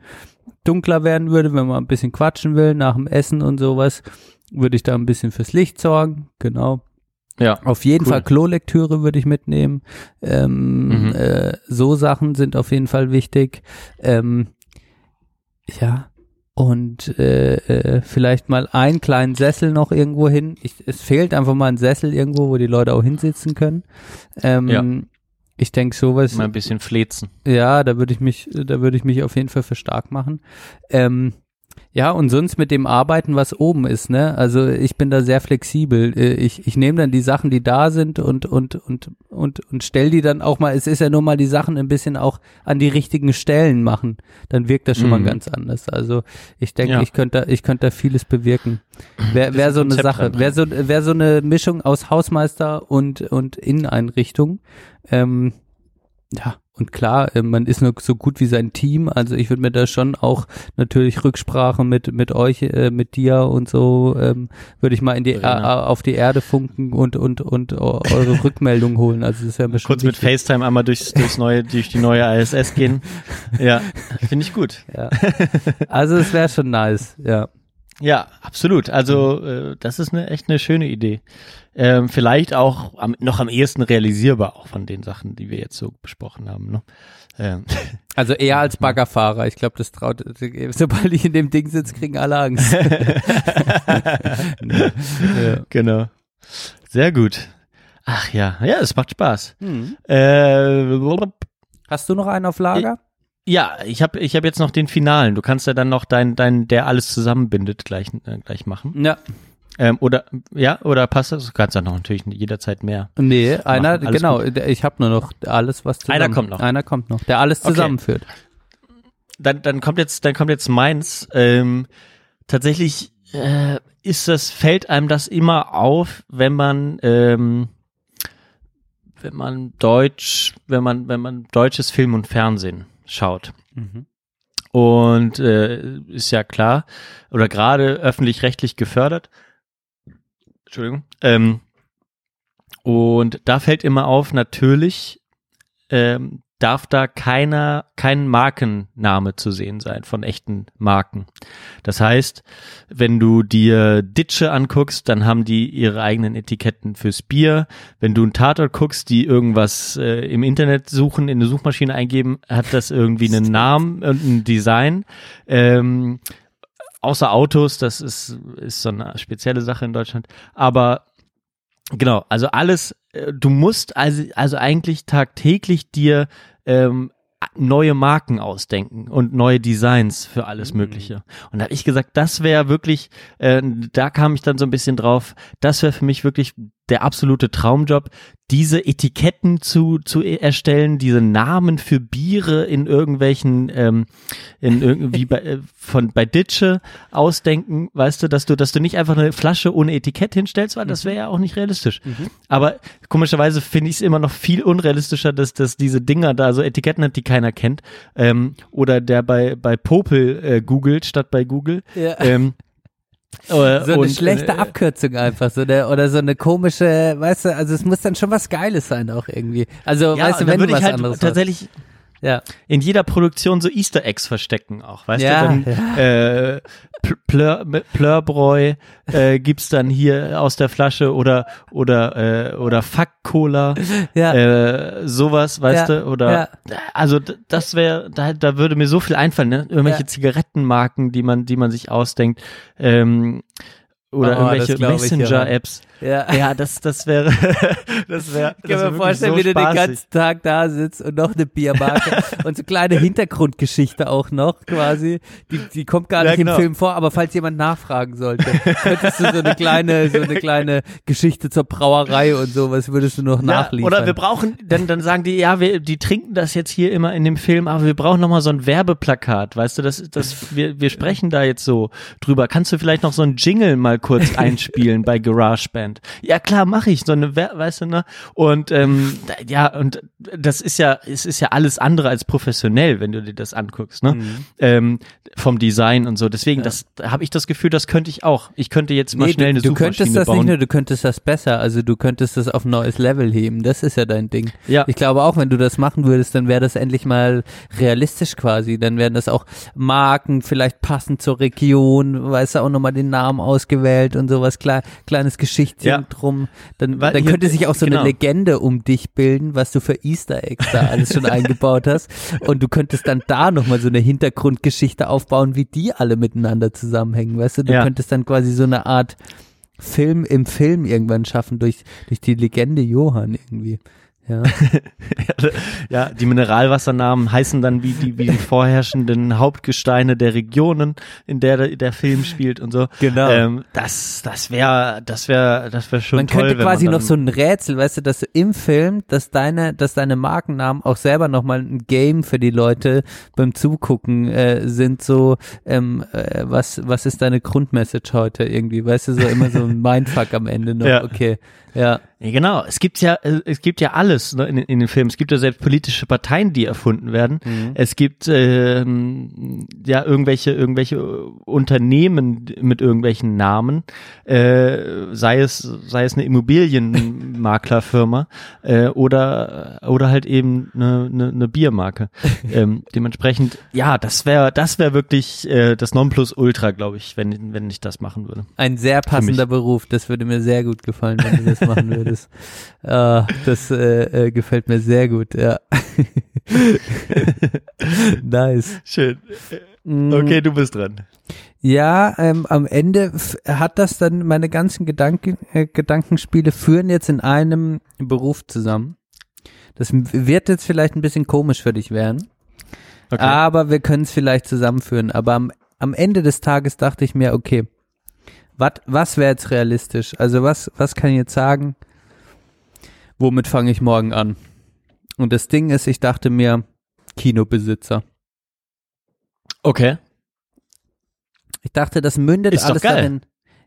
dunkler werden würde, wenn man ein bisschen quatschen will, nach dem Essen und sowas, würde ich da ein bisschen fürs Licht sorgen, genau. Ja. Auf jeden Cool. Fall Klolektüre würde ich mitnehmen. Ähm, Mhm. äh, so Sachen sind auf jeden Fall wichtig. Ähm, ja. Und äh, äh, vielleicht mal einen kleinen Sessel noch irgendwo hin. Ich, es fehlt einfach mal ein Sessel irgendwo, wo die Leute auch hinsitzen können. Ähm, Ja. Ich denke sowas. Mal ein bisschen flezen. Ja, da würde ich mich, da würde ich mich auf jeden Fall für stark machen. Ähm, ja, und sonst mit dem Arbeiten, was oben ist, ne? Also ich bin da sehr flexibel. Äh, Ich, ich nehme dann die Sachen, die da sind und und und und und stell die dann auch mal. Es ist ja nur mal die Sachen ein bisschen auch an die richtigen Stellen machen. Dann wirkt das schon mal Mhm. ganz anders. Also ich denke, Ja. ich könnte, da- ich könnte da vieles bewirken. Wäre wär so eine Konzept Sache. Wäre so, wär so eine Mischung aus Hausmeister und und Inneneinrichtung. Ähm, ja, und klar, äh, man ist nur so gut wie sein Team. Also ich würde mir da schon auch natürlich Rücksprache mit mit euch, äh, mit dir und so, ähm, würde ich mal in die äh, auf die Erde funken und und und eu- eure [LAUGHS] Rückmeldung holen. Also das ist ja mir Kurz mit wichtig. FaceTime einmal durchs, durchs neue, durch die neue ISS gehen. [LAUGHS] Ja, finde ich gut. Ja. Also es wäre schon nice, ja. Ja, absolut. Also äh, das ist eine echt eine schöne Idee. Ähm, vielleicht auch am, noch am ehesten realisierbar auch von den Sachen, die wir jetzt so besprochen haben. Ne? Ähm, [LAUGHS] Also eher als Baggerfahrer. Ich glaube, das traut, sobald ich in dem Ding sitze, kriegen alle Angst. [LAUGHS] ja. Genau. Sehr gut. Ach ja, ja, es macht Spaß. Hm. Äh, Hast du noch einen auf Lager? Ja, ich habe ich hab jetzt noch den Finalen. Du kannst ja dann noch dein, dein der alles zusammenbindet, gleich, äh, gleich machen. Ja. Ähm, oder ja, oder passt das? Du kannst dann noch natürlich jederzeit mehr. Nee, einer, Machen. Genau, der- ich habe nur noch alles, was zusammen. Einer kommt noch. Einer kommt noch, der alles Okay. zusammenführt. Dann, dann kommt jetzt, dann kommt jetzt meins. Ähm, tatsächlich äh, ist das, fällt einem das immer auf, wenn man ähm, wenn man Deutsch, wenn man, wenn man deutsches Film und Fernsehen schaut. Mhm. Und äh, ist ja klar, oder gerade öffentlich-rechtlich gefördert. Entschuldigung. Ähm, und da fällt immer auf, natürlich ähm, darf da keiner, kein Markenname zu sehen sein von echten Marken. Das heißt, wenn du dir Ditsche anguckst, dann haben die ihre eigenen Etiketten fürs Bier. Wenn du einen Tatort guckst, die irgendwas äh, im Internet suchen, in eine Suchmaschine eingeben, hat das irgendwie einen [LAUGHS] Namen und ein Design. Ähm, außer Autos, das ist, ist so eine spezielle Sache in Deutschland. Aber genau, also alles, äh, du musst also, also eigentlich tagtäglich dir ähm, neue Marken ausdenken und neue Designs für alles Mögliche. Und da habe ich gesagt, das wäre wirklich, äh, da kam ich dann so ein bisschen drauf, das wäre für mich wirklich der absolute Traumjob, diese Etiketten zu, zu erstellen, diese Namen für Biere in irgendwelchen, ähm, in irgendwie bei, äh, von bei Ditsche ausdenken, weißt du, dass du, dass du nicht einfach eine Flasche ohne Etikett hinstellst, weil das wäre ja auch nicht realistisch. Aber komischerweise finde ich es immer noch viel unrealistischer, dass, dass diese Dinger da so Etiketten hat, die keiner kennt. Ähm, oder der bei, bei Popel äh, googelt statt bei Google. Ja. Ähm, So eine und, schlechte äh, Abkürzung einfach, so eine, oder so eine komische, weißt du, also es muss dann schon was Geiles sein auch irgendwie. Also, ja, weißt du, wenn du was halt anderes tatsächlich hast. Ja. in jeder Produktion so Easter Eggs verstecken auch, weißt Ja, du? Dann, äh, Pl- Plör, Plörbräu äh, gibt's dann hier aus der Flasche oder oder äh, oder Fuck Cola, Ja. äh, sowas, weißt Ja, du? Oder also d- das wäre, da, da würde mir so viel einfallen, ne? Irgendwelche Ja. Zigarettenmarken, die man, die man sich ausdenkt. Ähm, oder Oh, irgendwelche Messenger-Apps. Ja. Ja, das, das wäre, [LAUGHS] das wäre, Ich kann mir vorstellen, wie du den ganzen Tag da sitzt und noch eine Biermarke [LAUGHS] und so kleine Hintergrundgeschichte auch noch quasi. Die, die kommt gar Ja, nicht genau. im Film vor, aber falls jemand nachfragen sollte, könntest du so eine kleine, so eine kleine Geschichte zur Brauerei und sowas würdest du noch Ja, nachliefern. oder wir brauchen, dann, dann sagen die, ja, wir, die trinken das jetzt hier immer in dem Film, aber wir brauchen nochmal so ein Werbeplakat, weißt du, das, das, wir, wir sprechen da jetzt so drüber. Kannst du vielleicht noch so ein Jingle mal kurz [LAUGHS] einspielen bei GarageBand? Ja, klar, mache ich, so eine, weißt du, ne? Und, ähm, ja, und das ist ja, es ist ja alles andere als professionell, wenn du dir das anguckst, ne? Ähm, vom Design und so. Deswegen, das, da habe ich das Gefühl, das könnte ich auch. Ich könnte jetzt mal Nee, schnell eine du, du könntest das bauen. nicht nur, du könntest das besser, also du könntest das auf ein neues Level heben, das ist ja dein Ding. Ja. Ich glaube auch, wenn du das machen würdest, dann wäre das endlich mal realistisch quasi, dann wären das auch Marken, vielleicht passend zur Region, weißt du, auch nochmal den Namen ausgewählt und sowas, klar, kleines Geschichtchen Ja. dann, dann hier- könnte sich auch so genau. eine Legende um dich bilden, was du für Easter Eggs da alles schon [LAUGHS] eingebaut hast und du könntest dann da nochmal so eine Hintergrundgeschichte aufbauen, wie die alle miteinander zusammenhängen, weißt du, du Ja. könntest dann quasi so eine Art Film im Film irgendwann schaffen durch, durch die Legende Johann irgendwie. [LAUGHS] Ja. Ja, die Mineralwassernamen heißen dann wie die, wie die [LAUGHS] vorherrschenden Hauptgesteine der Regionen, in der der, Film spielt und so. Genau. Ähm, das, das wäre, das wäre, das wäre schon man toll, könnte wenn quasi man noch so ein Rätsel, weißt du, dass du im Film, dass deine, dass deine Markennamen auch selber nochmal ein Game für die Leute beim Zugucken äh, sind, so, ähm, äh, was, was ist deine Grundmessage heute irgendwie, weißt du, so immer so ein [LAUGHS] Mindfuck am Ende noch, Ja. okay, ja. Genau. Es gibt ja, äh, es gibt ja alles ne, in, in den Filmen. Es gibt ja selbst politische Parteien, die erfunden werden. Mhm. Es gibt ähm, ja irgendwelche irgendwelche Unternehmen mit irgendwelchen Namen, äh, sei es sei es eine Immobilienmaklerfirma [LAUGHS] äh, oder oder halt eben eine, eine, eine Biermarke. [LAUGHS] ähm, dementsprechend, ja, das wäre das wäre wirklich äh, das Nonplusultra, glaube ich, wenn wenn ich das machen würde. Ein sehr passender Beruf, das würde mir sehr gut gefallen, wenn du das machen würdest. [LAUGHS] Äh, das äh, äh, gefällt mir sehr gut, ja. [LAUGHS] nice. Schön. Mm, Okay, du bist dran. Ja, ähm, am Ende hat das dann meine ganzen Gedanken, äh, Gedankenspiele führen jetzt in einem Beruf zusammen. Das wird jetzt vielleicht ein bisschen komisch für dich werden, Okay. aber wir können es vielleicht zusammenführen. Aber am, am Ende des Tages dachte ich mir, okay, wat, was wäre jetzt realistisch? Also was, was kann ich jetzt sagen? Womit fange ich morgen an? Und das Ding ist, ich dachte mir, Kinobesitzer. Okay. Ich dachte, das mündet Ist alles darin.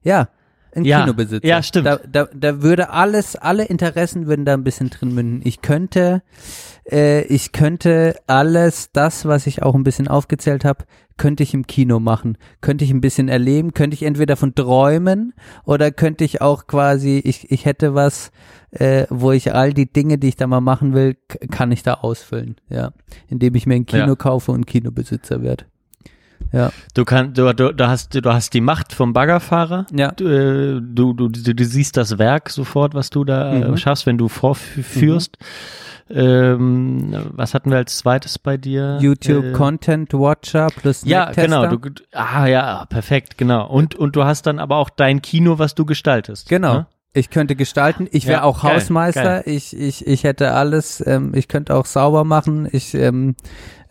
Ja, ein Ja, Kinobesitzer. ja, stimmt. Da, da, da würde alles, alle Interessen würden da ein bisschen drin münden. Ich könnte, äh, ich könnte alles, das, was ich auch ein bisschen aufgezählt habe, könnte ich im Kino machen. Könnte ich ein bisschen erleben, könnte ich entweder von träumen oder könnte ich auch quasi, ich, ich hätte was, äh, wo ich all die Dinge, die ich da mal machen will, kann ich da ausfüllen, ja. Indem ich mir ein Kino Ja. kaufe und Kinobesitzer werde. Ja. Du kannst, du, du, du hast, du hast die Macht vom Baggerfahrer. Ja. Du, äh, du, du, du, siehst das Werk sofort, was du da Mhm. äh, schaffst, wenn du vorführst. Ähm, was hatten wir als zweites bei dir? YouTube Äh, Content Watcher plus Ja, genau. Du, ah, ja, perfekt, genau. Und, und du hast dann aber auch dein Kino, was du gestaltest. Genau. Ne? Ich könnte gestalten. Ich wäre Ja, auch geil, Hausmeister. geil. Ich, ich, ich hätte alles. Ähm, ich könnte auch sauber machen. Ich, ähm,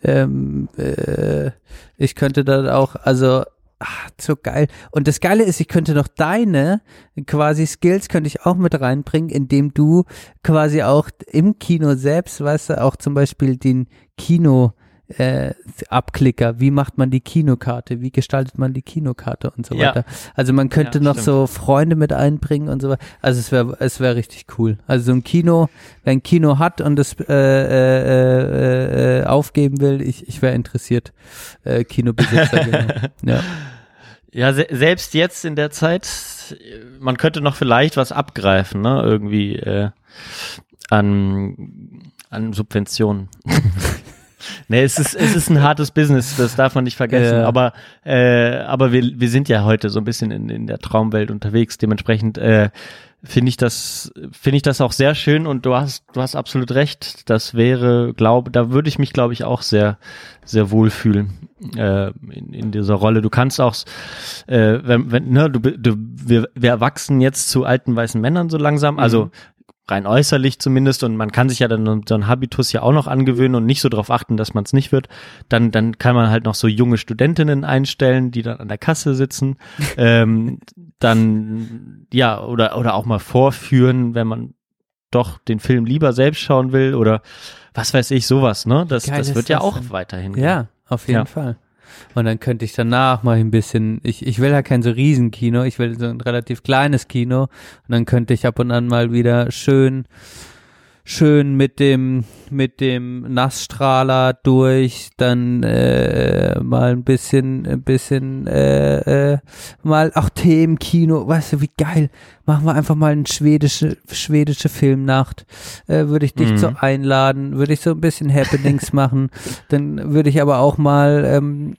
ähm, äh, ich könnte da auch, also ach, so geil. Und das Geile ist, ich könnte noch deine quasi Skills könnte ich auch mit reinbringen, indem du quasi auch im Kino selbst, weißt du, auch zum Beispiel den Kino äh, Abklicker, wie macht man die Kinokarte, wie gestaltet man die Kinokarte und so Ja. weiter. Also man könnte Ja, noch stimmt. so Freunde mit einbringen und so weiter. Also es wäre es wäre richtig cool. Also so ein Kino, wer ein Kino hat und es äh, äh, äh, äh, aufgeben will, ich, ich wäre interessiert. Äh, Kinobesitzer, [LAUGHS] genau. Ja. Ja, se selbst jetzt in der Zeit, äh, man könnte noch vielleicht was abgreifen, ne? Irgendwie äh, an, an Subventionen. [LAUGHS] nee, es ist, es ist ein hartes Business, das darf man nicht vergessen. Ja. Aber, äh, aber wir, wir sind ja heute so ein bisschen in, in der Traumwelt unterwegs. Dementsprechend äh, finde ich das, finde ich das auch sehr schön und du hast, du hast absolut recht. Das wäre, glaube, da würde ich mich, glaube ich, auch sehr, sehr wohlfühlen äh, in, in dieser Rolle. Du kannst auch, äh, wenn, wenn, ne, du, du, wir, wir erwachsen jetzt zu alten weißen Männern so langsam. Also rein äußerlich zumindest und man kann sich ja dann so ein Habitus ja auch noch angewöhnen und nicht so darauf achten, dass man es nicht wird, dann, dann kann man halt noch so junge Studentinnen einstellen, die dann an der Kasse sitzen, [LAUGHS] ähm, dann ja, oder, oder auch mal vorführen, wenn man doch den Film lieber selbst schauen will oder was weiß ich, sowas, ne? Das, Geil das wird ja auch denn? weiterhin. gehen. Ja, auf jeden Ja. Fall. Und dann könnte ich danach mal ein bisschen, ich, ich will ja kein so Riesenkino, ich will so ein relativ kleines Kino. Und dann könnte ich ab und an mal wieder schön, schön mit dem, mit dem Nassstrahler durch, dann äh, mal ein bisschen, ein bisschen, äh, äh, mal auch Themenkino, weißt du, wie geil. Machen wir einfach mal eine schwedische, schwedische Filmnacht. Äh, würde ich dich Mhm. so einladen, würde ich so ein bisschen Happenings [LAUGHS] machen. Dann würde ich aber auch mal ähm,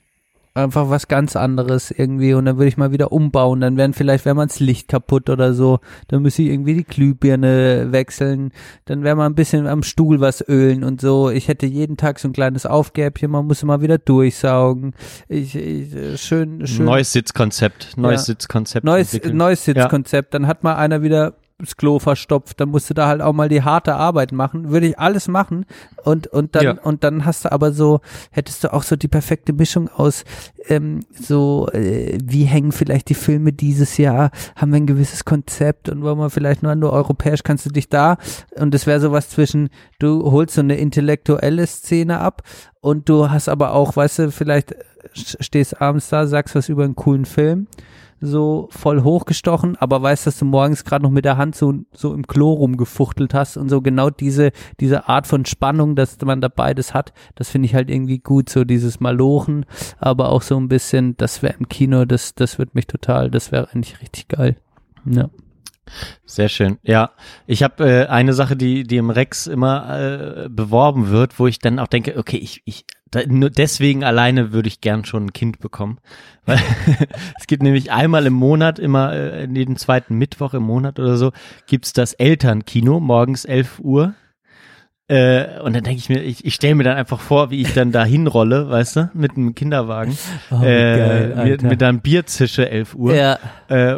einfach was ganz anderes irgendwie und dann würde ich mal wieder umbauen. Dann wären vielleicht, wäre mal das Licht kaputt oder so. Dann müsste ich irgendwie die Glühbirne wechseln. Dann wäre mal ein bisschen am Stuhl was ölen und so. Ich hätte jeden Tag so ein kleines Aufgäbchen. Man muss immer wieder durchsaugen. Ich, ich schön, schön. Neues Sitzkonzept, neues Ja. Sitzkonzept. Neues, entwickeln. neues Sitzkonzept. Dann hat mal einer wieder das Klo verstopft, dann musst du da halt auch mal die harte Arbeit machen. Würde ich alles machen. Und, und dann, Ja. und dann hast du aber so, hättest du auch so die perfekte Mischung aus, ähm, so, äh, wie hängen vielleicht die Filme dieses Jahr? Haben wir ein gewisses Konzept und wollen wir vielleicht nur, nur europäisch, kannst du dich da, und es wäre sowas zwischen, du holst so eine intellektuelle Szene ab und du hast aber auch, weißt du, vielleicht stehst abends da, sagst was über einen coolen Film so voll hochgestochen, aber weißt, dass du morgens gerade noch mit der Hand so, so im Klo rumgefuchtelt hast und so genau diese, diese Art von Spannung, dass man da beides hat, das finde ich halt irgendwie gut, so dieses Malochen, aber auch so ein bisschen, das wäre im Kino, das, das wird mich total, das wäre eigentlich richtig geil. Ja. Sehr schön. Ja, ich habe äh, eine Sache, die die im Rex immer äh, beworben wird, wo ich dann auch denke, okay, ich ich da, nur deswegen alleine würde ich gern schon ein Kind bekommen, weil [LAUGHS] es gibt nämlich einmal im Monat immer äh, jeden zweiten Mittwoch im Monat oder so gibt's das Elternkino morgens 11 Uhr. Äh, und dann denke ich mir, ich, ich stelle mir dann einfach vor, wie ich dann da hinrolle, weißt du, mit einem Kinderwagen, Oh, äh, geil, mit, mit einem Bierzische 11 Uhr. Ja, Äh,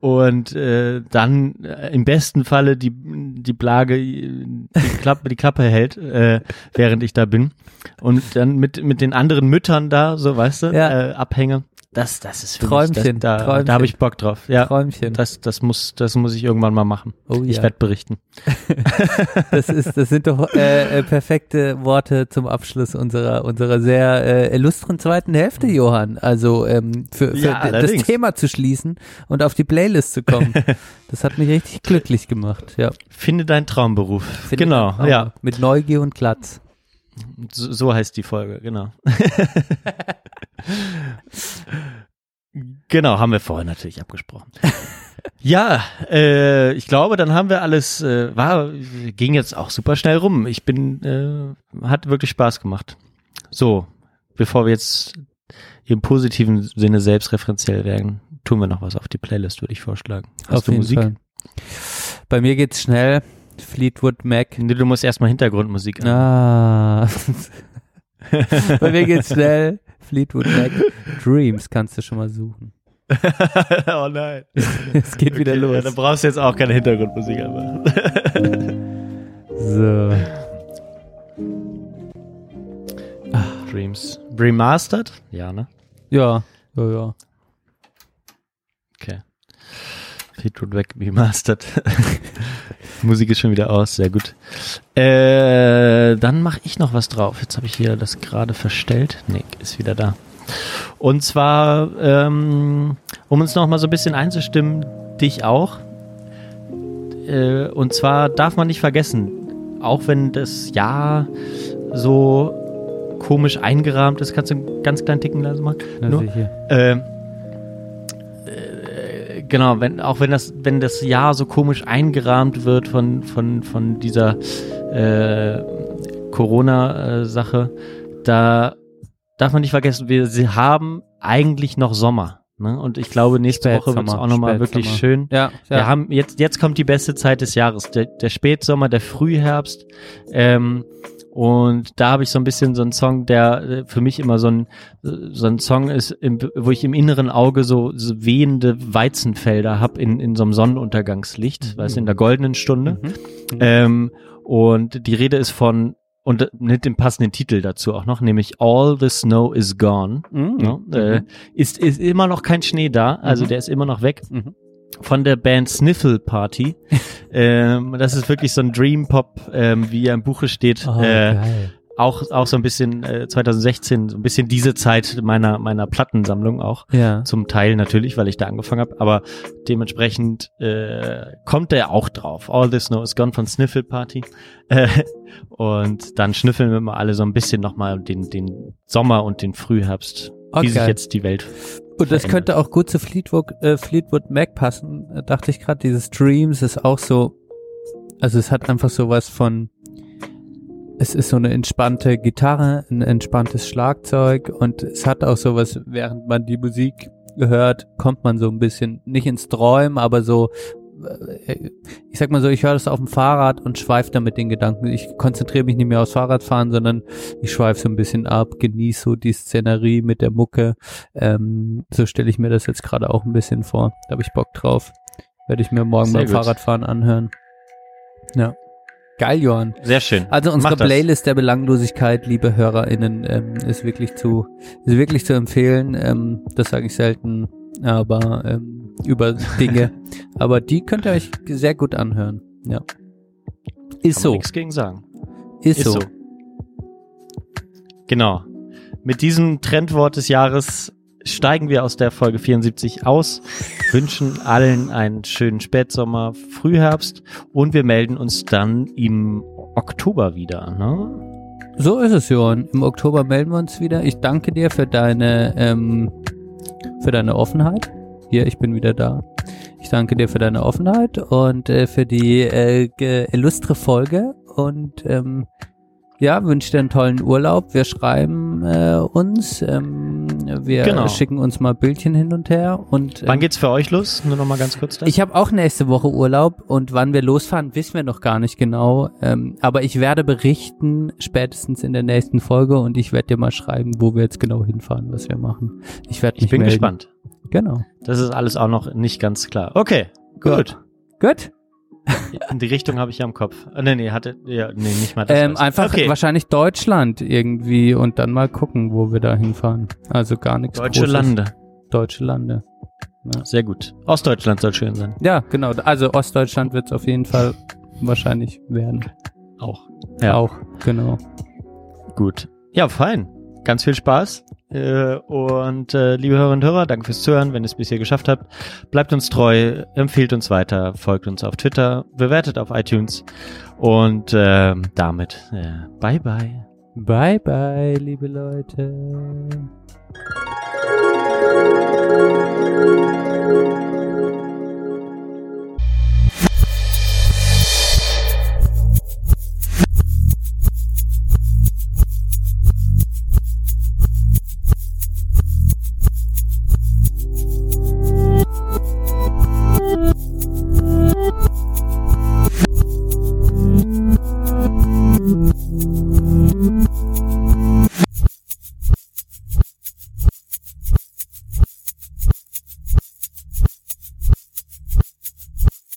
und äh, dann äh, im besten Falle die, die Plage die Klappe, die Klappe hält, äh, während ich da bin. Und dann mit, mit den anderen Müttern da, so weißt du, Ja. äh, abhänge. Das, das ist für Träumchen, mich, das, da, Träumchen. da habe ich Bock drauf. Ja, Träumchen. das, das muss, das muss ich irgendwann mal machen. Oh ich ja. werde berichten. [LAUGHS] [LAUGHS] Das ist, das sind doch äh, äh, perfekte Worte zum Abschluss unserer unserer sehr äh, illustren zweiten Hälfte, Johann. Also ähm, für, für Ja, das. Thema zu schließen und auf die Playlist zu kommen. [LAUGHS] Das hat mich richtig glücklich gemacht. Ja, Finde deinen Traumberuf. Finde genau, auch. ja. Mit Neugier und Glatz. So, so heißt die Folge, genau. [LAUGHS] genau, haben wir vorher natürlich abgesprochen. ja, äh, ich glaube, dann haben wir alles, äh, war, ging jetzt auch super schnell rum. Ich bin, äh, hat wirklich Spaß gemacht. So, bevor wir jetzt im positiven Sinne selbstreferenziell werden, tun wir noch was auf die Playlist, würde ich vorschlagen. Hast auf du jeden Musik? Fall. Bei mir geht's schnell. Fleetwood Mac. Nee, du musst erstmal Hintergrundmusik an. Ah. [LAUGHS] Bei mir geht's schnell. Fleetwood Mac. Dreams kannst du schon mal suchen. oh nein. Es geht wieder Okay, los. Ja, dann brauchst du jetzt auch keine Hintergrundmusik anmachen. So. Dreams. Remastered? Ja, ne? Ja, ja, ja. Okay. Fleetwood Mac Remastered. [LAUGHS] Musik ist schon wieder aus, sehr gut. Äh, dann mache ich noch was drauf. Jetzt habe ich hier das gerade verstellt. Nee, ist wieder da. Und zwar, ähm, um uns noch mal so ein bisschen einzustimmen, dich auch. Äh, und zwar darf man nicht vergessen, auch wenn das Jahr so komisch eingerahmt ist, kannst du einen ganz kleinen Ticken leise machen? Na, Nur? sicher. Äh, genau, wenn, auch wenn das, wenn das Jahr so komisch eingerahmt wird von, von, von dieser äh, Corona-Sache, da darf man nicht vergessen, wir sie haben eigentlich noch Sommer. Ne? Und ich glaube, nächste Woche wird es auch nochmal wirklich schön. Ja, ja. Wir haben jetzt, jetzt kommt die beste Zeit des Jahres, der, der Spätsommer, der Frühherbst. Ähm, und da habe ich so ein bisschen so einen Song, der äh, für mich immer so ein, so ein Song ist, im, wo ich im inneren Auge so, so wehende Weizenfelder hab in, in so einem Sonnenuntergangslicht, weißt du, in der goldenen Stunde. Mhm. Ähm, und die Rede ist von, und mit dem passenden Titel dazu auch noch, nämlich All the Snow is Gone. Mhm. Ja, äh, ist, ist immer noch kein Schnee da, also Mhm. der ist immer noch weg. Mhm. Von der Band Sniffle Party. [LAUGHS] ähm, das ist wirklich so ein Dream Pop, ähm, wie er im Buche steht. Oh, äh, auch, auch so ein bisschen äh, 2016, so ein bisschen diese Zeit meiner, meiner Plattensammlung auch. Ja. Zum Teil natürlich, weil ich da angefangen habe, aber dementsprechend äh, kommt der auch drauf. All This Snow is Gone von Sniffle Party. [LAUGHS] Äh, und dann schnüffeln wir mal alle so ein bisschen nochmal den, den Sommer und den Frühherbst, wie Okay. sich jetzt die Welt Und das könnte auch gut zu Fleetwood, äh, Fleetwood Mac passen. Da dachte ich gerade, dieses Dreams ist auch so, also es hat einfach sowas von, es ist so eine entspannte Gitarre, ein entspanntes Schlagzeug und es hat auch sowas, während man die Musik hört, kommt man so ein bisschen, nicht ins Träumen, aber so, ich sag mal so, ich höre das auf dem Fahrrad und schweife da mit den Gedanken. Ich konzentriere mich nicht mehr aufs Fahrradfahren, sondern ich schweife so ein bisschen ab, genieße so die Szenerie mit der Mucke. Ähm, so stelle ich mir das jetzt gerade auch ein bisschen vor. Da habe ich Bock drauf. Werde ich mir morgen Sehr beim gut. Fahrradfahren anhören. Ja. Geil, Johann. Sehr schön. Also unsere. Playlist der Belanglosigkeit, liebe HörerInnen, ähm, ist wirklich zu, ist wirklich zu empfehlen. Ähm, das sage ich selten, aber ähm, über Dinge. [LAUGHS] aber die könnt ihr euch sehr gut anhören. Ja. Ist Kann so. Nichts gegen sagen. Ist, so. Genau. Mit diesem Trendwort des Jahres steigen wir aus der Folge 74 aus, wünschen allen einen schönen Spätsommer, Frühherbst und wir melden uns dann im Oktober wieder. Ne? So ist es, Johann. Im Oktober melden wir uns wieder. Ich danke dir für deine, ähm, für deine Offenheit. Hier, ich bin wieder da. Ich danke dir für deine Offenheit und äh, für die äh, illustre Folge und ähm, ja, wünsche dir einen tollen Urlaub. Wir schreiben äh, uns, ähm, wir Genau. schicken uns mal Bildchen hin und her und Wann ähm, geht's für euch los? Nur noch mal ganz kurz das. ich habe auch nächste Woche Urlaub und wann wir losfahren, wissen wir noch gar nicht genau. Ähm, aber ich werde berichten, spätestens in der nächsten Folge und ich werde dir mal schreiben, wo wir jetzt genau hinfahren, was wir machen. Ich werde ich bin melden. gespannt. Genau. Das ist alles auch noch nicht ganz klar. Okay, gut. Gut. In die Richtung habe ich ja im Kopf. Ah, nee, nee, hatte, ja, nee, nicht mal das. Ähm, einfach okay. wahrscheinlich Deutschland irgendwie und dann mal gucken, wo wir da hinfahren. Also gar nichts Deutsche Großes. Lande. Deutsche Lande. Sehr gut. Ostdeutschland soll schön sein. Ja, genau. Also Ostdeutschland wird es auf jeden Fall wahrscheinlich werden. Auch. Ja. Auch, genau. Gut. Ja, fein. Ganz viel Spaß. Äh, und äh, liebe Hörerinnen und Hörer, danke fürs Zuhören, wenn ihr es bis hier geschafft habt. Bleibt uns treu, empfiehlt uns weiter, folgt uns auf Twitter, bewertet auf iTunes und ähm, damit äh, bye bye. Bye bye, liebe Leute.